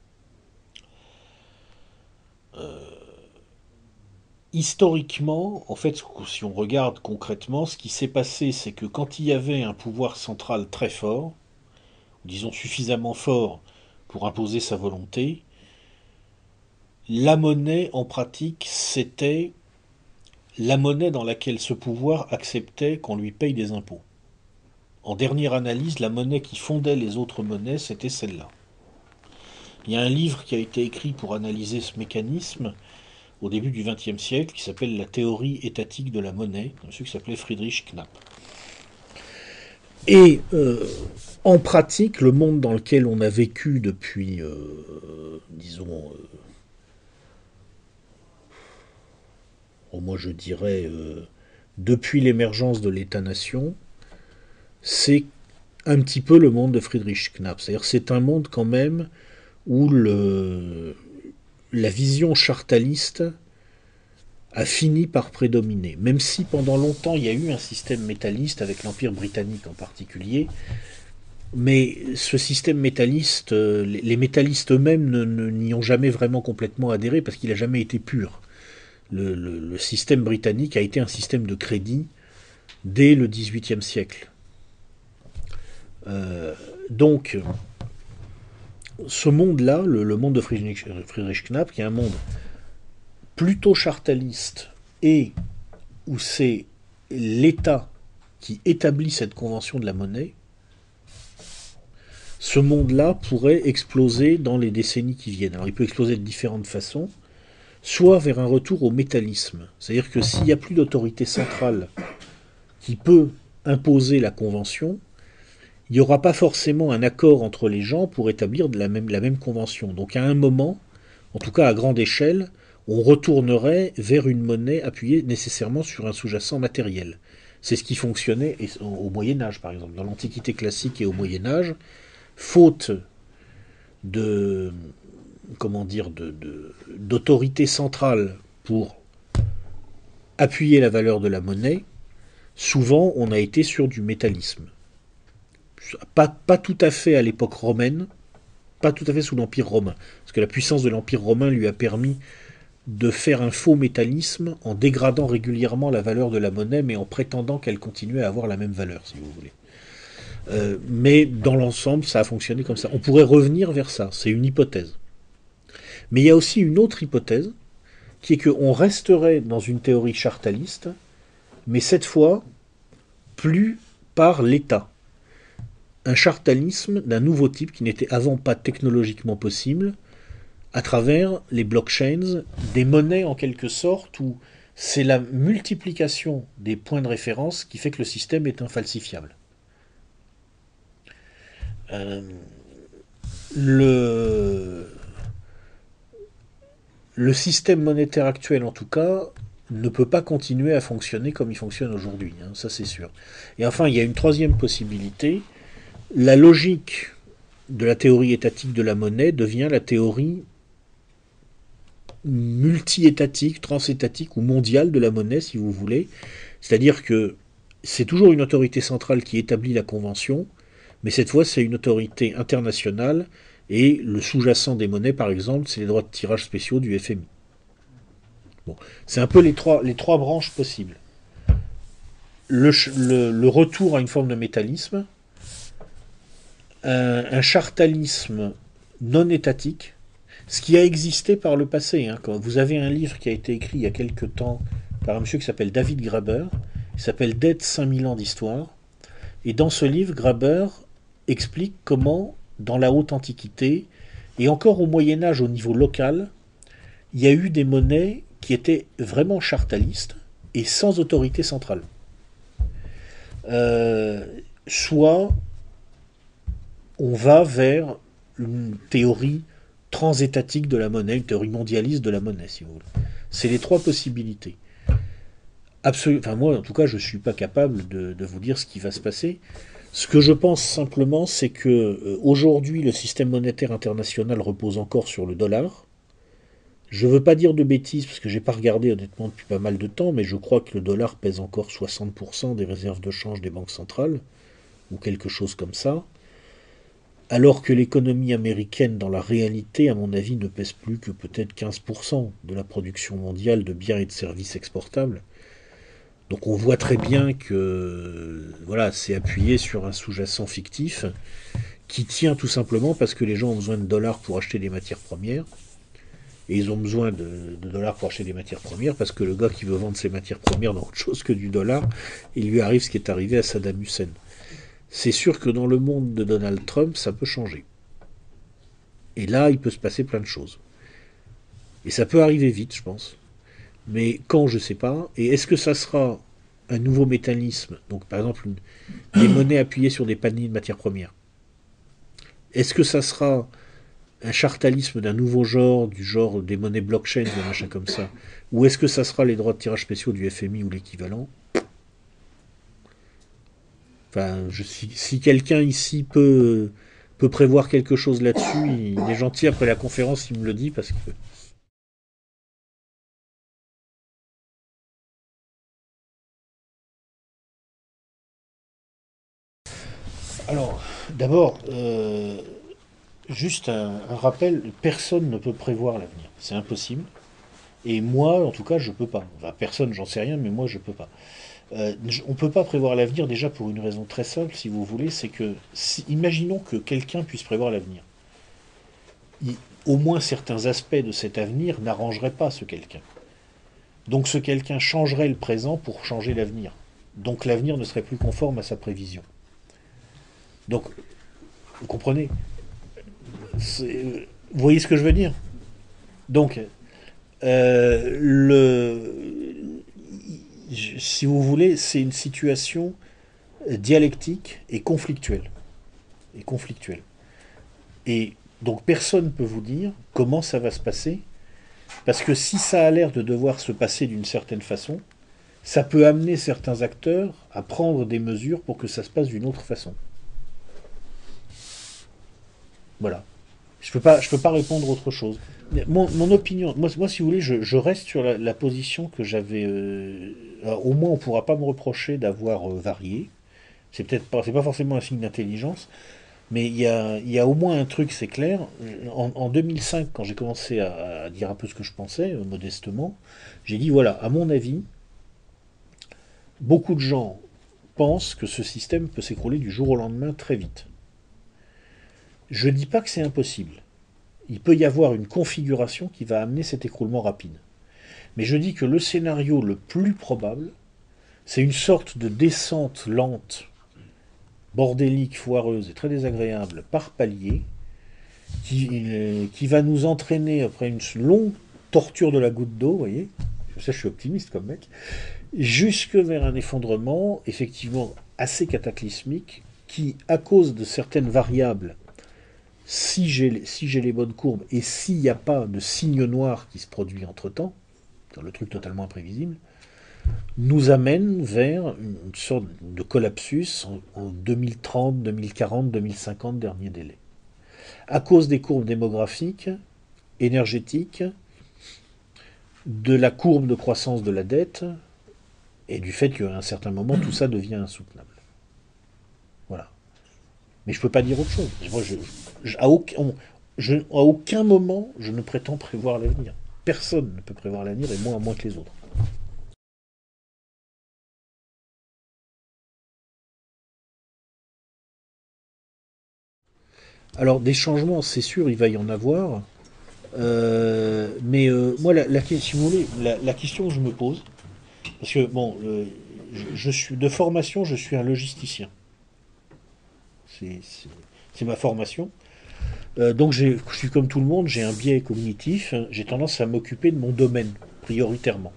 historiquement, en fait, si on regarde concrètement, ce qui s'est passé, c'est que quand il y avait un pouvoir central très fort, disons suffisamment fort pour imposer sa volonté, la monnaie, en pratique, c'était la monnaie dans laquelle ce pouvoir acceptait qu'on lui paye des impôts. En dernière analyse, la monnaie qui fondait les autres monnaies, c'était celle-là. Il y a un livre qui a été écrit pour analyser ce mécanisme, au début du XXe siècle qui s'appelle La théorie étatique de la monnaie, un monsieur qui s'appelait Friedrich Knapp. Et euh, en pratique, le monde dans lequel on a vécu depuis, euh, disons, euh, moi je dirais, euh, depuis l'émergence de l'État-nation, c'est un petit peu le monde de Friedrich Knapp. C'est-à-dire c'est un monde quand même où le, la vision chartaliste a fini par prédominer. Même si pendant longtemps il y a eu un système métalliste avec l'Empire britannique en particulier, mais ce système métalliste, euh, les métallistes eux-mêmes n'y ont jamais vraiment complètement adhéré parce qu'il n'a jamais été pur. Le, système britannique a été un système de crédit dès le XVIIIe siècle. Euh, donc, ce monde-là, le, le monde de Friedrich, Friedrich Knapp, qui est un monde plutôt chartaliste et où c'est l'État qui établit cette convention de la monnaie, ce monde-là pourrait exploser dans les décennies qui viennent. Alors il peut exploser de différentes façons, soit vers un retour au métallisme, c'est-à-dire que s'il n'y a plus d'autorité centrale qui peut imposer la convention, il n'y aura pas forcément un accord entre les gens pour établir la, même, convention. Donc à un moment, en tout cas à grande échelle, on retournerait vers une monnaie appuyée nécessairement sur un sous-jacent matériel. C'est ce qui fonctionnait au Moyen Âge, par exemple. Dans l'Antiquité classique et au Moyen Âge, faute de comment dire d'autorité centrale pour appuyer la valeur de la monnaie, souvent on a été sur du métallisme. Pas, pas tout à fait à l'époque romaine, pas tout à fait sous l'Empire romain, parce que la puissance de l'Empire romain lui a permis de faire un faux métallisme en dégradant régulièrement la valeur de la monnaie, mais en prétendant qu'elle continuait à avoir la même valeur, si vous voulez. Euh, mais dans l'ensemble, ça a fonctionné comme ça. On pourrait revenir vers ça, c'est une hypothèse. Mais il y a aussi une autre hypothèse, qui est qu'on resterait dans une théorie chartaliste, mais cette fois plus par l'État. Un chartalisme d'un nouveau type qui n'était avant pas technologiquement possible, à travers les blockchains, des monnaies en quelque sorte, où c'est la multiplication des points de référence qui fait que le système est infalsifiable. Euh, le, le système monétaire actuel, en tout cas, ne peut pas continuer à fonctionner comme il fonctionne aujourd'hui, hein, ça c'est sûr. Et enfin, il y a une troisième possibilité. La logique de la théorie étatique de la monnaie devient la théorie multi-étatique, transétatique ou mondiale de la monnaie, si vous voulez. C'est-à-dire que c'est toujours une autorité centrale qui établit la convention, mais cette fois c'est une autorité internationale, et le sous-jacent des monnaies, par exemple, c'est les droits de tirage spéciaux du FMI. Bon, c'est un peu les trois, branches possibles. Le, retour à une forme de métallisme, un chartalisme non étatique, ce qui a existé par le passé. Hein, quand vous avez un livre qui a été écrit il y a quelque temps par un monsieur qui s'appelle David Graber, il s'appelle Dead 5000 ans d'histoire, et dans ce livre, Graber explique comment, dans la haute antiquité, et encore au Moyen Âge au niveau local, il y a eu des monnaies qui étaient vraiment chartalistes et sans autorité centrale. Euh, soit on va vers une théorie transétatique de la monnaie, une théorie mondialiste de la monnaie, si vous voulez. C'est les trois possibilités. Enfin moi, en tout cas, je ne suis pas capable de, vous dire ce qui va se passer. Ce que je pense simplement, c'est que euh, aujourd'hui, le système monétaire international repose encore sur le dollar. Je ne veux pas dire de bêtises, parce que je n'ai pas regardé honnêtement depuis pas mal de temps, mais je crois que le dollar pèse encore 60% des réserves de change des banques centrales, ou quelque chose comme ça alors que l'économie américaine, dans la réalité, à mon avis, ne pèse plus que peut-être 15% de la production mondiale de biens et de services exportables. Donc on voit très bien que voilà, c'est appuyé sur un sous-jacent fictif qui tient tout simplement parce que les gens ont besoin de dollars pour acheter des matières premières. Et ils ont besoin de, dollars pour acheter des matières premières parce que le gars qui veut vendre ses matières premières dans autre chose que du dollar, il lui arrive ce qui est arrivé à Saddam Hussein c'est sûr que dans le monde de Donald Trump, ça peut changer. Et là, il peut se passer plein de choses. Et ça peut arriver vite, je pense. Mais quand, je ne sais pas. Et est-ce que ça sera un nouveau métallisme? Donc, par exemple, des monnaies appuyées sur des paniers de matières premières. Est-ce que ça sera un chartalisme d'un nouveau genre, du genre des monnaies blockchain, des machins comme ça? Ou est-ce que ça sera les droits de tirage spéciaux du FMI ou l'équivalent? Enfin, si, quelqu'un ici peut, peut prévoir quelque chose là-dessus, il, est gentil après la conférence, il me le dit parce que. Alors, d'abord, euh, juste un, rappel, personne ne peut prévoir l'avenir. C'est impossible. Et moi, en tout cas, je peux pas. Enfin, personne, j'en sais rien, mais moi, je peux pas. Euh, on ne peut pas prévoir l'avenir déjà pour une raison très simple, si vous voulez, c'est que, imaginons que quelqu'un puisse prévoir l'avenir. Au moins certains aspects de cet avenir n'arrangeraient pas ce quelqu'un. Donc ce quelqu'un changerait le présent pour changer l'avenir. Donc l'avenir ne serait plus conforme à sa prévision. Donc, vous comprenez Vous voyez ce que je veux dire Donc, euh, si vous voulez, c'est une situation dialectique et conflictuelle. Et conflictuelle. Et donc personne ne peut vous dire comment ça va se passer, parce que si ça a l'air de devoir se passer d'une certaine façon, ça peut amener certains acteurs à prendre des mesures pour que ça se passe d'une autre façon. Voilà. Je peux, pas, peux pas répondre autre chose. Mon, opinion, moi, si vous voulez, je, reste sur la, position que j'avais. Euh, au moins, on pourra pas me reprocher d'avoir euh, varié. C'est peut-être pas, forcément un signe d'intelligence, mais il y a, y a, au moins un truc, c'est clair. En, 2005, quand j'ai commencé à, dire un peu ce que je pensais, euh, modestement, j'ai dit voilà, à mon avis, beaucoup de gens pensent que ce système peut s'écrouler du jour au lendemain très vite. Je ne dis pas que c'est impossible. Il peut y avoir une configuration qui va amener cet écroulement rapide. Mais je dis que le scénario le plus probable, c'est une sorte de descente lente, bordélique, foireuse et très désagréable par palier, qui, euh, qui va nous entraîner après une longue torture de la goutte d'eau, vous voyez, sais, je suis optimiste comme mec, jusque vers un effondrement effectivement assez cataclysmique qui, à cause de certaines variables, si j'ai les bonnes courbes et s'il n'y a pas de signe noir qui se produit entre-temps, dans le truc totalement imprévisible, nous amène vers une sorte de collapsus en, 2030, 2040, 2050, dernier délai. À cause des courbes démographiques, énergétiques, de la courbe de croissance de la dette, et du fait qu'à un certain moment, tout ça devient insoutenable. Mais je ne peux pas dire autre chose. Moi, à, aucun, moment, je ne prétends prévoir l'avenir. Personne ne peut prévoir l'avenir, et moins à moins que les autres. Alors des changements, c'est sûr, il va y en avoir. Euh, mais euh, moi, la, la, si vous voulez, la, question que je me pose, parce que bon, euh, je, suis de formation, je suis un logisticien. C'est ma formation. donc je suis comme tout le monde, j'ai un biais cognitif. J'ai tendance à m'occuper de mon domaine prioritairement.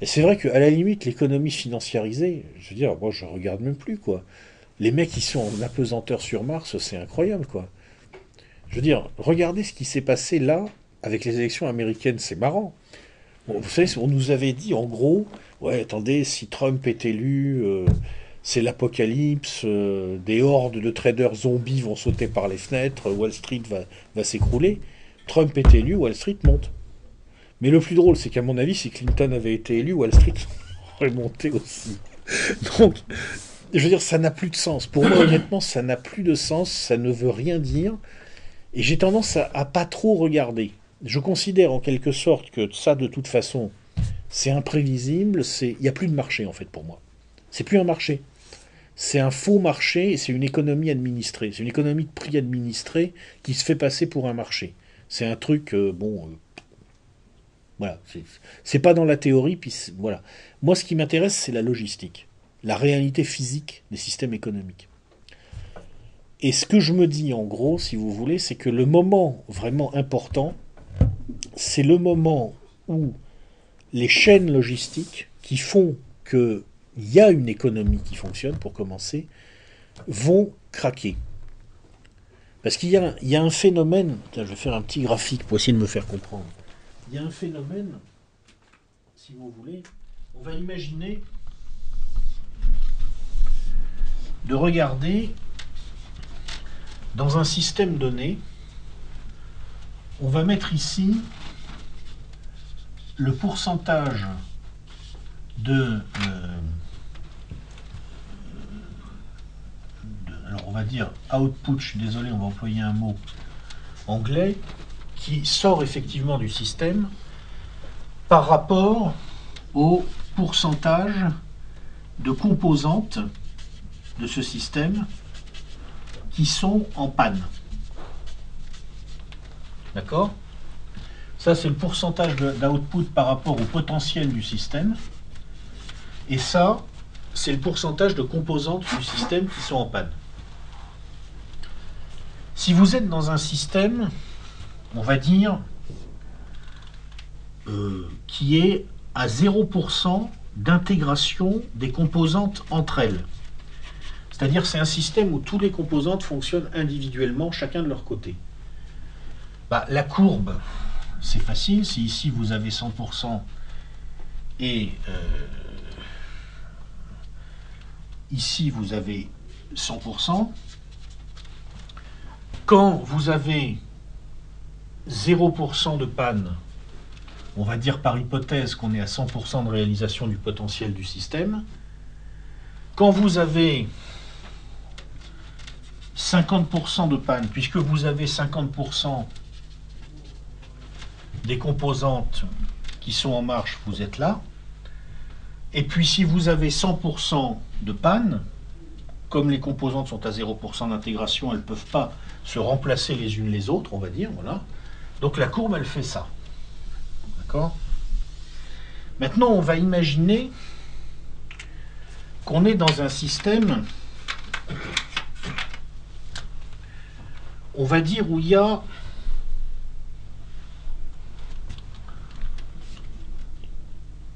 Et c'est vrai qu'à la limite, l'économie financiarisée, je veux dire, moi je regarde même plus quoi. Les mecs qui sont en apesanteur sur Mars, c'est incroyable, quoi. Je veux dire, regardez ce qui s'est passé là avec les élections américaines, c'est marrant. vous savez, on nous avait dit en gros, ouais, attendez, si Trump est élu, euh, c'est l'apocalypse, euh, des hordes de traders zombies vont sauter par les fenêtres, Wall Street va, s'écrouler. Trump est élu, Wall Street monte. Mais le plus drôle, c'est qu'à mon avis, si Clinton avait été élu, Wall Street aurait monté aussi. Donc, je veux dire, ça n'a plus de sens. Pour moi, honnêtement, ça n'a plus de sens, ça ne veut rien dire. Et j'ai tendance à, pas trop regarder. Je considère en quelque sorte que ça, de toute façon, c'est imprévisible, il n'y a plus de marché en fait pour moi. C'est plus un marché. C'est un faux marché et c'est une économie administrée. C'est une économie de prix administré qui se fait passer pour un marché. C'est un truc, euh, bon, euh, voilà, c'est pas dans la théorie, puis voilà. Moi, ce qui m'intéresse, c'est la logistique la réalité physique des systèmes économiques. Et ce que je me dis en gros, si vous voulez, c'est que le moment vraiment important, c'est le moment où les chaînes logistiques qui font qu'il y a une économie qui fonctionne, pour commencer, vont craquer. Parce qu'il y, y, a un phénomène, je vais faire un petit graphique pour essayer de me faire comprendre. Il y a un phénomène, si vous voulez, on va imaginer de regarder dans un système donné, on va mettre ici le pourcentage de, euh, alors on va dire output, je suis désolé, on va employer un mot anglais, qui sort effectivement du système par rapport au pourcentage de composantes de ce système qui sont en panne. D'accord? Ça, c'est le pourcentage d'output par rapport au potentiel du système. Et ça, c'est le pourcentage de composantes du système qui sont en panne. Si vous êtes dans un système, on va dire, euh, qui est à 0% d'intégration des composantes entre elles, c'est-à-dire c'est un système où tous les composantes fonctionnent individuellement, chacun de leur côté. Bah, la courbe, c'est facile. Si ici vous avez 100% et euh, ici vous avez 100%, quand vous avez 0% de panne, on va dire par hypothèse qu'on est à 100% de réalisation du potentiel du système. Quand vous avez 50% de panne, puisque vous avez 50% des composantes qui sont en marche, vous êtes là. Et puis si vous avez 100% de panne, comme les composantes sont à 0% d'intégration, elles ne peuvent pas se remplacer les unes les autres, on va dire, voilà. Donc la courbe, elle fait ça. D'accord? Maintenant, on va imaginer qu'on est dans un système, on va dire, où il y a «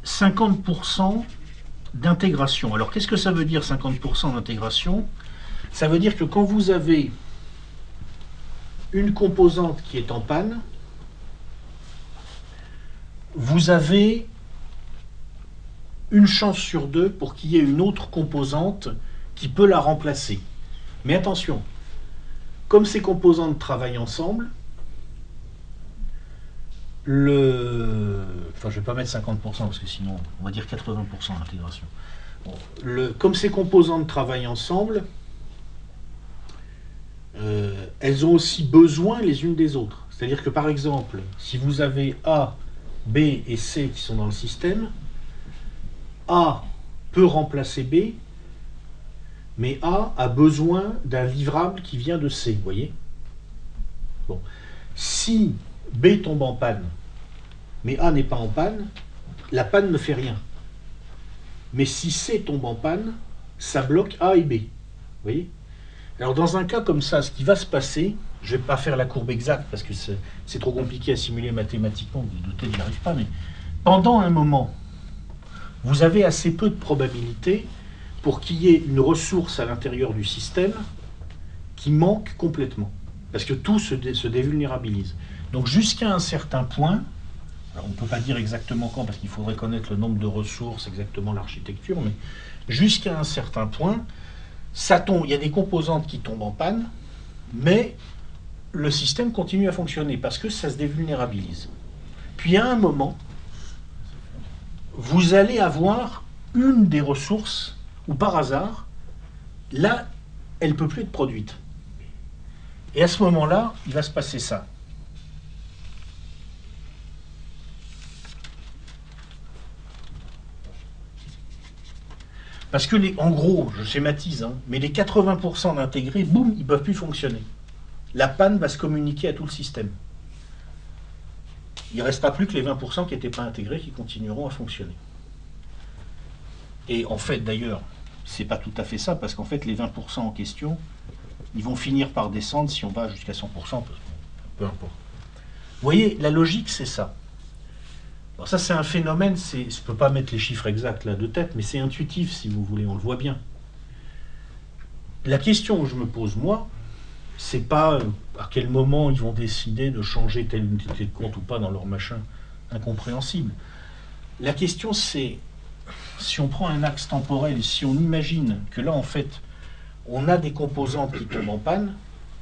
50% d'intégration. Alors, qu'est-ce que ça veut dire 50% d'intégration? Ça veut dire que quand vous avez une composante qui est en panne, vous avez une chance sur deux pour qu'il y ait une autre composante qui peut la remplacer. Mais attention, comme ces composantes travaillent ensemble, le... Enfin, je ne vais pas mettre 50% parce que sinon, on va dire 80% d'intégration. Comme ces composantes travaillent ensemble, euh, elles ont aussi besoin les unes des autres. C'est-à-dire que par exemple, si vous avez A, B et C qui sont dans le système, A peut remplacer B, mais A a besoin d'un livrable qui vient de C, vous voyez? Bon. Si B tombe en panne, mais A n'est pas en panne, la panne ne fait rien. Mais si C tombe en panne, ça bloque A et B. Vous voyez? Alors dans un cas comme ça, ce qui va se passer, je ne vais pas faire la courbe exacte parce que c'est trop compliqué à simuler mathématiquement, vous doutez que n'y arrive pas, mais pendant un moment, vous avez assez peu de probabilité pour qu'il y ait une ressource à l'intérieur du système qui manque complètement. Parce que tout se, se dévulnérabilise. Donc jusqu'à un certain point, alors on ne peut pas dire exactement quand, parce qu'il faudrait connaître le nombre de ressources, exactement l'architecture, mais jusqu'à un certain point, ça il y a des composantes qui tombent en panne, mais le système continue à fonctionner parce que ça se dévulnérabilise. Puis à un moment, vous allez avoir une des ressources où par hasard, là, elle ne peut plus être produite. Et à ce moment-là, il va se passer ça. Parce que, les, en gros, je schématise, hein, mais les 80% d'intégrés, boum, ils ne peuvent plus fonctionner. La panne va se communiquer à tout le système. Il ne restera plus que les 20% qui n'étaient pas intégrés qui continueront à fonctionner. Et en fait, d'ailleurs, c'est pas tout à fait ça, parce qu'en fait, les 20% en question, ils vont finir par descendre si on va jusqu'à 100%, peu importe. Vous voyez, la logique, c'est ça. Alors ça, c'est un phénomène, je ne peux pas mettre les chiffres exacts là de tête, mais c'est intuitif, si vous voulez, on le voit bien. La question que je me pose, moi, c'est pas euh, à quel moment ils vont décider de changer telle unité de compte ou pas dans leur machin incompréhensible. La question, c'est si on prend un axe temporel si on imagine que là, en fait, on a des composantes qui tombent en panne,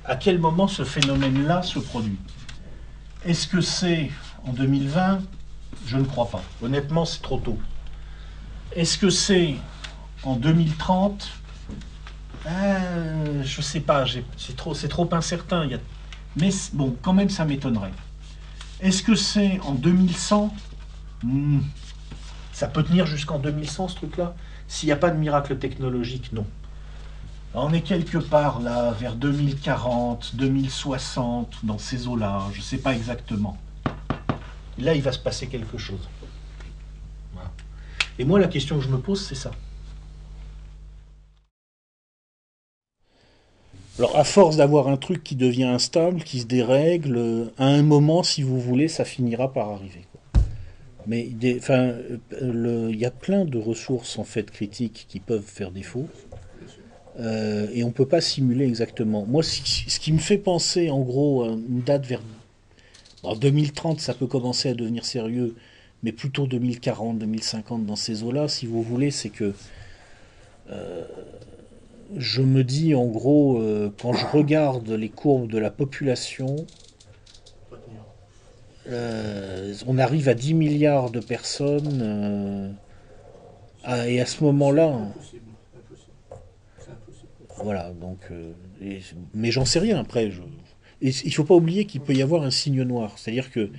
à quel moment ce phénomène-là se produit? Est-ce que c'est en 2020 je ne crois pas. Honnêtement, c'est trop tôt. Est-ce que c'est en 2030 euh, Je ne sais pas, c'est trop, incertain. Mais bon, quand même, ça m'étonnerait. Est-ce que c'est en 2100 hmm. Ça peut tenir jusqu'en 2100, ce truc-là? S'il n'y a pas de miracle technologique, non. On est quelque part là, vers 2040, 2060, dans ces eaux-là, je ne sais pas exactement là, il va se passer quelque chose. Et moi, la question que je me pose, c'est ça. Alors, à force d'avoir un truc qui devient instable, qui se dérègle, à un moment, si vous voulez, ça finira par arriver. Mais il y a plein de ressources en fait critiques qui peuvent faire défaut. Euh, et on ne peut pas simuler exactement. Moi, ce qui me fait penser, en gros, une date vers en 2030, ça peut commencer à devenir sérieux, mais plutôt 2040, 2050 dans ces eaux-là, si vous voulez, c'est que euh, je me dis en gros, euh, quand je regarde les courbes de la population, euh, on arrive à 10 milliards de personnes, et à ce moment-là... Voilà, donc... mais j'en sais rien après. Je, il ne faut pas oublier qu'il peut y avoir un signe noir. C'est-à-dire que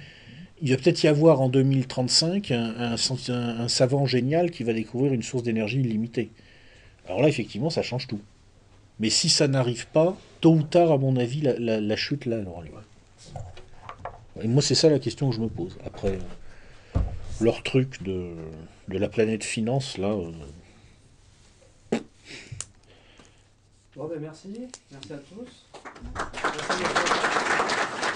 il va peut-être y avoir en 2035 un, savant génial qui va découvrir une source d'énergie illimitée. Alors là, effectivement, ça change tout. Mais si ça n'arrive pas, tôt ou tard, à mon avis, la, la- la chute là, lieu. Et moi, c'est ça la question que je me pose. Après, leur truc de, de la planète finance, là, Bon, ben merci. Merci à tous. Merci à.